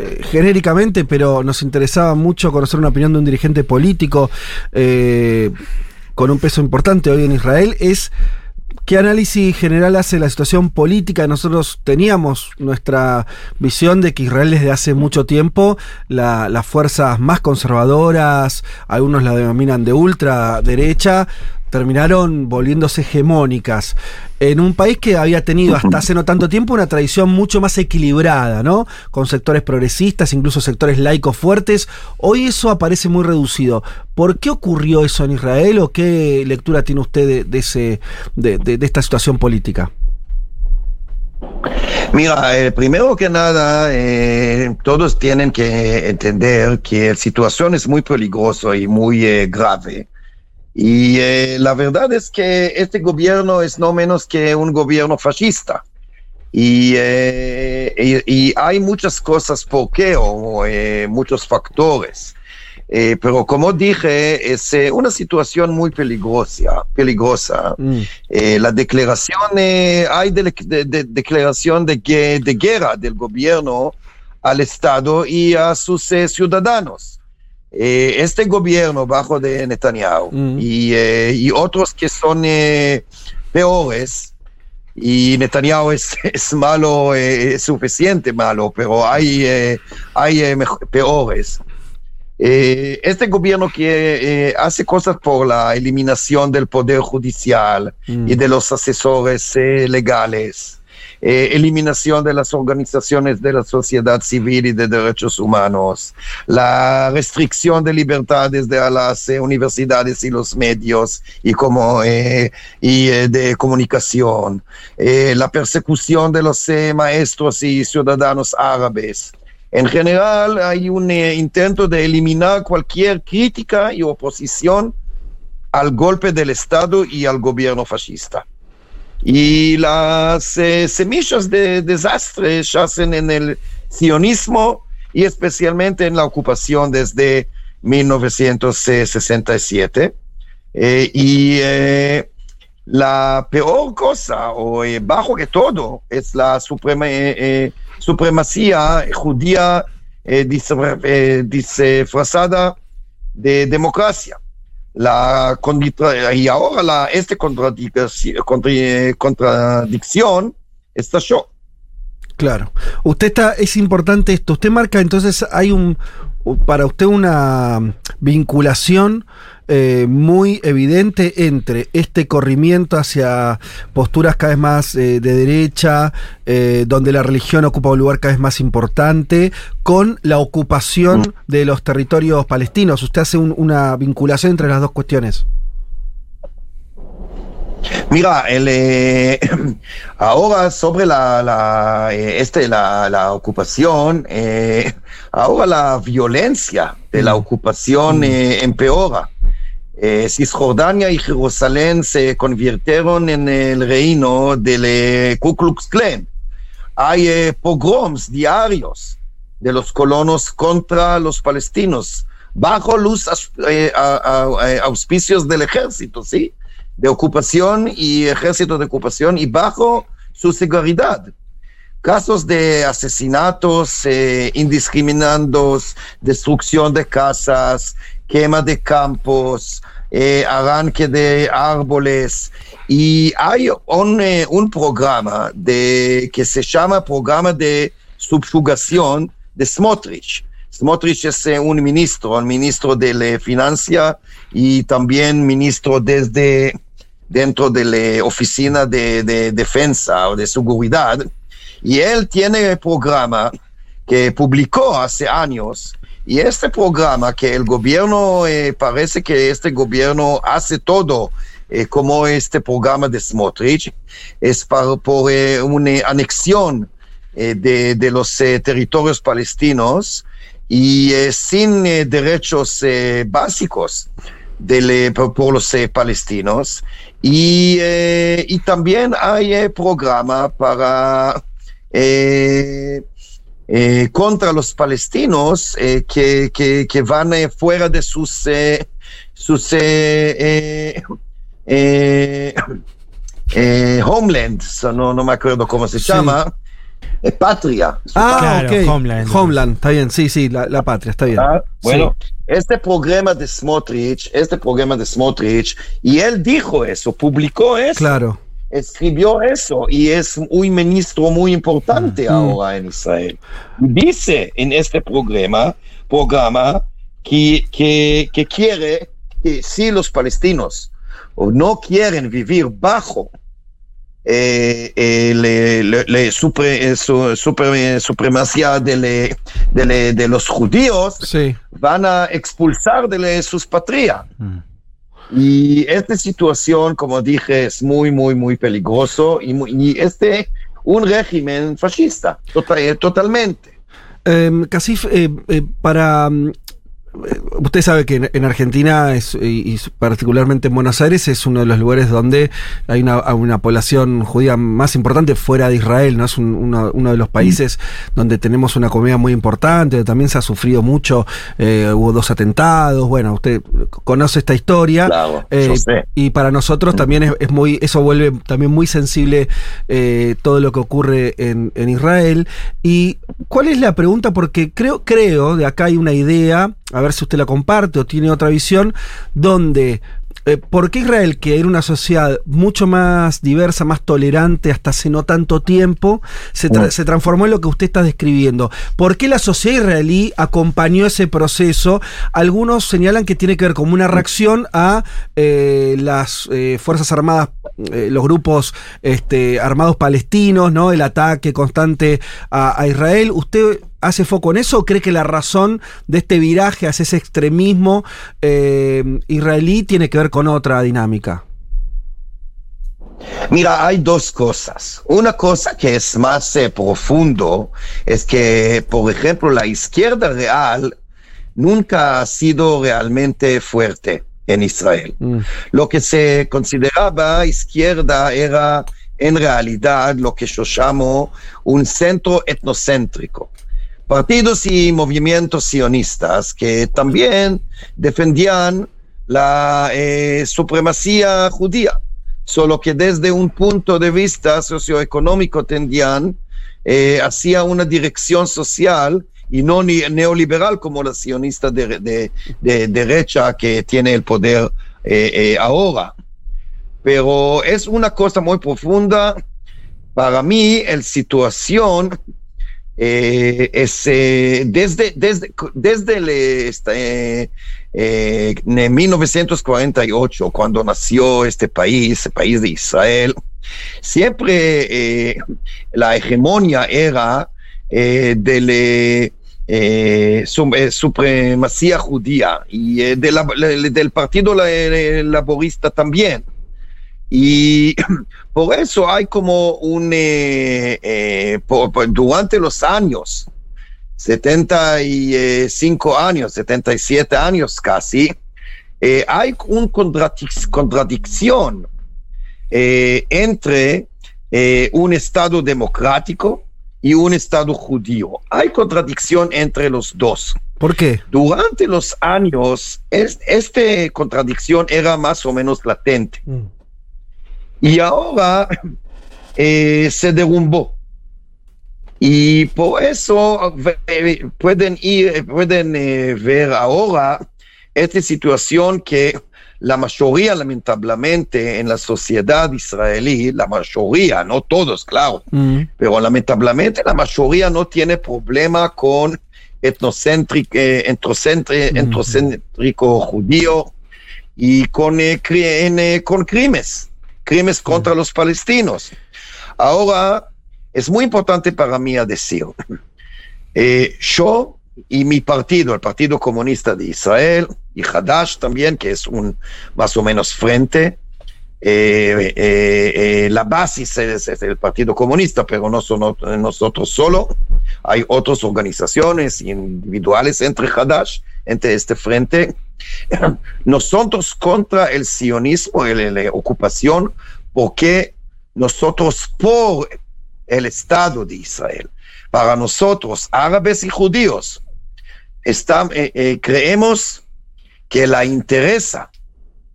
eh, genéricamente, pero nos interesaba mucho conocer una opinión de un dirigente político eh, con un peso importante hoy en Israel, es qué análisis general hace la situación política. Nosotros teníamos nuestra visión de que Israel desde hace mucho tiempo, la- las fuerzas más conservadoras, algunos la denominan de ultraderecha, terminaron volviéndose hegemónicas en un país que había tenido [CLEARS THROAT] hasta hace no tanto tiempo una tradición mucho más equilibrada, ¿no? Con sectores progresistas, incluso sectores laicos fuertes. Hoy eso aparece muy reducido. ¿Por qué ocurrió eso en Israel o qué lectura tiene usted de, de ese, de, de- de esta situación política? Mira, eh, primero que nada, eh, todos tienen que entender que la situación es muy peligrosa y muy eh, grave. Y eh, la verdad es que este gobierno es no menos que un gobierno fascista. Y, eh, y- y hay muchas cosas por qué, o eh, muchos factores. Eh, pero como dije, es eh, una situación muy peligrosa. peligrosa. Eh, la declaración, eh, hay de, de- de- declaración de, de guerra del gobierno al Estado y a sus ciudadanos. Eh, este gobierno bajo de Netanyahu y, eh, y otros que son eh, peores, y Netanyahu es, [LAUGHS] es malo, es suficiente malo, pero hay, hay peores. Este gobierno que hace cosas por la eliminación del poder judicial y de los asesores legales, eh, eliminación de las organizaciones de la sociedad civil y de derechos humanos, la restricción de libertades de las eh, universidades y los medios y como eh, y de comunicación, la persecución de los maestros y ciudadanos árabes. En general, hay un intento de eliminar cualquier crítica y oposición al golpe del Estado y al gobierno fascista. Y las eh, semillas de desastre yacen en el sionismo y especialmente en la ocupación desde 1967. Eh, y eh, la peor cosa, o eh, bajo que todo, es la suprema, eh, supremacía judía disfra- disfrazada de democracia. La y ahora la, esta contradicción, contra- contradicción estalló. Claro. Usted está, es importante esto. Usted marca entonces, hay un, para usted una vinculación eh, muy evidente entre este corrimiento hacia posturas cada vez más eh, de derecha, eh, donde la religión ocupa un lugar cada vez más importante, con la ocupación de los territorios palestinos. Usted hace un- una vinculación entre las dos cuestiones. Mira, el, eh, [CLEARS THROAT] ahora sobre la, la, este, la, la ocupación, eh, ahora la violencia de la ocupación eh, empeora. Eh, Cisjordania y Jerusalén se convirtieron en el reino del eh, Ku Klux Klan. Hay eh, pogroms diarios de los colonos contra los palestinos, bajo los eh, auspicios del ejército, ¿sí? De ocupación y ejército de ocupación y bajo su seguridad. Casos de asesinatos indiscriminados, destrucción de casas, quema de campos, eh, arranque de árboles. Y hay un, eh, un programa de, que se llama Programa de Subjugación de Smotrich. Smotrich es eh, un ministro, un ministro de la Financia y también ministro desde dentro de la Oficina de, de Defensa o de Seguridad. Y él tiene el programa que publicó hace años. Y este programa que el gobierno, eh, parece que este gobierno hace todo eh, como este programa de Smotrich, es para, por eh, una anexión eh, de, de los eh, territorios palestinos y eh, sin derechos básicos del, por, los palestinos. Y, eh, y también hay eh, programa para eh, contra los palestinos eh, que, que, que van eh, fuera de sus, eh, sus eh, eh, eh, eh, homelands, no, no me acuerdo cómo se Sí. llama, patria. su Ah, patria. ok. Homeland. está bien, sí, sí, la, la patria, está bien. Ah, bueno, Sí. este programa de Smotrich, este programa de Smotrich, y él dijo eso, publicó eso. Claro. Escribió eso y es un ministro muy importante ahora en Israel. Dice en este programa, programa que, que, que quiere que si los palestinos no quieren vivir bajo eh, le- le- le supre- su- supre- eh, supremacía de, los judíos, van a expulsar de sus patrias. Y esta situación, como dije, es muy, muy, muy peligroso y, muy- y este un régimen fascista, tota- eh, totalmente. Casif, eh, eh, para. Mm, eh, Usted sabe que en, en Argentina es, y, particularmente en Buenos Aires es uno de los lugares donde hay una, una población judía más importante fuera de Israel, ¿no? Es un- uno, uno de los países donde tenemos una comunidad muy importante, donde también se ha sufrido mucho, eh, hubo dos atentados, bueno, usted conoce esta historia. Eh, yo sé. y para nosotros también es, es muy, eso vuelve también muy sensible eh, todo lo que ocurre en, en Israel. ¿Y cuál es la pregunta? Porque creo, creo, de acá hay una idea a ver si usted la comparte o tiene otra visión, donde eh, ¿por qué Israel, que era una sociedad mucho más diversa, más tolerante hasta hace no tanto tiempo, se, tra- se transformó en lo que usted está describiendo? ¿Por qué la sociedad israelí acompañó ese proceso? Algunos señalan que tiene que ver como una reacción a eh, las eh, Fuerzas Armadas, los grupos este, armados palestinos, ¿no? El ataque constante a, a Israel. ¿Usted hace foco en eso o cree que la razón de este viraje hacia ese extremismo eh, israelí tiene que ver con otra dinámica? Mira, hay dos cosas. Una cosa que es más eh, profundo es que, por ejemplo, la izquierda real nunca ha sido realmente fuerte en Israel. Lo que se consideraba izquierda era en realidad lo que yo llamo un centro etnocéntrico. Partidos y movimientos sionistas que también defendían la eh, supremacía judía, solo que desde un punto de vista socioeconómico tendían eh, hacia una dirección social y no neoliberal como la sionista de, de- de derecha que tiene el poder eh, ahora. Pero es una cosa muy profunda. Para mí, la situación eh, es eh, desde, desde, desde el, este, eh, en 1948, cuando nació este país, el país de Israel, siempre eh, la hegemonia era eh, su- eh, supremacía judía y de la- del partido la- laborista también. Y [CLEARS THROAT] por eso hay como un, eh, eh, por- por- durante los años, 75 años, 77 años casi, eh, hay una contradicción eh, entre eh, un Estado democrático y un Estado judío. Hay contradicción entre los dos. ¿Por qué? Durante los años, es- esta contradicción era más o menos latente. Y ahora eh, se derrumbó. Y por eso eh, pueden ir, pueden eh, ver ahora esta situación que la mayoría, lamentablemente, en la sociedad israelí, la mayoría, no todos, claro, pero lamentablemente la mayoría no tiene problema con etnocéntrico, eh, entrocéntrico judío y con, eh, eh, con crímenes, crímenes contra los palestinos. Ahora, es muy importante para mí decir, [LAUGHS] eh, yo y mi partido, el Partido Comunista de Israel, y Hadash también, que es un más o menos frente, eh, eh, la base es, el Partido Comunista, pero no son ot- nosotros solo. Hay otras organizaciones individuales entre Hadash, entre este frente. Nosotros contra el sionismo y la, ocupación, porque nosotros por el Estado de Israel, para nosotros, árabes y judíos, eh, eh, creemos que la interesa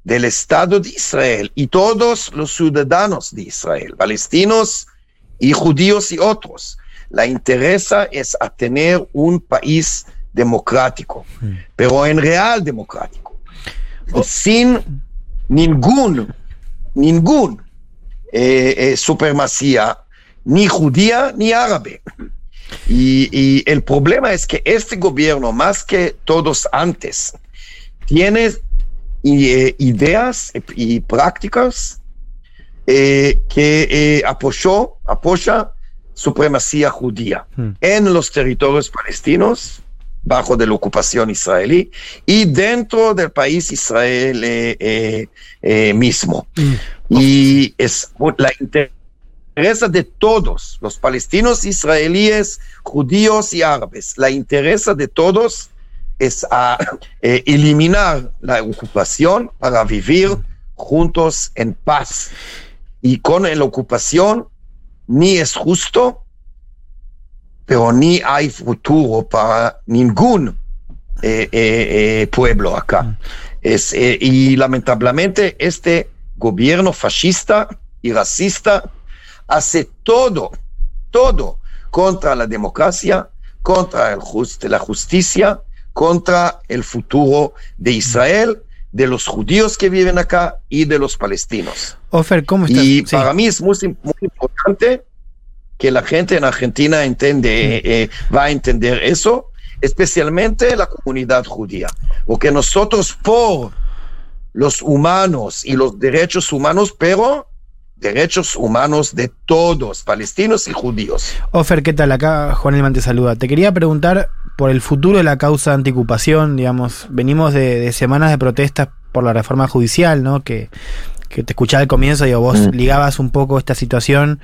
del Estado de Israel y todos los ciudadanos de Israel, palestinos y judíos y otros, la interesa es tener un país democrático, pero en real democrático, sin ningún, ningún eh, eh, supremacía, ni judía ni árabe. Y, y el problema es que este gobierno, más que todos antes, tiene eh, ideas y prácticas que apoyó, apoya supremacía judía en los territorios palestinos bajo de la ocupación israelí y dentro del país Israel eh, eh, eh, mismo. Y es la interesa de todos, los palestinos, israelíes, judíos y árabes, la interesa de todos es a eh, eliminar la ocupación para vivir juntos en paz. Y con la ocupación ni es justo, pero ni hay futuro para ningún eh, eh, eh, pueblo acá. Es, eh, y lamentablemente este gobierno fascista y racista hace todo, todo contra la democracia, contra el just- la justicia, contra el futuro de Israel, de los judíos que viven acá y de los palestinos. Ofer, ¿cómo estás? Y Sí. para mí es muy, muy importante que la gente en Argentina entiende, eh, eh, va a entender eso, especialmente la comunidad judía. Porque nosotros por los humanos y los derechos humanos, pero derechos humanos de todos, palestinos y judíos. Ofer, ¿qué tal? Acá Juan Elman te saluda. Te quería preguntar por el futuro de la causa antiocupación, digamos, venimos de, de semanas de protestas por la reforma judicial, ¿no? Que, que te escuchaba al comienzo, digo, vos Mm. ligabas un poco esta situación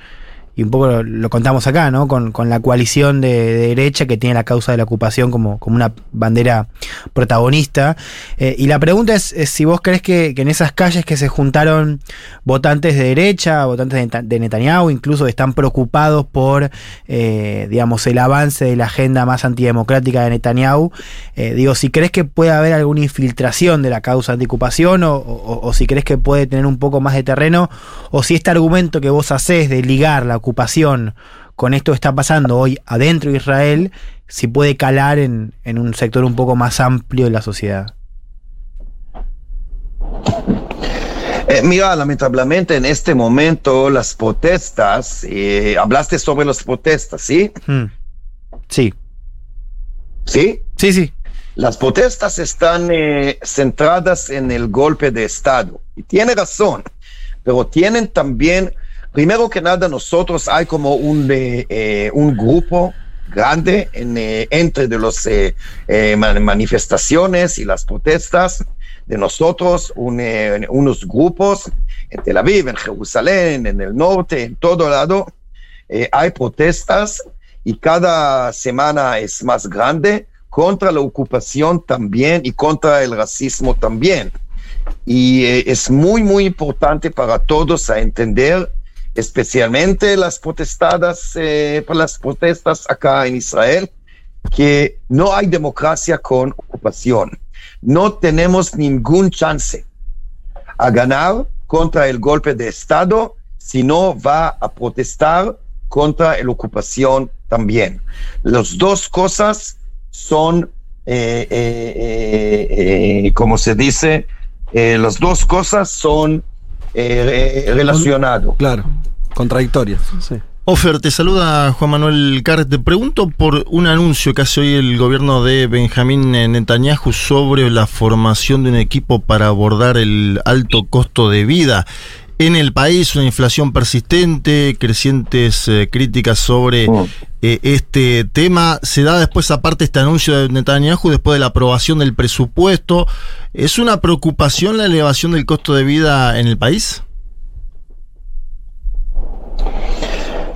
y un poco lo, contamos acá, ¿no? Con, con la coalición de, de derecha que tiene la causa de la ocupación como, como una bandera protagonista. Eh, y la pregunta es, si vos crees que, en esas calles que se juntaron votantes de derecha, votantes de Netanyahu, incluso están preocupados por, eh, digamos, el avance de la agenda más antidemocrática de Netanyahu, eh, digo, si crees que puede haber alguna infiltración de la causa antiocupación o, o- o si crees que puede tener un poco más de terreno, o si este argumento que vos hacés de ligar la ocupación con esto que está pasando hoy adentro de Israel, si puede calar en, en un sector un poco más amplio de la sociedad. Eh, mira, lamentablemente en este momento las protestas, eh, hablaste sobre las protestas, ¿sí? Hmm. Sí. ¿Sí? Sí, sí. Las protestas están eh, centradas en el golpe de Estado. Y tiene razón, pero tienen también, primero que nada, nosotros hay como un, eh, eh, un grupo grande eh, entre de las manifestaciones y las protestas de nosotros, un, unos grupos en Tel Aviv, en Jerusalén, en el norte, en todo lado. hay protestas y cada semana es más grande contra la ocupación también y contra el racismo también. Y es muy, muy importante para todos a entender, especialmente las protestadas, eh, por las protestas acá en Israel, que no hay democracia con ocupación. No tenemos ningún chance a ganar contra el golpe de Estado si no va a protestar contra la ocupación también. Las dos cosas son, eh, eh, eh, eh, como se dice, eh, las dos cosas son eh, relacionadas. Claro, contradictorias. Sí. Ofer, te saluda Juan Manuel Carr. Te pregunto por un anuncio que hace hoy el gobierno de Benjamín Netanyahu sobre la formación de un equipo para abordar el alto costo de vida en el país, una inflación persistente, crecientes eh, críticas sobre eh, este tema. Se da después, aparte, este anuncio de Netanyahu después de la aprobación del presupuesto. ¿Es una preocupación la elevación del costo de vida en el país?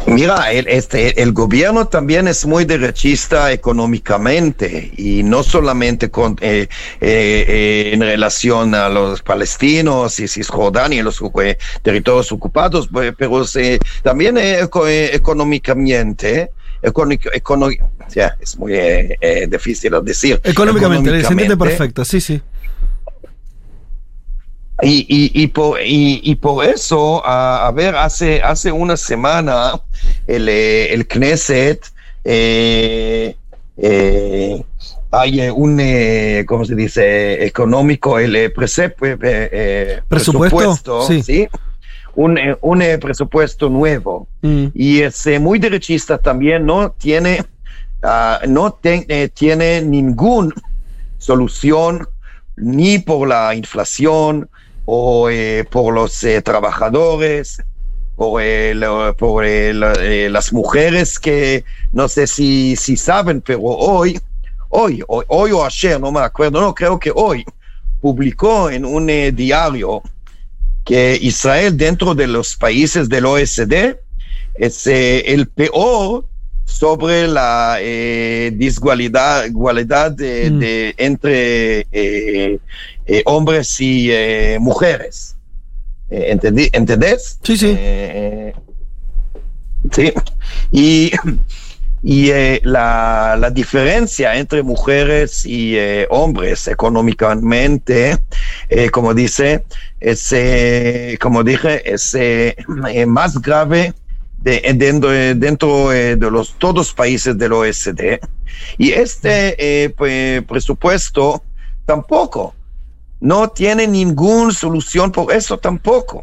Mira, el, este, el gobierno también es muy derechista económicamente y no solamente con, eh, eh, eh, en relación a los palestinos y Cisjordania y los eh, territorios ocupados, pe- pero también eco- eh, económicamente. económico- es muy eh, eh, difícil de decir. Económicamente, se entiende perfecto, sí, sí. Y, y, y, por, y, por eso, a, a ver, hace, hace una semana el, eh, el Knesset eh, eh, hay eh, un, eh, ¿cómo se dice? Económico, el eh, ¿Presupuesto? Sí. ¿sí? Un, un presupuesto nuevo. Mm. Y es muy derechista también, no tiene, ah, no te- tiene ningún solución ni por la inflación o eh, por los eh, trabajadores, por, eh, por eh, la- eh, las mujeres que no sé si, si saben, pero hoy, hoy, hoy, hoy o ayer, no me acuerdo, no, creo que hoy, publicó en un eh, diario que Israel dentro de los países del OSD es el peor sobre la eh, desigualdad igualdad de, Mm. de- entre eh, eh, hombres y eh, mujeres. Eh, ¿entendí- ¿Entendés? Sí, sí. Eh, sí. Y, y eh, la, la diferencia entre mujeres y eh, hombres económicamente, eh, como dice, es, eh, como dije, es más grave de, eh, dentro, eh, dentro eh, de los todos países del OSD. Y este eh, pues, presupuesto tampoco no tiene ninguna solución por eso tampoco.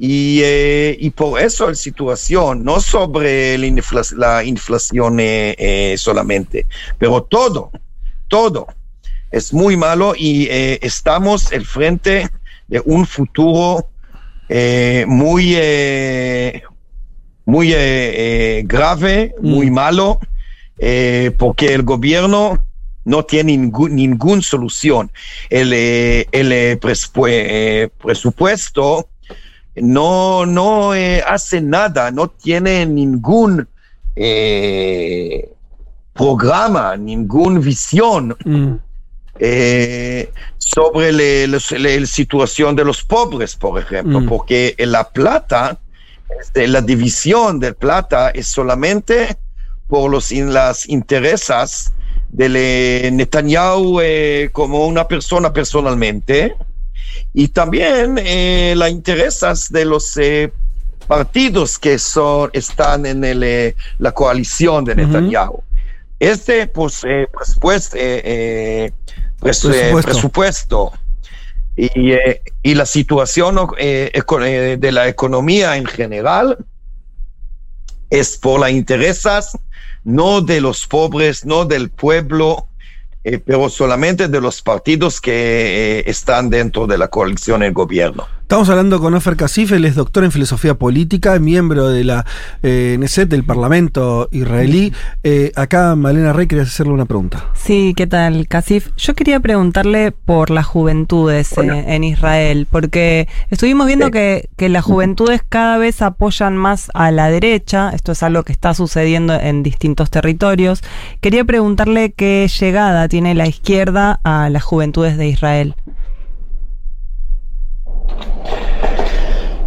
Y, eh, y por eso la situación, no sobre la, infla- la inflación eh, eh, solamente, pero todo, todo es muy malo y eh, estamos al frente de un futuro eh, muy, eh, muy eh, eh, grave, muy malo, eh, porque el gobierno no tiene ningún, ninguna solución. El, el presupuesto no, no hace nada, no tiene ningún programa, ninguna visión eh, sobre la situación de los pobres, por ejemplo, Mm. porque la plata, este, la división de plata es solamente por los in- las intereses de le- Netanyahu eh, como una persona personalmente y también eh, las intereses de los eh, partidos que son, están en el, eh, la coalición de Netanyahu. Este pues, eh, pres- eh, Presupuesto. presupuesto y, eh, y la situación eh, eh, de la economía en general es por las intereses no de los pobres, no del pueblo, pero solamente de los partidos que están dentro de la coalición del gobierno. Estamos hablando con Ofer Kasif, él es doctor en filosofía política, miembro de la eh, Knesset, del Parlamento israelí. Eh, acá, Malena Rey, quería hacerle una pregunta. Sí, ¿qué tal, Casif? Yo quería preguntarle por las juventudes eh, en Israel, porque estuvimos viendo que, que las juventudes cada vez apoyan más a la derecha, esto es algo que está sucediendo en distintos territorios. Quería preguntarle qué llegada tiene la izquierda a las juventudes de Israel.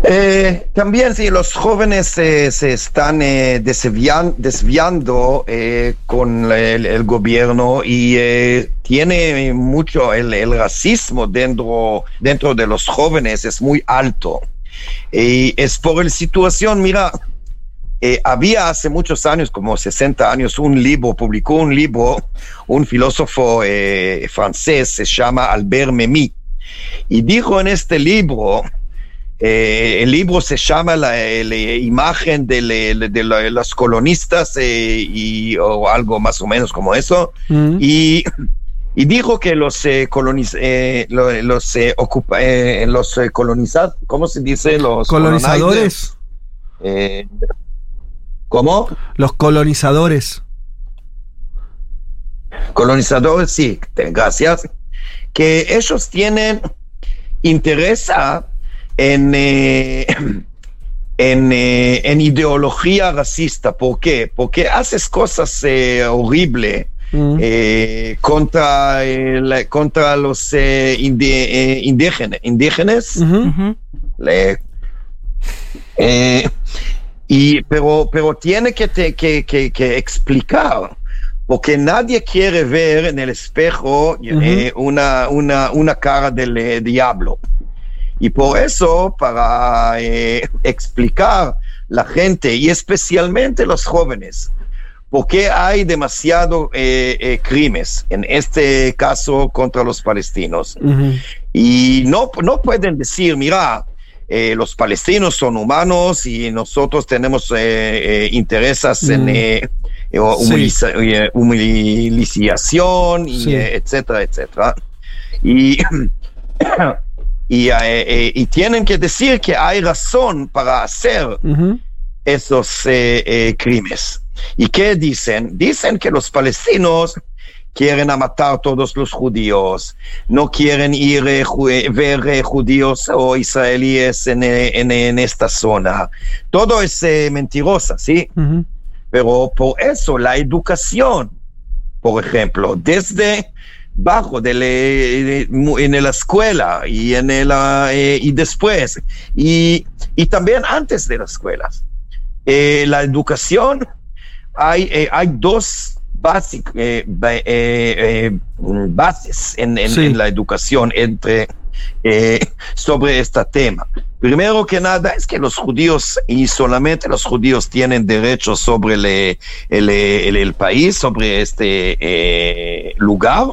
Eh, también si los jóvenes eh, se están eh, desvian- desviando eh, con el, el gobierno y eh, tiene mucho el, el racismo dentro, dentro de los jóvenes es muy alto. Y es por la situación, mira, eh, había hace muchos años, como 60 años, un libro, publicó un libro, un filósofo francés, se llama Albert Memmi, y dijo en este libro, eh, el libro se llama La, la imagen de, le- de la- los colonistas eh, y, o algo más o menos como eso. Y, y dijo que los eh, coloniz- eh, lo- los eh, ocupa- los colonizados, ¿cómo se dice? Los ¿Colonizadores? ¿Cómo? Los colonizadores. colonizadores, sí, gracias, que ellos tienen interés en, eh, [CLEARS THROAT] en, eh, en ideología racista. ¿Por qué? Porque haces cosas eh, horribles eh, contra, contra los indígenas. Le- y, pero, pero tiene que, te- que, que- que explicar, porque nadie quiere ver en el espejo eh, una, una, una cara del eh, diablo. Y por eso, para eh, explicar la gente, y especialmente los jóvenes, por qué hay demasiado eh, eh, crímenes, en este caso contra los palestinos. Y no, no pueden decir, mira, eh, los palestinos son humanos y nosotros tenemos eh, eh, intereses en Mm. eh, humiliza- eh, humiliación, y, Sí. eh, etcétera, etcétera. Y, [COUGHS] y, eh, eh, y tienen que decir que hay razón para hacer esos eh, eh, crímenes. ¿Y qué dicen? Dicen que los palestinos quieren a matar todos los judíos, no quieren ir a ver eh, judíos o israelíes en, eh, en- en esta zona. Todo es eh, mentirosa, ¿sí? Pero por eso la educación, por ejemplo, desde bajo de le- en la escuela y en el, ah, eh, y después y, y también antes de las escuelas. Eh, la educación hay, eh, hay dos basic- eh, ba- bases en, en- Sí. en la educación entre sobre este tema. Primero que nada es que los judíos y solamente los judíos tienen derechos sobre el, el, el- el país, sobre este eh, lugar.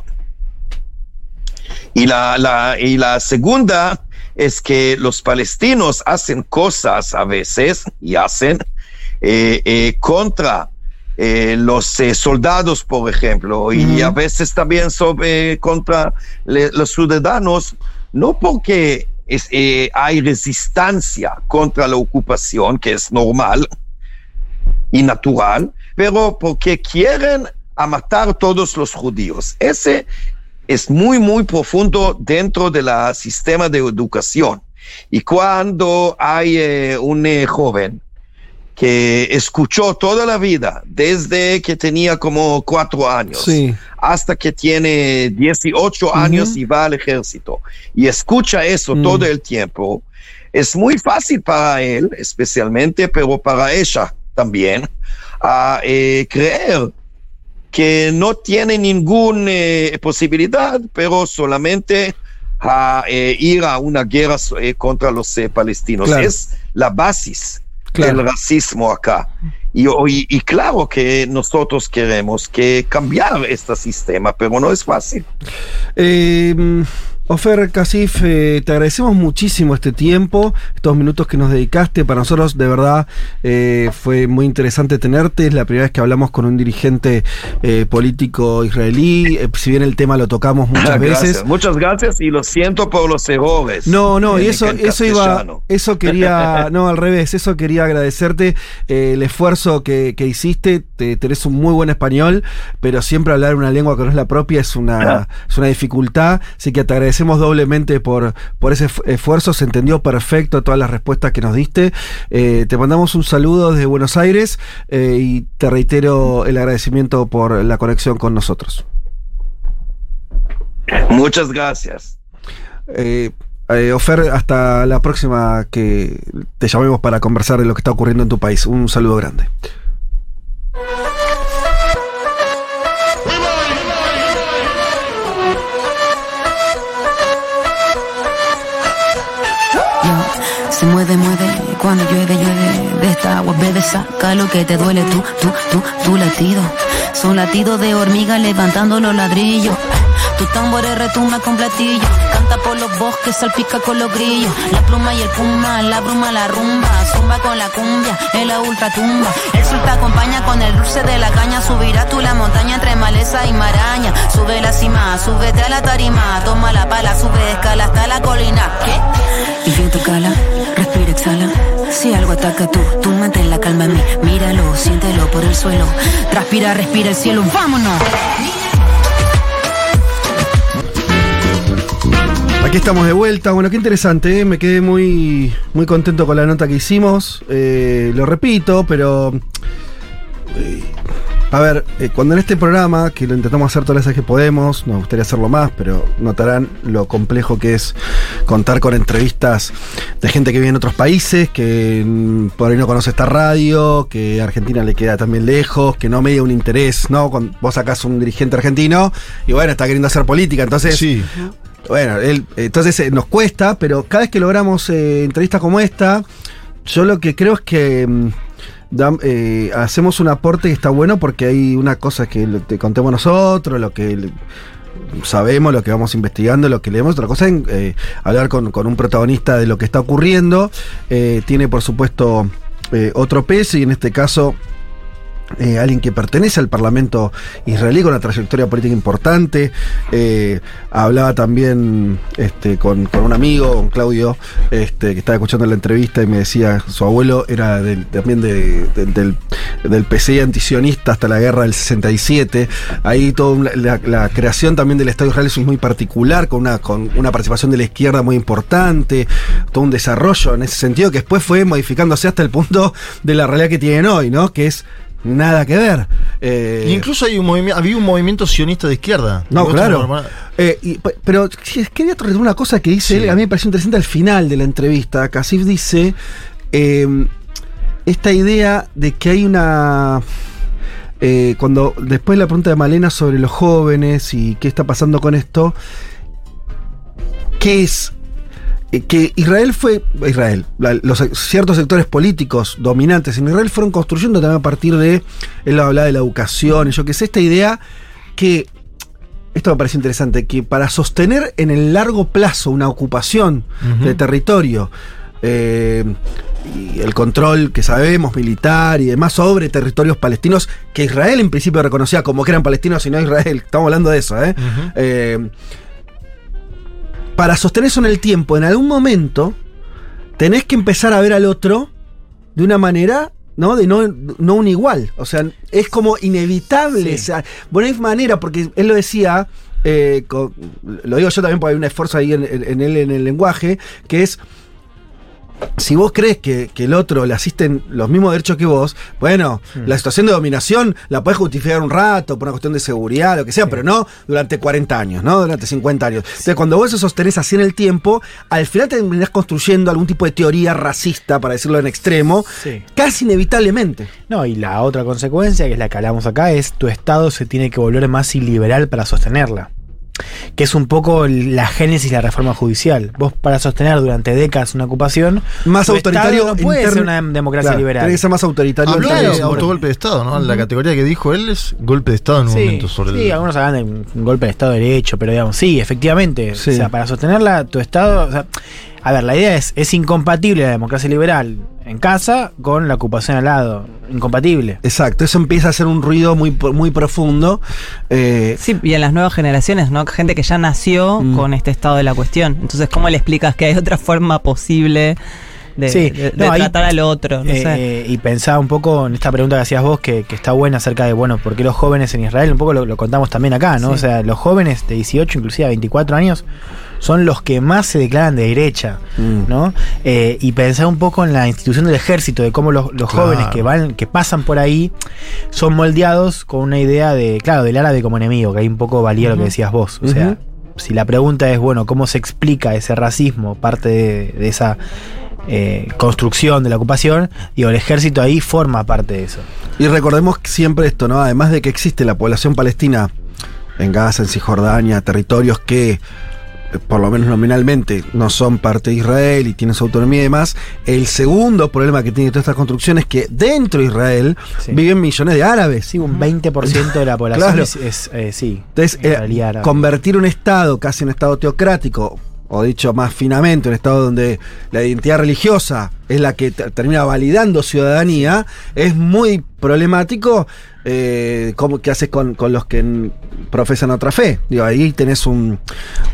Y la, la, y la segunda es que los palestinos hacen cosas a veces y hacen eh, eh, contra eh, los eh, soldados, por ejemplo, y a veces también sobre contra le- los ciudadanos, no porque es, eh, hay resistencia contra la ocupación, que es normal y natural, pero porque quieren a matar todos los judíos. Ese es muy, muy profundo dentro del sistema de educación. Y cuando hay eh, un eh, joven que escuchó toda la vida, desde que tenía como cuatro años, Sí. hasta que tiene 18 años y va al ejército, y escucha eso Mm. todo el tiempo, es muy fácil para él, especialmente, pero para ella también, a eh, creer que no tiene ninguna posibilidad, pero solamente a eh, ir a una guerra eh, contra los eh, palestinos. Claro. Es la base Claro. del racismo acá. Y, y- y claro que nosotros queremos que cambiar este sistema, pero no es fácil. Eh, Ofer Casif, eh, te agradecemos muchísimo este tiempo, estos minutos que nos dedicaste. Para nosotros, de verdad, eh, fue muy interesante tenerte. Es la primera vez que hablamos con un dirigente eh, político israelí. Si bien el tema lo tocamos [LAUGHS] muchas Gracias, veces. Muchas gracias y lo siento por los errores. No, no, y eso, eso iba, eso quería, [LAUGHS] no, al revés, eso quería agradecerte el esfuerzo que, que hiciste, te, tenés un muy buen español, pero siempre hablar una lengua que no es la propia es una, es una dificultad, así que te agradecemos doblemente por, por ese esfuerzo, se entendió perfecto todas las respuestas que nos diste, Eh, te mandamos un saludo desde Buenos Aires eh, y te reitero el agradecimiento por la conexión con nosotros. Muchas gracias. Eh, eh, Ofer, hasta la próxima que te llamemos para conversar de lo que está ocurriendo en tu país. Un saludo grande. Se mueve, mueve, cuando llueve, llueve. De esta agua bebe, saca lo que te duele. Tú, tú, tú, tu latido. Son latidos de hormiga levantando los ladrillos. Tu tambores retumba con platillo. Canta por los bosques, salpica con los grillos. La pluma y el puma, la bruma, la rumba. Zumba con la cumbia, en la ultratumba. El sol te acompaña con el dulce de la caña. Subirás tú la montaña entre maleza y maraña. Sube la cima, súbete a la tarima. Toma la pala, sube escala hasta la colina. ¿Qué? Y viento cala, respira, exhala. Si algo ataca tú, tú mantén la calma en mí. Míralo, siéntelo por el suelo. Transpira, respira el cielo. ¡Vámonos! Aquí estamos de vuelta. Bueno, qué interesante. ¿eh? Me quedé muy, muy contento con la nota que hicimos. Eh, lo repito, pero. eh, a ver, cuando en este programa, que lo intentamos hacer todas las veces que podemos, nos gustaría hacerlo más, pero notarán lo complejo que es contar con entrevistas de gente que vive en otros países, que mm, por ahí no conoce esta radio, que Argentina le queda también lejos, que no media un interés, ¿no? Cuando vos sacás un dirigente argentino y bueno, está queriendo hacer política, entonces. Bueno, él, entonces eh, nos cuesta, pero cada vez que logramos eh, entrevistas como esta, yo lo que creo es que mm, eh, hacemos un aporte que está bueno porque hay una cosa que te contemos nosotros, lo que sabemos, lo que vamos investigando, lo que leemos, otra cosa es hablar con, con un protagonista de lo que está ocurriendo. Tiene por supuesto otro peso y en este caso eh, alguien que pertenece al Parlamento israelí con una trayectoria política importante. Eh, hablaba también este, con, con un amigo, con Claudio, este, que estaba escuchando la entrevista y me decía, su abuelo era también de- de- del, del PCI antisionista hasta la guerra del 67. Ahí toda la, la creación también del Estado de Israel es muy particular, con una, con una participación de la izquierda muy importante, todo un desarrollo en ese sentido que después fue modificándose hasta el punto de la realidad que tienen hoy, ¿no? Que es nada que ver. Eh, Y incluso hay un había un movimiento sionista de izquierda. no, claro. Eh, y- pe- pero quería retomar una cosa que dice él, a mí me pareció interesante al final de la entrevista. Casif dice eh, esta idea de que hay una. eh, cuando después la pregunta de Malena sobre los jóvenes y qué está pasando con esto, ¿qué es? Eh, que Israel fue, Israel, los ciertos sectores políticos dominantes en Israel fueron construyendo también a partir de, él hablaba de la educación, y yo que sé, esta idea que, esto me parece interesante, que para sostener en el largo plazo una ocupación de territorio, eh, y el control que sabemos, militar y demás, sobre territorios palestinos que Israel en principio reconocía como que eran palestinos y no Israel, estamos hablando de eso, ¿eh? Eh, para sostener eso en el tiempo, en algún momento, tenés que empezar a ver al otro de una manera, ¿no? De no, no un igual. O sea, es como inevitable. O sea, bueno, hay manera, porque él lo decía, eh, lo digo yo también porque hay un esfuerzo ahí en, en- en él en el lenguaje, que es. Si vos crees que, que el otro le asisten los mismos derechos que vos, bueno, la situación de dominación la puedes justificar un rato por una cuestión de seguridad, lo que sea, pero no durante 40 años, ¿no? Durante 50 años. Entonces, cuando vos eso sostenés así en el tiempo, al final terminás construyendo algún tipo de teoría racista, para decirlo en extremo, Sí. casi inevitablemente. No, y la otra consecuencia, que es la que hablamos acá, es tu Estado se tiene que volver más iliberal para sostenerla. Que es un poco la génesis de la reforma judicial. Vos para sostener durante décadas una ocupación, Más tu autoritario no puede interno- ser una democracia Claro, liberal. Tiene que ser más autoritario. Habló de autogolpe de Estado, ¿no? La categoría que dijo él es golpe de Estado en un Sí, momento sobre sí, el. algunos hablan de un golpe de Estado de Derecho, pero digamos, sí, efectivamente. Sí. O sea, para sostenerla, tu Estado. o sea, a ver, la idea es: es incompatible la democracia liberal en casa con la ocupación al lado. Incompatible. Exacto, eso empieza a hacer un ruido muy, muy profundo. Eh, Sí, y en las nuevas generaciones, ¿no? Gente que ya nació Mm. con este estado de la cuestión. Entonces, ¿cómo le explicas que hay otra forma posible de, Sí, de- de no, ahí- tratar al otro? No Eh, sé. eh, y pensaba un poco en esta pregunta que hacías vos, que, que está buena acerca de, bueno, ¿por qué los jóvenes en Israel? Un poco lo, lo contamos también acá, ¿no? Sí. O sea, los jóvenes de 18, inclusive a 24 años, son los que más se declaran de derecha, Mm. ¿no? Eh, y pensar un poco en la institución del ejército, de cómo los, los Claro. jóvenes que van, que pasan por ahí, son moldeados con una idea de, claro, del árabe como enemigo, que ahí un poco valía lo que decías vos. O sea. Si la pregunta es, bueno, ¿cómo se explica ese racismo, parte de, esa eh, construcción de la ocupación? Digo, el ejército ahí forma parte de eso. Y recordemos siempre esto, ¿no? Además de que existe la población palestina en Gaza, en Cisjordania, territorios que, por lo menos nominalmente, no son parte de Israel y tienen su autonomía y demás, el segundo problema que tiene toda esta construcción es que dentro de Israel Sí. viven millones de árabes. Sí, un 20% de la [LAUGHS] población Claro. es, es, eh, sí. Entonces, eh, convertir un Estado casi en un Estado teocrático, o dicho más finamente, un Estado donde la identidad religiosa es la que te- termina validando ciudadanía, es muy problemático. Eh, ¿cómo, ¿Qué haces con, con los que profesan otra fe? Digo, ahí tenés un,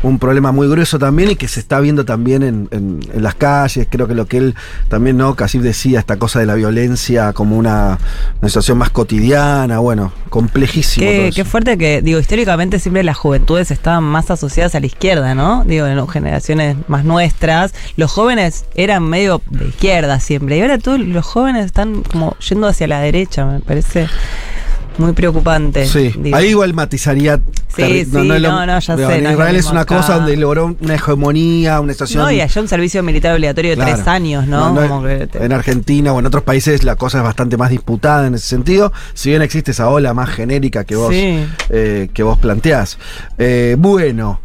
un problema muy grueso también y que se está viendo también en, en- en las calles. Creo que lo que él también, ¿no? Casi decía, esta cosa de la violencia como una, una situación más cotidiana, bueno, complejísimo. Qué, qué fuerte que, digo, históricamente siempre las juventudes estaban más asociadas a la izquierda, ¿no? Digo, en generaciones más nuestras, los jóvenes eran medio de izquierda siempre. Y ahora todos los jóvenes están como yendo hacia la derecha, me parece muy preocupante. Sí, digo. ahí igual matizaría. Sí, sí, no, no, ya digo, sé, en Israel es una acá. cosa donde logró una hegemonía, una situación. No, y allá un servicio militar obligatorio de Claro. tres años, ¿no? No, no, Como que te- En Argentina o en otros países la cosa es bastante más disputada en ese sentido. Si bien existe esa ola más genérica que vos, Sí. eh, que vos planteás. Eh, bueno,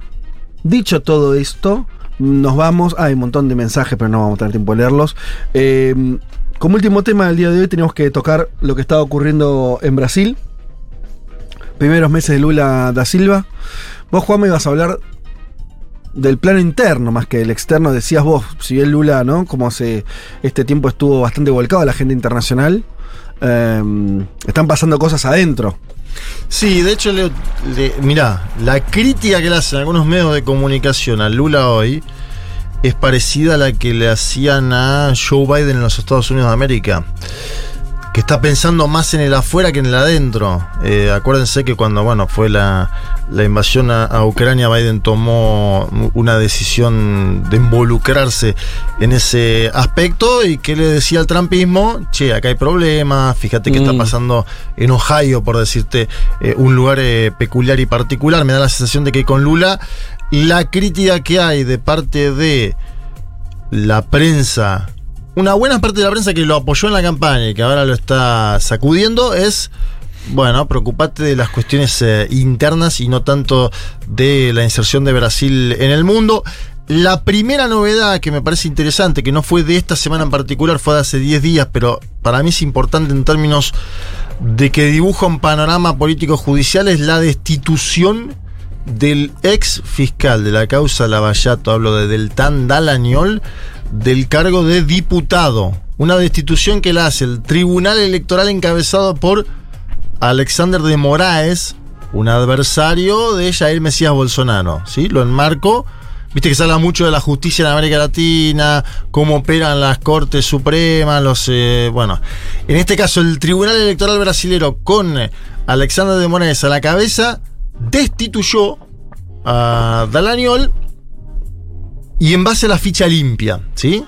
dicho todo esto, nos vamos. Hay un montón de mensajes, pero no vamos a tener tiempo de leerlos. Eh, como último tema del día de hoy, tenemos que tocar lo que estaba ocurriendo en Brasil. Primeros meses de Lula da Silva. Vos, Juan, me ibas a hablar del plano interno más que del externo. Decías vos, si bien Lula, ¿no? Como hace este tiempo estuvo bastante volcado a la agenda internacional, eh, están pasando cosas adentro. Sí, de hecho, le, le- mirá, la crítica que le hacen algunos medios de comunicación a Lula hoy es parecida a la que le hacían a Joe Biden en los Estados Unidos de América. Que está pensando más en el afuera que en el adentro. Eh, acuérdense que cuando bueno, fue la, la invasión a, a Ucrania, Biden tomó una decisión de involucrarse en ese aspecto y que le decía al trumpismo, che, acá hay problemas, fíjate qué está Mm. pasando en Ohio, por decirte, eh, un lugar eh, peculiar y particular. Me da la sensación de que con Lula la crítica que hay de parte de la prensa, una buena parte de la prensa que lo apoyó en la campaña y que ahora lo está sacudiendo es, bueno, preocupate de las cuestiones eh, internas y no tanto de la inserción de Brasil en el mundo. La primera novedad que me parece interesante, que no fue de esta semana en particular, fue de hace 10 días, pero para mí es importante en términos de que dibuja un panorama político judicial, es la destitución del ex fiscal de la causa Lavallato, hablo de Deltán Dalañol, del cargo de diputado. Una destitución que la hace el Tribunal Electoral encabezado por Alexander de Moraes, un adversario de Jair Mesías Bolsonaro. ¿sí? Lo enmarco. Viste que se habla mucho de la justicia en América Latina, cómo operan las cortes supremas, los eh, bueno. En este caso, el Tribunal Electoral Brasilero con Alexander de Moraes a la cabeza destituyó a Dalañol y en base a la ficha limpia, ¿sí?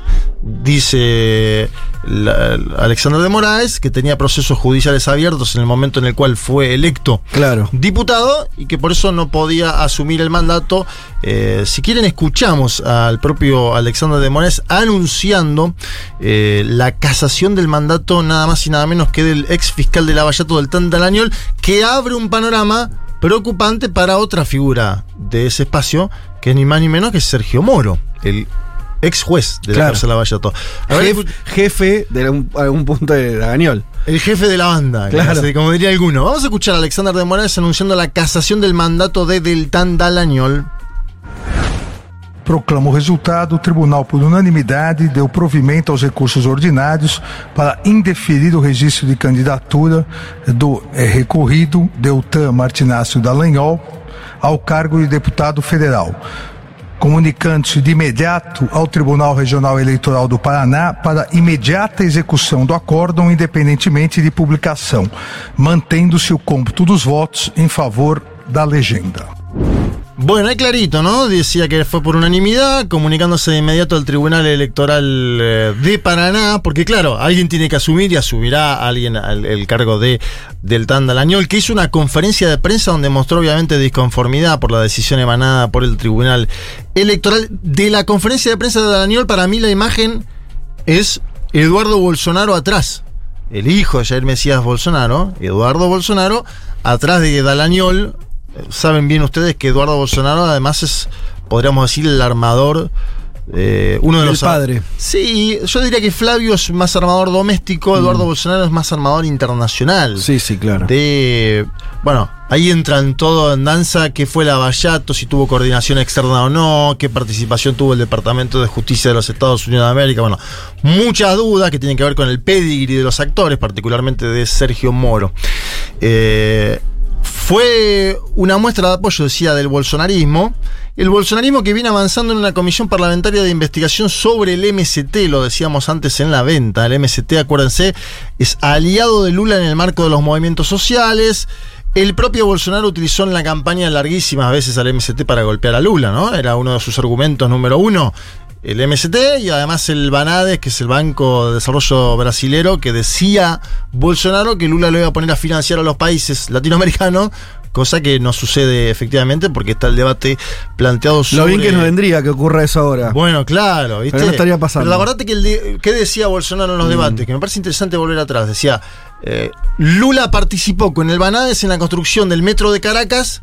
Dice la- Alexander de Moraes que tenía procesos judiciales abiertos en el momento en el cual fue electo Claro. diputado y que por eso no podía asumir el mandato. Eh, si quieren, escuchamos al propio Alexander de Moraes anunciando eh, la casación del mandato nada más y nada menos que del ex fiscal de Lavallato del Tantalañol, que abre un panorama preocupante para otra figura de ese espacio, que es ni más ni menos que Sergio Moro, el ex juez de la Claro. cárcel Lavallato. A ver, Jef- jefe de un- algún punto de Dagañol. el jefe de la banda, Claro. claro. como diría alguno. Vamos a escuchar a Alexander de Moraes anunciando la casación del mandato de Deltan Dalañol. Proclama o resultado, o tribunal, por unanimidade, deu provimento aos recursos ordinários para indeferir o registro de candidatura do eh, recorrido Deltan Martinácio Dallagnol ao cargo de deputado federal, comunicando-se de imediato ao Tribunal Regional Eleitoral do Paraná para imediata execução do acórdão, independentemente de publicação, mantendo-se o cômputo dos votos em favor da legenda. Bueno, es clarito, ¿no? Decía que fue por unanimidad, comunicándose de inmediato al Tribunal Electoral eh, de Paraná, porque claro, alguien tiene que asumir y asumirá alguien al- el cargo de del Dalañol, que hizo una conferencia de prensa donde mostró obviamente disconformidad por la decisión emanada por el Tribunal Electoral. De la conferencia de prensa de Dalañol, para mí la imagen es Eduardo Bolsonaro atrás. El hijo de Jair Mesías Bolsonaro, Eduardo Bolsonaro, atrás de Dalañol. Saben bien ustedes que Eduardo Bolsonaro además es, podríamos decir, el armador. eh, uno de El los padre. Sí, yo diría que Flavio es más armador doméstico, Eduardo Bolsonaro es más armador internacional. Sí, sí, claro. De. Bueno, ahí entran todo en danza, qué fue la Vallato, si tuvo coordinación externa o no, qué participación tuvo el Departamento de Justicia de los Estados Unidos de América. Bueno, muchas dudas que tienen que ver con el pedigree de los actores, particularmente de Sergio Moro. Eh, fue una muestra de apoyo, decía, del bolsonarismo. El bolsonarismo que viene avanzando en una comisión parlamentaria de investigación sobre el MST, lo decíamos antes en la venta. El MST, acuérdense, es aliado de Lula en el marco de los movimientos sociales. El propio Bolsonaro utilizó en la campaña larguísimas veces al MST para golpear a Lula, ¿no? Era uno de sus argumentos número uno. El MST y además el Banades, que es el Banco de Desarrollo Brasilero, que decía Bolsonaro que Lula lo iba a poner a financiar a los países latinoamericanos, cosa que no sucede efectivamente porque está el debate planteado sobre... Lo bien que nos vendría que ocurra eso ahora. Bueno, claro, ¿viste? Pero no estaría pasando. Pero la verdad que el de- ¿qué decía Bolsonaro en los Mm. debates? Que me parece interesante volver atrás. Decía, eh, Lula participó con el Banades en la construcción del metro de Caracas,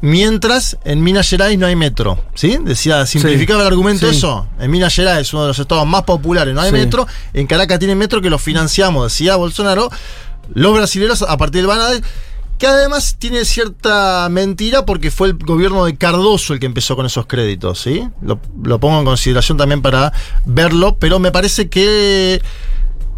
mientras en Minas Gerais no hay metro. ¿Sí? Decía, simplificaba el argumento sí. eso. En Minas Gerais, uno de los estados más populares, no hay Sí. metro. En Caracas tiene metro que lo financiamos, decía Bolsonaro. Los brasileños a partir del Banades. Que además tiene cierta mentira porque fue el gobierno de Cardoso el que empezó con esos créditos, ¿sí? Lo, lo pongo en consideración también para verlo, pero me parece que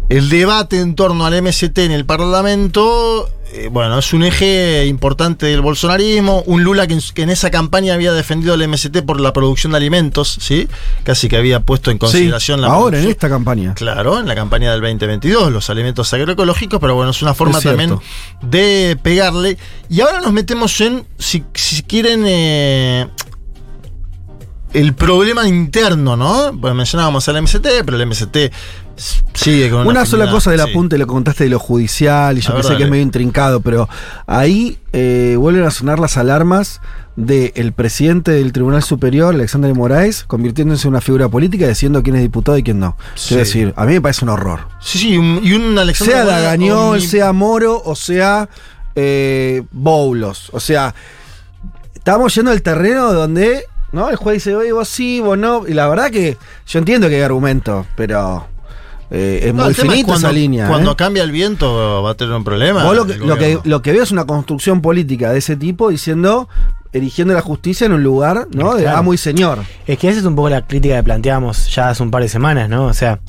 el debate en torno al MST en el Parlamento, eh, bueno, es un eje importante del bolsonarismo. Un Lula que en, que en esa campaña había defendido al MST por la producción de alimentos, ¿sí? Casi que había puesto en consideración Sí, la ahora en esta campaña. Claro, en la campaña del 2022, los alimentos agroecológicos, pero bueno, es una forma Es también de pegarle. Y ahora nos metemos en, si, si quieren, eh, el problema interno, ¿no? Pues mencionábamos al MST, pero el MST sigue con Una sola cosa del sí. apunte, lo contaste de lo judicial, y yo A que es medio intrincado, pero ahí eh, vuelven a sonar las alarmas del presidente del Tribunal Superior, Alexander de Moraes, convirtiéndose en una figura política, diciendo quién es diputado y quién no. Sí. Es decir, a mí me parece un horror. Sí, sí, un- y un Alexander sea omni- sea Moro o sea eh, Boulos. O sea, estamos yendo al terreno donde ¿no? El juez dice, oye, vos sí, vos no. Y la verdad que yo entiendo que hay argumentos, pero eh, es No, muy es finita cuando, esa línea. Cuando ¿eh? cambia el viento va a tener un problema. Vos lo que, lo que veo es una construcción política de ese tipo diciendo, erigiendo la justicia en un lugar, ¿no? De Claro. amo y señor. Es que esa es un poco la crítica que planteábamos ya hace un par de semanas, ¿no? O sea,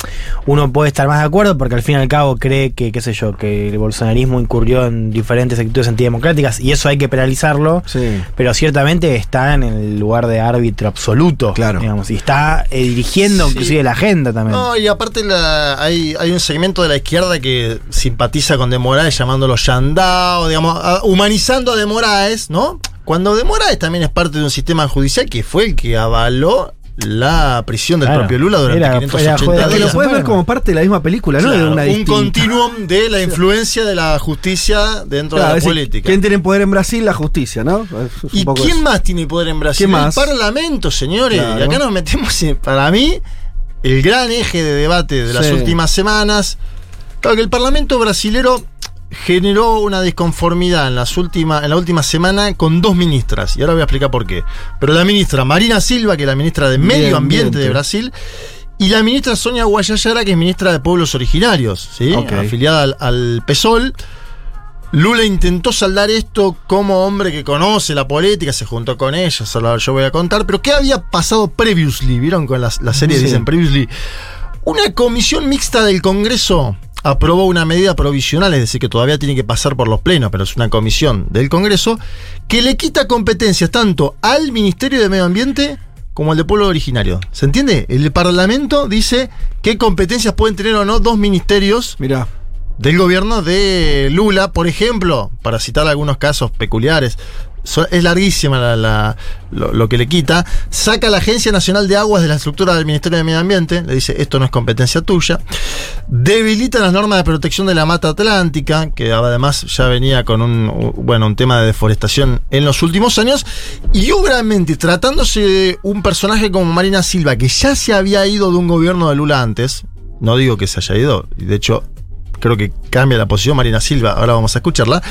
uno puede estar más de acuerdo porque al fin y al cabo cree que, qué sé yo, que el bolsonarismo incurrió en diferentes actitudes antidemocráticas y eso hay que penalizarlo, Sí. pero ciertamente está en el lugar de árbitro absoluto, Claro. digamos, y está eh, dirigiendo Sí. inclusive la agenda también. No, y aparte la- hay, hay un segmento de la izquierda que simpatiza con De Moraes llamándolo Yandao, digamos, a- humanizando a De Moraes, ¿no? Cuando De Moraes también es parte de un sistema judicial que fue el que avaló la prisión del Claro. propio Lula durante Era- era 580 juez de Que lo días. puedes ver como parte de la misma película, ¿no? Claro, de una un distinta. continuum de la influencia de la justicia dentro Claro, de la decir, política. ¿Quién tiene poder en Brasil? La justicia, ¿no? Es ¿Y quién eso. más tiene poder en Brasil? El Parlamento, señores. Claro. Y acá nos metemos en, para mí, el gran eje de debate de las Sí. últimas semanas. Claro que el Parlamento brasilero generó una disconformidad en, las últimas, en la última semana con dos ministras. Y ahora voy a explicar por qué. Pero la ministra Marina Silva, que es la ministra de Medio Bien, Ambiente ambiente. de Brasil, y la ministra Sonia Guayayara, que es ministra de Pueblos Originarios, ¿sí? Afiliada al, al PSOL. Lula intentó saldar esto como hombre que conoce la política, se juntó con ella, solo yo voy a contar, pero ¿qué había pasado previously? ¿Vieron con las, las series Sí. dicen previously? Una comisión mixta del Congreso aprobó una medida provisional, es decir, que todavía tiene que pasar por los plenos, pero es una comisión del Congreso, que le quita competencias tanto al Ministerio de Medio Ambiente como al de Pueblo Originario. ¿Se entiende? El Parlamento dice qué competencias pueden tener o no dos ministerios Mirá. del gobierno de Lula, por ejemplo, para citar algunos casos peculiares. Es larguísima la- la- lo, que le quita. Saca a la Agencia Nacional de Aguas de la estructura del Ministerio de Medio Ambiente. Le dice, esto no es competencia tuya. Debilita las normas de protección de la mata atlántica, que además ya venía con un, bueno, un tema de deforestación en los últimos años. Y obviamente, tratándose de un personaje como Marina Silva, que ya se había ido de un gobierno de Lula antes, no digo que se haya ido, de hecho creo que cambia la posición Marina Silva, ahora vamos a escucharla,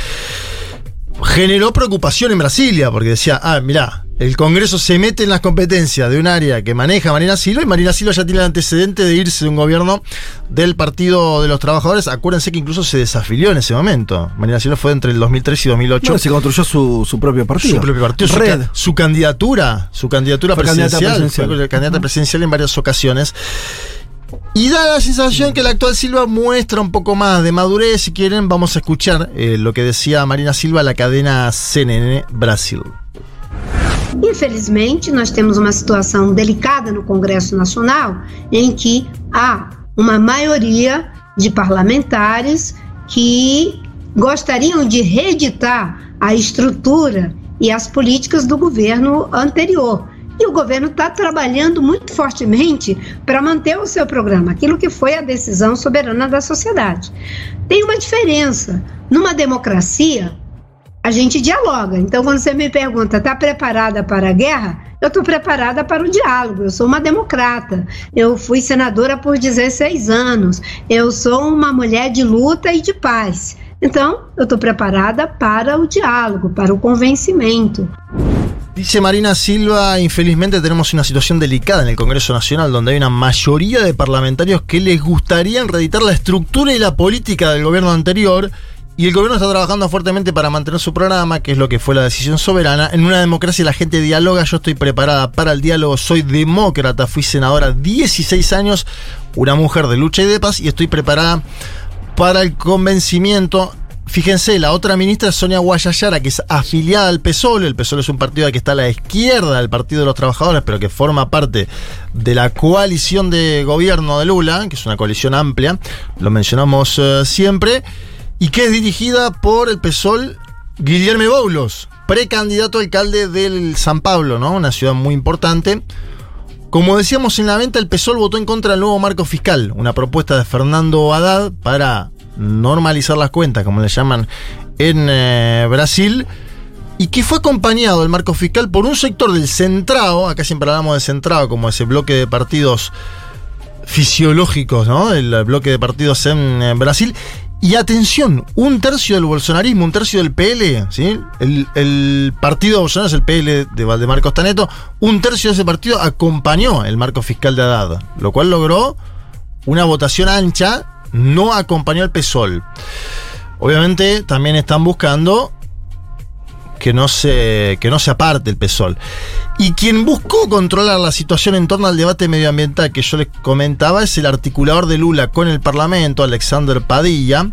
generó preocupación en Brasilia, porque decía, ah, mirá, el Congreso se mete en las competencias de un área que maneja Marina Silva y Marina Silva ya tiene el antecedente de irse de un gobierno del Partido de los Trabajadores. Acuérdense que incluso se desafilió en ese momento. Marina Silva fue entre el 2003 y 2008. Bueno, se construyó su, su propio partido. Su propio partido, su, Red. su candidatura, su candidatura Fue candidata presidencial, presidencial. fue candidata presidencial en varias ocasiones. Y da la sensación que la actual Silva muestra un poco más de madurez. Si quieren, vamos a escuchar eh, lo que decía Marina Silva la cadena CNN Brasil. Infelizmente, nós temos uma situação delicada no Congresso Nacional em que há uma maioria de parlamentares que gostariam de reeditar a estrutura e as políticas do governo anterior. E o governo está trabalhando muito fortemente para manter o seu programa, aquilo que foi a decisão soberana da sociedade. Tem uma diferença. Numa democracia, a gente dialoga. Então, quando você me pergunta, está preparada para a guerra? Eu estou preparada para o diálogo. Eu sou uma democrata. Eu fui senadora por 16 anos. Eu sou uma mulher de luta e de paz. Então, eu estou preparada para o diálogo, para o convencimento. Dice Marina Silva, infelizmente tenemos una situación delicada en el Congreso Nacional donde hay una mayoría de parlamentarios que les gustaría reeditar la estructura y la política del gobierno anterior y el gobierno está trabajando fuertemente para mantener su programa, que es lo que fue la decisión soberana. En una democracia la gente dialoga, yo estoy preparada para el diálogo, soy demócrata, fui senadora 16 años, una mujer de lucha y de paz y estoy preparada para el convencimiento. Fíjense, la otra ministra es Sonia Guayayara, que es afiliada al PSOL. El PSOL es un partido que está a la izquierda del Partido de los Trabajadores, pero que forma parte de la coalición de gobierno de Lula, que es una coalición amplia, lo mencionamos eh, siempre, y que es dirigida por el PSOL Guillermo Boulos, precandidato a alcalde del San Pablo, ¿no? Una ciudad muy importante. Como decíamos en la venta, el PSOL votó en contra del nuevo marco fiscal, una propuesta de Fernando Haddad para normalizar las cuentas, como le llaman en eh, Brasil, y que fue acompañado el marco fiscal por un sector del centrado, acá siempre hablamos de centrado como ese bloque de partidos fisiológicos, ¿no? El bloque de partidos en, eh, Brasil, Y atención, un tercio del bolsonarismo, un tercio del PL, ¿sí? El, el partido de Bolsonaro es el PL de Valdemar Costaneto, un tercio de ese partido acompañó el marco fiscal de Haddad, lo cual logró una votación ancha, no acompañó al PSOL. Obviamente también están buscando que no se, que no se aparte el PSOL. Y quien buscó controlar la situación en torno al debate medioambiental que yo les comentaba es el articulador de Lula con el Parlamento, Alexander Padilla,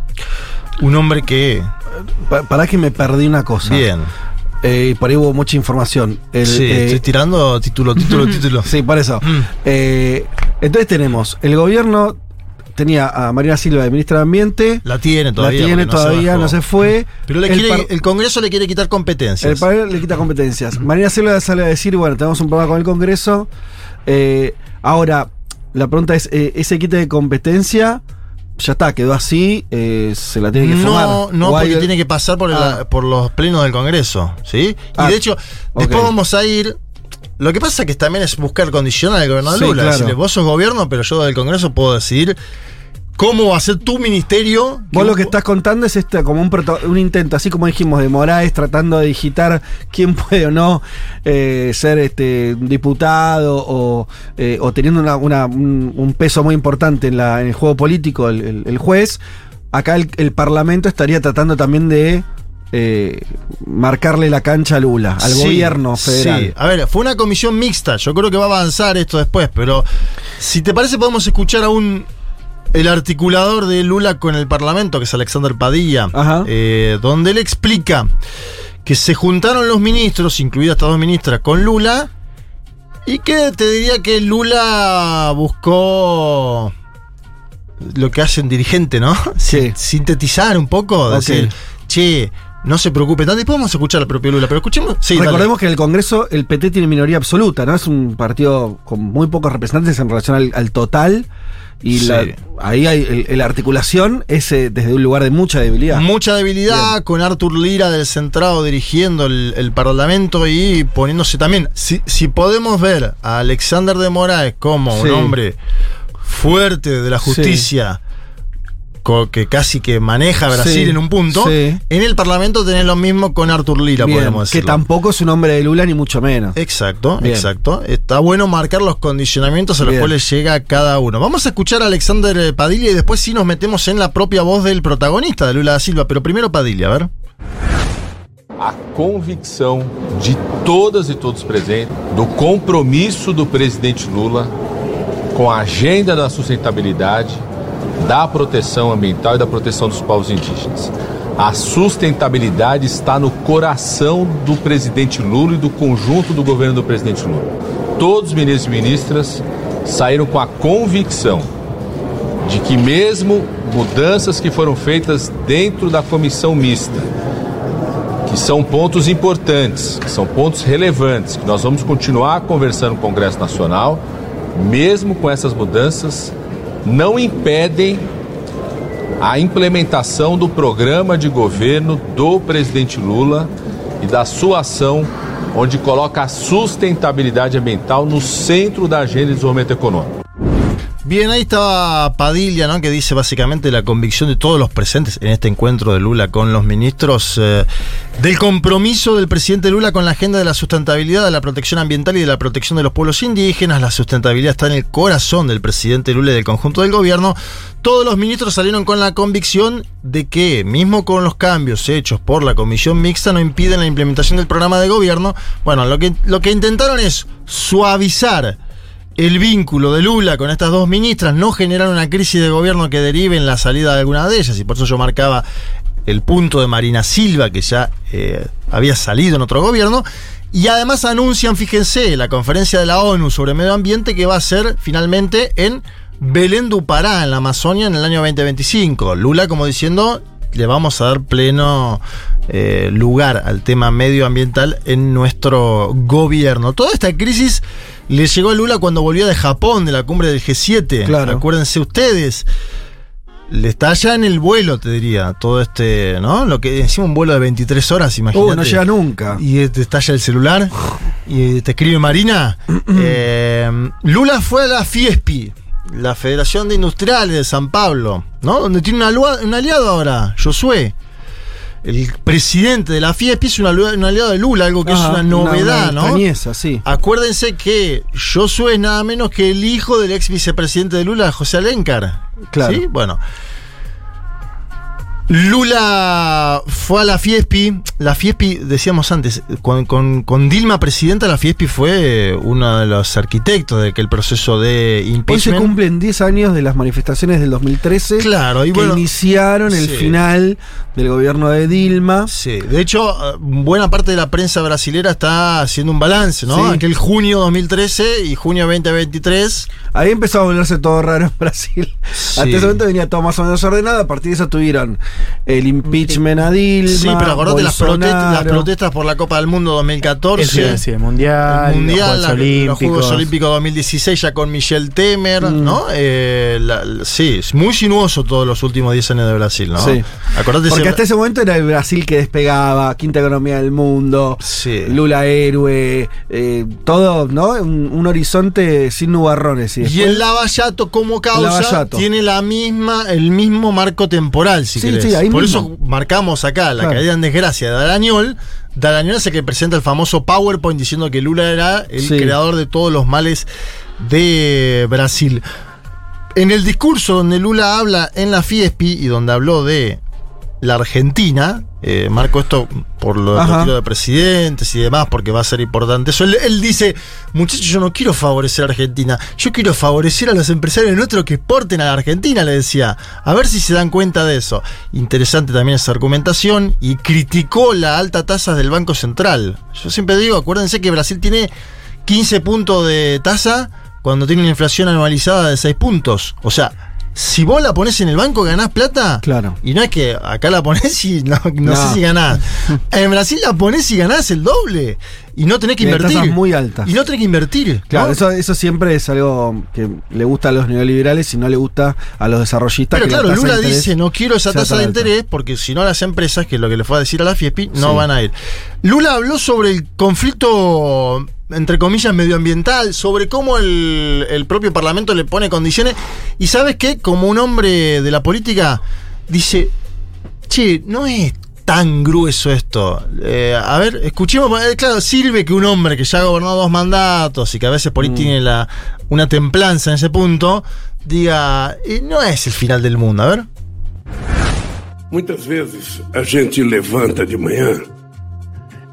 un hombre que... Pa- Pará que me perdí una cosa. Bien. Eh, por ahí hubo mucha información. El, sí, eh, estoy tirando título, título, [LAUGHS] título. Sí, por eso. Eh, entonces tenemos, el gobierno tenía a Marina Silva de ministra de Ambiente. La tiene todavía. La tiene no se todavía, no se fue. Pero le El quiere- par- el Congreso le quiere quitar competencias. El Parlamento le quita competencias. [CLEARS THROAT] Marina Silva sale a decir, bueno, tenemos un problema con el Congreso. Eh, ahora, la pregunta es, eh, ¿ese quite de competencia ya está, quedó así? eh, ¿Se la tiene que fumar? No, no, ¿O hay- porque tiene que pasar por, Ah. la- por los plenos del Congreso, ¿sí? Y Ah, de hecho, después vamos a ir. Lo que pasa que también es buscar condicionar al gobernador Sí, Lula. claro. Decirle, vos sos gobierno, pero yo del Congreso puedo decidir cómo va a ser tu ministerio. Vos lo que estás contando es este, como un, proto- un intento, así como dijimos, de Moraes tratando de digitar quién puede o no eh, ser este diputado o, eh, o teniendo una- una- un, un peso muy importante en, la, en el juego político, el, el- el juez. Acá el, el Parlamento estaría tratando también de eh, marcarle la cancha a Lula, al Sí, gobierno federal. Sí, a ver, fue una comisión mixta. Yo creo que va a avanzar esto después, pero si te parece, podemos escuchar a un. El articulador de Lula con el Parlamento, que es Alexander Padilla, eh, donde él explica que se juntaron los ministros, incluidas estas dos ministras, con Lula, y que te diría que Lula buscó lo que hace un dirigente, ¿no? [LAUGHS] Sí. Sintetizar un poco, decir, che, no se preocupe tanto. Vamos a escuchar al propio Lula, pero escuchemos. Sí, dale. Recordemos que en el Congreso el PT tiene minoría absoluta, ¿no? Es un partido con muy pocos representantes en relación al, al total. Y Sí. la- ahí hay la articulación es eh, desde un lugar de mucha debilidad. Mucha debilidad con Artur Lira del centrado dirigiendo el, el Parlamento y poniéndose también. Si, si podemos ver a Alexander de Moraes como Sí. un hombre fuerte de la justicia, que casi que maneja Brasil Sí, en un punto, sí. en el Parlamento tenés lo mismo con Artur Lira, Bien, podemos que decirlo. tampoco es un hombre de Lula ni mucho menos. Exacto, Bien. exacto. Está bueno marcar los condicionamientos a los Bien. cuales llega cada uno. Vamos a escuchar a Alexander eh, Padilla y después sí nos metemos en la propia voz del protagonista de Lula da Silva. Pero primero Padilla, a ver. a convicção de todas e todos presentes do compromisso do presidente Lula com a agenda da sustentabilidade, da proteção ambiental e da proteção dos povos indígenas. A sustentabilidade está no coração do presidente Lula e do conjunto do governo do presidente Lula. Todos os ministros e ministras saíram com a convicção de que mesmo mudanças que foram feitas dentro da comissão mista, que são pontos importantes, que são pontos relevantes, que nós vamos continuar conversando no Congresso Nacional, mesmo com essas mudanças, não impedem a implementação do programa de governo do presidente Lula e da sua ação, onde coloca a sustentabilidade ambiental no centro da agenda de desenvolvimento econômico. Bien, ahí estaba Padilla, ¿no? Que dice básicamente la convicción de todos los presentes en este encuentro de Lula con los ministros eh, del compromiso del presidente Lula con la agenda de la sustentabilidad, de la protección ambiental y de la protección de los pueblos indígenas. La sustentabilidad está en el corazón del presidente Lula y del conjunto del gobierno. Todos los ministros salieron con la convicción de que, mismo con los cambios hechos por la comisión mixta, no impiden la implementación del programa de gobierno. Bueno, lo que, lo que intentaron es suavizar el vínculo de Lula con estas dos ministras, no generar una crisis de gobierno que derive en la salida de alguna de ellas, y por eso yo marcaba el punto de Marina Silva, que ya eh, había salido en otro gobierno, y además anuncian, fíjense, la conferencia de la ONU sobre medio ambiente que va a ser finalmente en Belén do Pará, en la Amazonia, en el año 2025. Lula como diciendo, le vamos a dar pleno eh, lugar al tema medioambiental en nuestro gobierno. Toda esta crisis le llegó a Lula cuando volvió de Japón, de la cumbre del G7. Claro. Acuérdense ustedes. Le está ya en el vuelo, te diría, todo este, ¿no? Lo que encima un vuelo de 23 horas, imagínate. Uh, no llega nunca. Y te estalla el celular y te escribe Marina. [CLEARS THROAT] Eh, Lula fue a la Fiespi, la Federación de Industriales de San Pablo, ¿no? Donde tiene un aliado ahora, Josué. El presidente de la FIESP es un aliado, de Lula, algo que es una novedad, una ¿no? extrañeza, sí. Acuérdense que Josué es nada menos que el hijo del ex vicepresidente de Lula, José Alencar. Claro. ¿Sí? Bueno. Lula fue a la Fiespi. La Fiespi, decíamos antes, con, con- con Dilma presidenta, la Fiespi fue uno de los arquitectos de que el proceso de Hoy se impeachment. cumplen 10 años de las manifestaciones del 2013 Claro, y que bueno, iniciaron el sí. final del gobierno de Dilma. Sí, de hecho, eh, buena parte de la prensa brasilera está haciendo un balance, ¿no? Sí. Aquel junio 2013 y junio 2023. Ahí empezó a volverse todo raro en Brasil. Sí. Hasta ese momento venía todo más o menos ordenado. A partir de eso tuvieron el impeachment a Dilma. Sí, pero acordate las protestas, las protestas por la Copa del Mundo 2014. Eso iba a decir, el Mundial, el mundial, los Juegos la- Olímpicos. los Juegos Olímpicos 2016 ya con Michel Temer, Mm. ¿no? Eh, la- la- sí, es muy sinuoso todos los últimos 10 años de Brasil, ¿no? Sí. Acordate Porque ese- hasta ese momento era el Brasil que despegaba, quinta economía del mundo, Sí. Lula héroe, eh, todo, ¿no? Un, un horizonte sin nubarrones. Y, Y después- el Lavallato como causa Lavallato. tiene la misma, el mismo marco temporal, si Sí, querés. Sí, ahí Por mismo. eso marcamos acá la Claro. caída en desgracia de Darañol. Darañol es el que presenta el famoso PowerPoint diciendo que Lula era el Sí. creador de todos los males de Brasil. En el discurso donde Lula habla en la Fiespi y donde habló de la Argentina, eh, marco esto por lo del de presidentes y demás, porque va a ser importante eso. Él, él dice, muchachos, yo no quiero favorecer a Argentina, yo quiero favorecer a los empresarios nuestros que exporten a la Argentina, le decía. A ver si se dan cuenta de eso. Interesante también esa argumentación y criticó la alta tasa del Banco Central. Yo siempre digo, acuérdense que Brasil tiene 15 puntos de tasa cuando tiene una inflación anualizada de 6 puntos. O sea, si vos la pones en el banco, ganás plata. Claro. Y no es que acá la pones y no, no No. sé si ganás. [LAUGHS] En Brasil la pones y ganás el doble. Y no tenés que Tiene invertir. tasas muy altas. Y no tenés que invertir. Claro, ¿no? eso, eso siempre es algo que le gusta a los neoliberales y no le gusta a los desarrollistas. Pero que claro, Lula interés dice, no quiero esa tasa de alta". interés porque si no las empresas, que es lo que le fue a decir a la FIESPI, no Sí. van a ir. Lula habló sobre el conflicto, entre comillas, medioambiental, sobre cómo el, el propio Parlamento le pone condiciones. Y sabes qué, como un hombre de la política, dice, che, no es tan grueso esto. Eh, a ver, escuchemos, eh, claro, sirve que un hombre que ya ha gobernado dos mandatos y que a veces por ahí tiene la, una templanza en ese punto, diga, "Eh, no es el final del mundo, a ver. Muitas vezes a gente levanta de manhã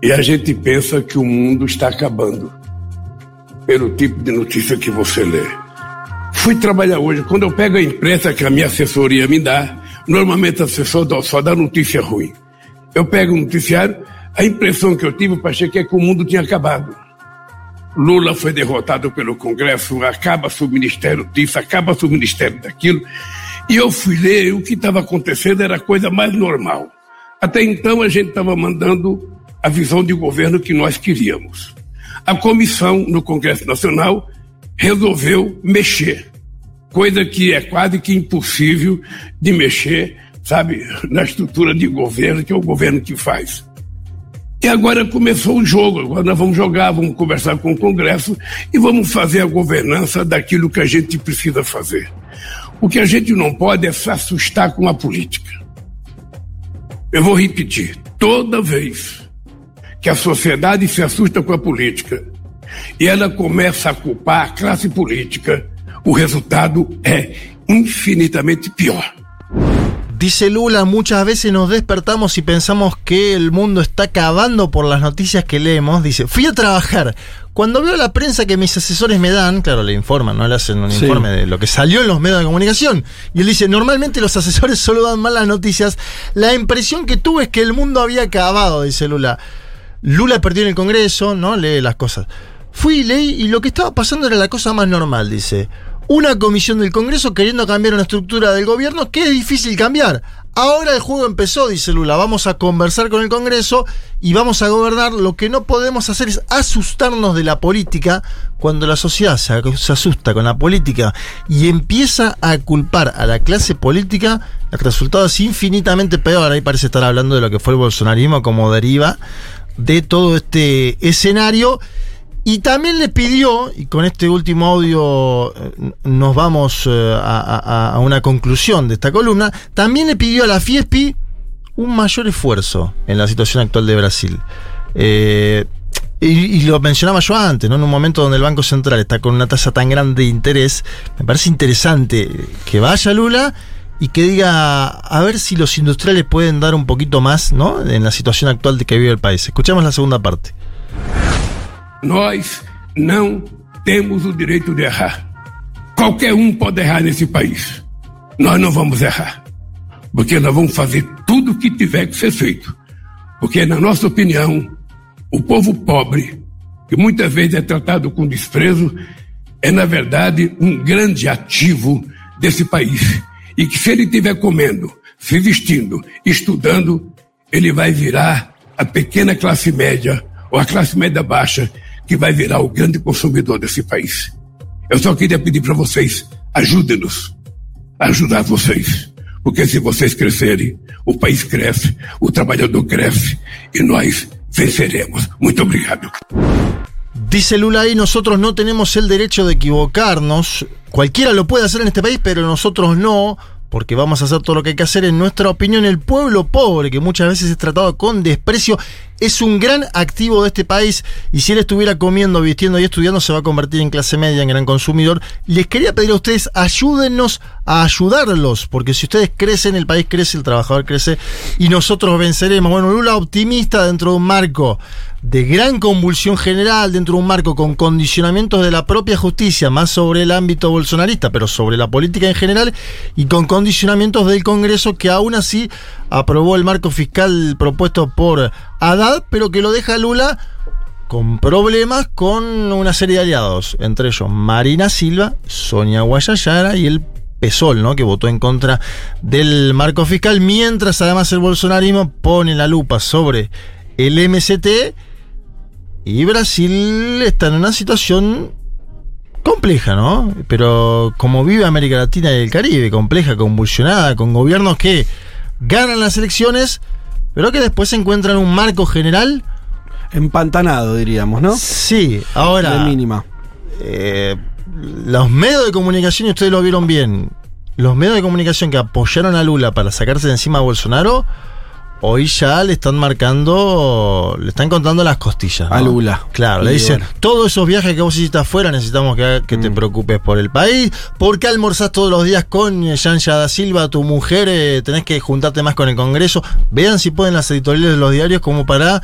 e a gente pensa que o mundo está acabando pelo tipo de notícia que você lê. Fui trabalhar hoje, quando eu pego a imprensa que a minha assessoria me dá, normalmente a assessor dá- só dá notícia ruim. Eu pego o noticiário, a impressão que eu tive, que é que o mundo tinha acabado. Lula foi derrotado pelo Congresso, acaba-se o ministério disso, acaba-se o ministério daquilo. E eu fui ler, o que estava acontecendo era a coisa mais normal. Até então a gente estava mandando a visão de governo que nós queríamos. A comissão no Congresso Nacional resolveu mexer, coisa que é quase que impossível de mexer, sabe, na estrutura de governo, que é o governo que faz. E agora começou o jogo. Agora nós vamos jogar, vamos conversar com o Congresso e vamos fazer a governança daquilo que a gente precisa fazer. O que a gente não pode é se assustar com a política. Eu vou repetir: toda vez que a sociedade se assusta com a política e ela começa a culpar a classe política, o resultado é infinitamente pior. Dice Lula, muchas veces nos despertamos y pensamos que el mundo está acabando por las noticias que leemos. Dice, fui a trabajar. Cuando veo la prensa que mis asesores me dan, claro, le informan, no le hacen un Sí. informe de lo que salió en los medios de comunicación. Y él dice, normalmente los asesores [LAUGHS] solo dan malas noticias. La impresión que tuve es que el mundo había acabado, dice Lula. Lula perdió en el Congreso, ¿no? Lee las cosas. Fui, leí y lo que estaba pasando era la cosa más normal, dice. Una comisión del Congreso queriendo cambiar una estructura del gobierno que es difícil cambiar. Ahora el juego empezó, dice Lula. Vamos a conversar con el Congreso y vamos a gobernar. Lo que no podemos hacer es asustarnos de la política cuando la sociedad se asusta con la política y empieza a culpar a la clase política. El resultado es infinitamente peor. Ahí parece estar hablando de lo que fue el bolsonarismo como deriva de todo este escenario. Y también le pidió, y con este último audio eh, nos vamos eh, a, una conclusión de esta columna, también le pidió a la FIESPI un mayor esfuerzo en la situación actual de Brasil. Eh, y, y lo mencionaba yo antes, ¿no? En un momento donde el Banco Central está con una tasa tan grande de interés, me parece interesante que vaya Lula y que diga a ver si los industriales pueden dar un poquito más, ¿no? En la situación actual de que vive el país. Escuchamos la segunda parte. Nós não temos o direito de errar. Qualquer um pode errar nesse país. Nós não vamos errar. Porque nós vamos fazer tudo o que tiver que ser feito. Porque, na nossa opinião, o povo pobre, que muitas vezes é tratado com desprezo, é, na verdade, um grande ativo desse país. E que se ele estiver comendo, se vestindo, estudando, ele vai virar a pequena classe média ou a classe média baixa que vai virar o grande consumidor desse país. Eu só queria pedir para vocês, ajudem-nos a ajudar vocês. Porque se vocês crescerem, o país cresce, o trabalhador cresce e nós venceremos. Muito obrigado. Dice Lula ahí, nosotros no tenemos el derecho de equivocarnos. Cualquiera lo puede hacer en este país, pero nosotros no, porque vamos a hacer todo lo que hay que hacer. En nuestra opinión, el pueblo pobre, que muchas veces es tratado con desprecio, es un gran activo de este país. Y si él estuviera comiendo, vistiendo y estudiando, se va a convertir en clase media, en gran consumidor. Les quería pedir a ustedes, ayúdennos a ayudarlos, porque si ustedes crecen, el país crece, el trabajador crece y nosotros venceremos. Bueno, Lula optimista dentro de un marco de gran convulsión general dentro de un marco con condicionamientos de la propia justicia, más sobre el ámbito bolsonarista, pero sobre la política en general, y con condicionamientos del Congreso que aún así aprobó el marco fiscal propuesto por Haddad, pero que lo deja Lula con problemas con una serie de aliados, entre ellos Marina Silva, Sonia Guayayara y el PSOL, ¿no? que votó en contra del marco fiscal, mientras además el bolsonarismo pone la lupa sobre el MST y Brasil está en una situación compleja, ¿no? Pero como vive América Latina y el Caribe, compleja, convulsionada, con gobiernos que ganan las elecciones, pero que después se encuentran un marco general Empantanado, diríamos, ¿no? Sí, ahora. De mínima. eh, los medios de comunicación, y ustedes lo vieron bien, los medios de comunicación que apoyaron a Lula para sacarse de encima a Bolsonaro, hoy ya le están marcando, le están contando las costillas. ¿no? A Lula. Claro, Y le dicen, bueno. todos esos viajes que vos hiciste afuera necesitamos que, que te preocupes por el país. ¿Por qué almorzás todos los días con Yanja da Silva, tu mujer? eh, tenés que juntarte más con el Congreso. Vean si pueden las editoriales de los diarios como para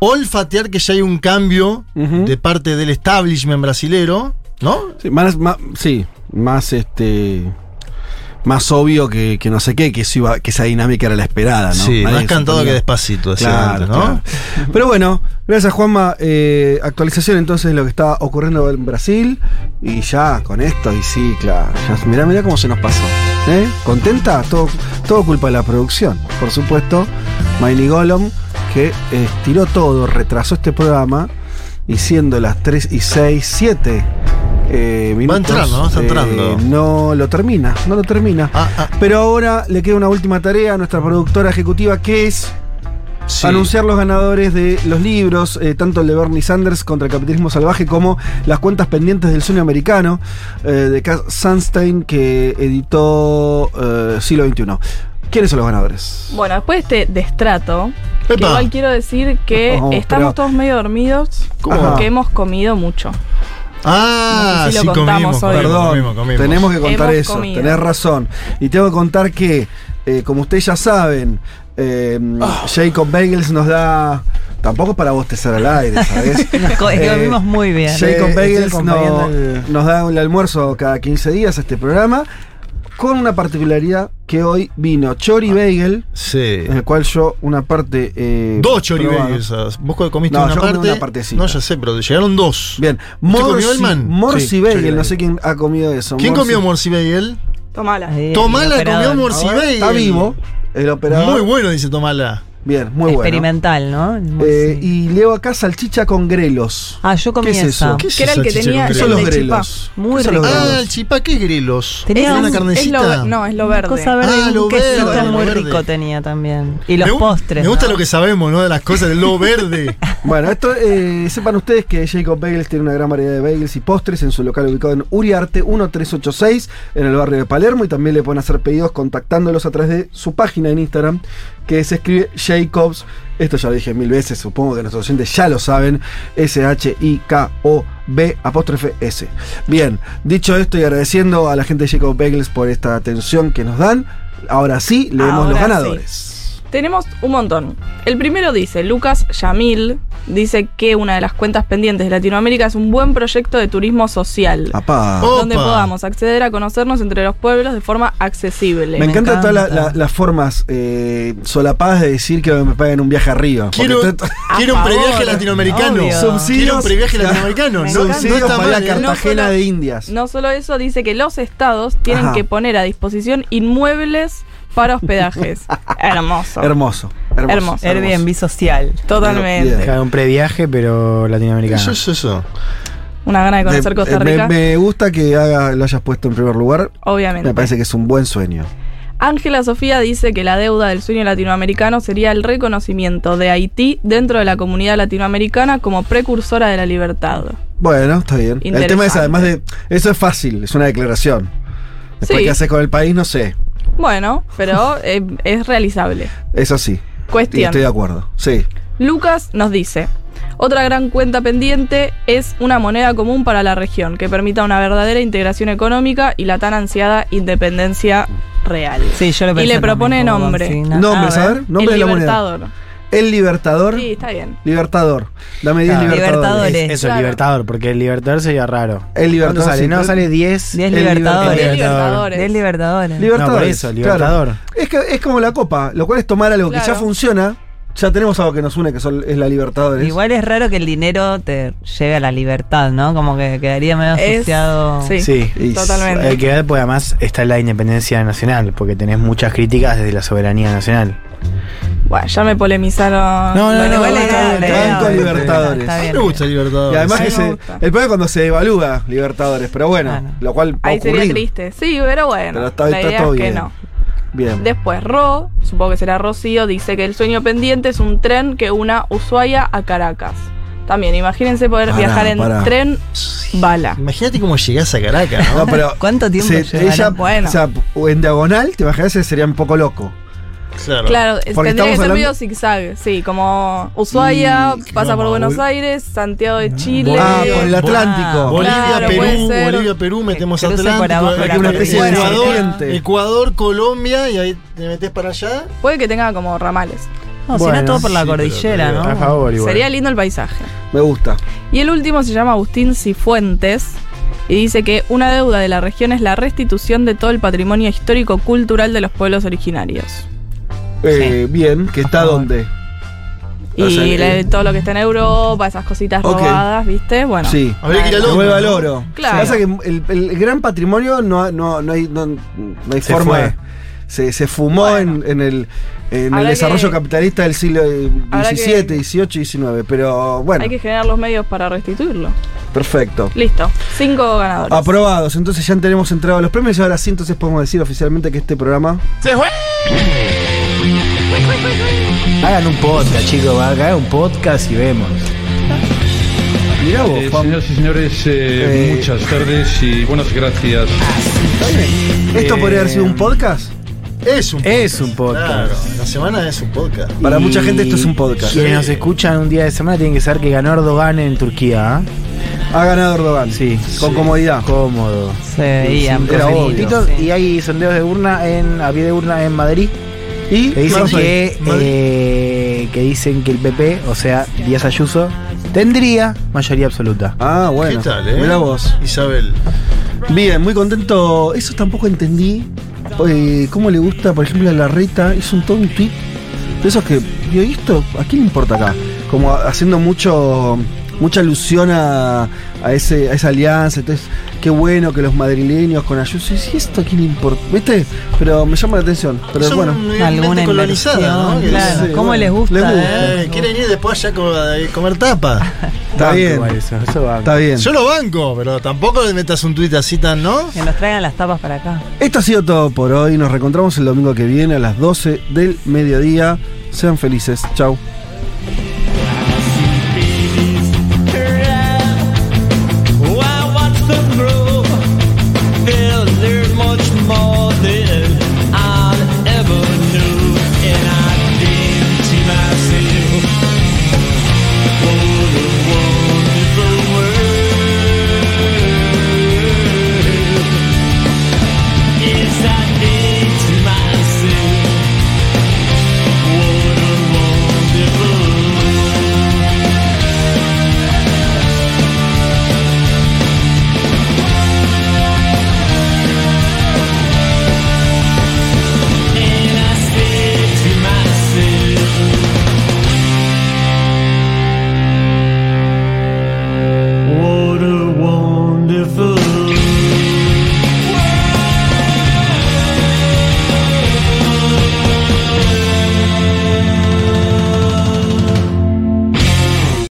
olfatear que ya hay un cambio de parte del establishment brasilero, ¿no? Sí, más, más- sí, más este. Más obvio que, que no sé qué, que, eso iba- que esa dinámica era la esperada, ¿no? Sí, Nadie más cantado que despacito, Claro, antes, ¿no? claro. [LAUGHS] Pero bueno, gracias Juanma. Eh, actualización entonces de lo que está ocurriendo en Brasil. Y ya con esto, y sí, claro. Ya, mirá, mirá cómo se nos pasó. ¿eh? ¿Contenta? Todo, todo culpa de la producción. Por supuesto, Miley Gollum, que estiró todo, retrasó este programa. Y siendo las 3 y 6, 7 eh, minutos. entrando, ¿no? Está eh, entrando. no lo termina, no lo termina. Pero ahora le queda una última tarea a nuestra productora ejecutiva, que es anunciar los ganadores de los libros, eh, tanto el de Bernie Sanders contra el capitalismo salvaje como las cuentas pendientes del sueño americano eh, de Cass Sunstein que editó eh, Siglo XXI. ¿Quiénes son los ganadores? Bueno, después de este destrato, que igual quiero decir que Oh, estamos pero- todos medio dormidos ¿Cómo? porque hemos comido mucho. Ah, No sé si lo sí, contamos comimos, hoy. Perdón, comimos, comimos. tenemos que contar Hemos eso, comido. tenés razón. Y tengo que contar que, eh, como ustedes ya saben, eh, Ah. Jacob Bagels nos da. Tampoco es para bostezar al aire, ¿sabes? [LAUGHS] Co- comimos muy bien. Jacob Bagels acompañando no- el- nos da el almuerzo cada 15 días a este programa. Con una particularidad que hoy vino Chori Bagel, Sí. en el cual yo una parte. eh, Dos chori bagels. Vos comiste No, una yo parte. una partecita. no, ya sé, pero llegaron dos. Bien, ¿Usted comió Morsi, Elman? Morsi Sí, Bagel, no sé quién ha comido eso. ¿Quién Morsi- comió Morsi Bagel? Tomala. Tomala el comió. Morsi Bagel. Está vivo, el operador. Muy bueno, dice Tomala. Bien, muy bueno. Experimental, ¿no? Muy- Eh, y leo acá salchicha con grelos. Ah, yo comí ¿Qué es esa. eso? ¿Qué es Que era el que tenía con ¿Qué son los grelos? Muy ¿Qué son los rico. Ah, grelos? el chipá, ¿qué grelos? Tenía una Es lo, carnecita. no, es lo verde. Cosa verde, Ah, lo un quesito verde, lo muy verde. rico tenía también. Y los me, postres. Me gusta ¿no? lo que sabemos, ¿no? De las cosas del lobo [LAUGHS] verde. Bueno, esto eh, sepan ustedes que Jacob Bagels tiene una gran variedad de bagels y postres en su local ubicado en Uriarte 1386 en el barrio de Palermo y también le pueden hacer pedidos contactándolos a través de su página en Instagram que se escribe Jacobs. Esto ya lo dije mil veces, supongo que nuestros oyentes ya lo saben. S-H-I-K-O-B apóstrofe S. Bien, dicho esto y agradeciendo a la gente de Jacob Bagels por esta atención que nos dan, ahora sí leemos Ahora los sí. Tenemos un montón. El primero dice, Lucas Yamil, dice que una de las cuentas pendientes de Latinoamérica es un buen proyecto de turismo social. Apá. Donde Opa. podamos acceder a conocernos entre los pueblos de forma accesible. Me, encantan encanta. todas la- la- las formas eh, solapadas de decir que me paguen un viaje arriba. Quiero, quiero un [LAUGHS] A previaje latinoamericano. Quiero un previaje [LAUGHS] latinoamericano. Me No, no encanta. está para mal, la. Cartagena solo- de Indias. No solo eso, dice que los estados tienen Ajá. que poner a disposición inmuebles para hospedajes. [LAUGHS] Hermoso. Hermoso. Hermoso. Hermoso. Airbnb social. Totalmente. Claro, un previaje, pero latinoamericano. Eso es eso. Una gana de conocer Me- Costa me, Rica. me gusta que haga- lo hayas puesto en primer lugar. obviamente. Me parece que es un buen sueño. Ángela Sofía dice que la deuda del sueño latinoamericano sería el reconocimiento de Haití dentro de la comunidad latinoamericana como precursora de la libertad. Bueno, está bien. El tema es, además de. Eso es fácil, es una declaración. Después, Sí. ¿qué haces con el país? No sé. Bueno, pero [LAUGHS] eh, es realizable. Eso sí. Y Cuestión. estoy de acuerdo. Sí. Lucas nos dice, otra gran cuenta pendiente es una moneda común para la región que permita una verdadera integración económica y la tan ansiada independencia real. Sí, yo lo y pensé le propone nombre. Nombres, a ver. Nombre El de la moneda. El Libertador. Sí, está bien. Libertador. Dame 10 Claro, Libertadores. Libertadores. Eso, Claro. el Libertador, porque el Libertador sería raro. El Libertador. ¿Cuánto sale? sí, no, sale 10. 10 El libertadores. Libertador. 10 Libertadores. libertadores. Libertadores. No, por eso, Libertador. claro. Es que es como la copa, lo cual es tomar algo que ya funciona. Ya tenemos algo que nos une, que son, es la Libertadores. Igual es raro que el dinero te lleve a la libertad, ¿no? Como que quedaría medio Es- asociado. sí. Sí. Y- Totalmente. Hay que ver, pues además está la independencia nacional, porque tenés muchas críticas desde la soberanía nacional. Bueno, ya me polemizaron. No, no, Bueno, no, Banco no, Libertadores. Está A mí bien. me gusta el Libertador. Y además que se, el problema es cuando se devalúa Libertadores, pero bueno, Bueno. lo cual Ahí sería triste. Sí, pero bueno. Pero está- la está idea todo es que no. Bien. Después, Ro, supongo que será Rocío, dice que el sueño pendiente es un tren que una Ushuaia a Caracas. También, imagínense poder Pará, viajar en pará. tren bala. Imagínate cómo llegás a Caracas, ¿no? No, pero ¿Cuánto tiempo se- ella, Bueno. o sea, en diagonal, te imaginas que sería un poco loco. Claro. Claro, Porque tendría que ser hablando- medio zigzag, sí, como Ushuaia, Y- pasa por no, Buenos bol- Aires, Santiago de Chile. Ah, por el Atlántico. Bolivia, Claro, Perú. Bolivia, Perú, metemos Atlántico. Ecuador. Ecuador, Colombia, y ahí te metes para allá. Puede que tenga como ramales. No, si Bueno, no todo por la sí, pero cordillera, ¿no? A favor, igual. Sería lindo el paisaje. Me gusta. Y el último se llama Agustín Cifuentes y dice que una deuda de la región es la restitución de todo el patrimonio histórico-cultural de los pueblos originarios. Eh, Bien, que está donde. Y O sea, la- eh, todo lo que está en Europa, esas cositas robadas, ¿viste? Bueno. Sí. Habría que ir al vuelva al oro. Claro. Pasa que el, el gran patrimonio no, no, no hay, no, no hay Se forma. fue. de- Se, se fumó Bueno. en, en el, en el desarrollo que- capitalista del siglo XVII, XVIII y XIX. Pero bueno, Hay que generar los medios para restituirlo. perfecto. Listo. Cinco ganadores. Aprobados, entonces ya tenemos entregado los premios y ahora sí, entonces podemos decir oficialmente que este programa. ¡Se fue! Hagan un podcast, chicos, hagan un podcast y vemos. Mirá vos, Eh, señoras y señores, eh, Eh, muchas tardes y buenas gracias. ¿Esto Eh, podría haber sido un podcast? Es un Es un podcast. Claro, la semana es un podcast. Para Y mucha gente esto es un podcast. Quienes nos escuchan un día de semana tienen que saber que ganó Erdogan en Turquía. ¿ah? Ha ganado Erdogan. Sí. Con comodidad. Cómodo. Era obvio. minutitos, Y hay sondeos de urna en, a pie de urna en Madrid Y que dicen que, eh, que dicen que el PP, o sea, Díaz Ayuso, tendría mayoría absoluta. Ah, bueno. ¿Qué tal, eh? Mirá vos. Isabel. Bien, muy contento. Eso tampoco entendí. eh, ¿Cómo le gusta, por ejemplo, a la reta? Hizo un todo un tweet de esos que. Yo, ¿y esto? ¿A quién le importa acá? Como haciendo mucho mucha alusión a, a ese, a esa alianza. Entonces, qué bueno que los madrileños con Ayuso. ¿Y esto a quién le importa? ¿Viste? Pero me llama la atención. Pero Son bueno. Alguna colonizada, ¿no? claro. ¿Cómo les gusta, les gusta. eh? Quieren ir después allá a comer tapa. [LAUGHS] Está Banco bien. eso, eso banco. Está bien. Yo lo banco, pero tampoco le metas un tuit así tan, ¿no? Que nos traigan las tapas para acá. Esto ha sido todo por hoy. Nos reencontramos el domingo que viene a las 12 del mediodía. Sean felices. Chau.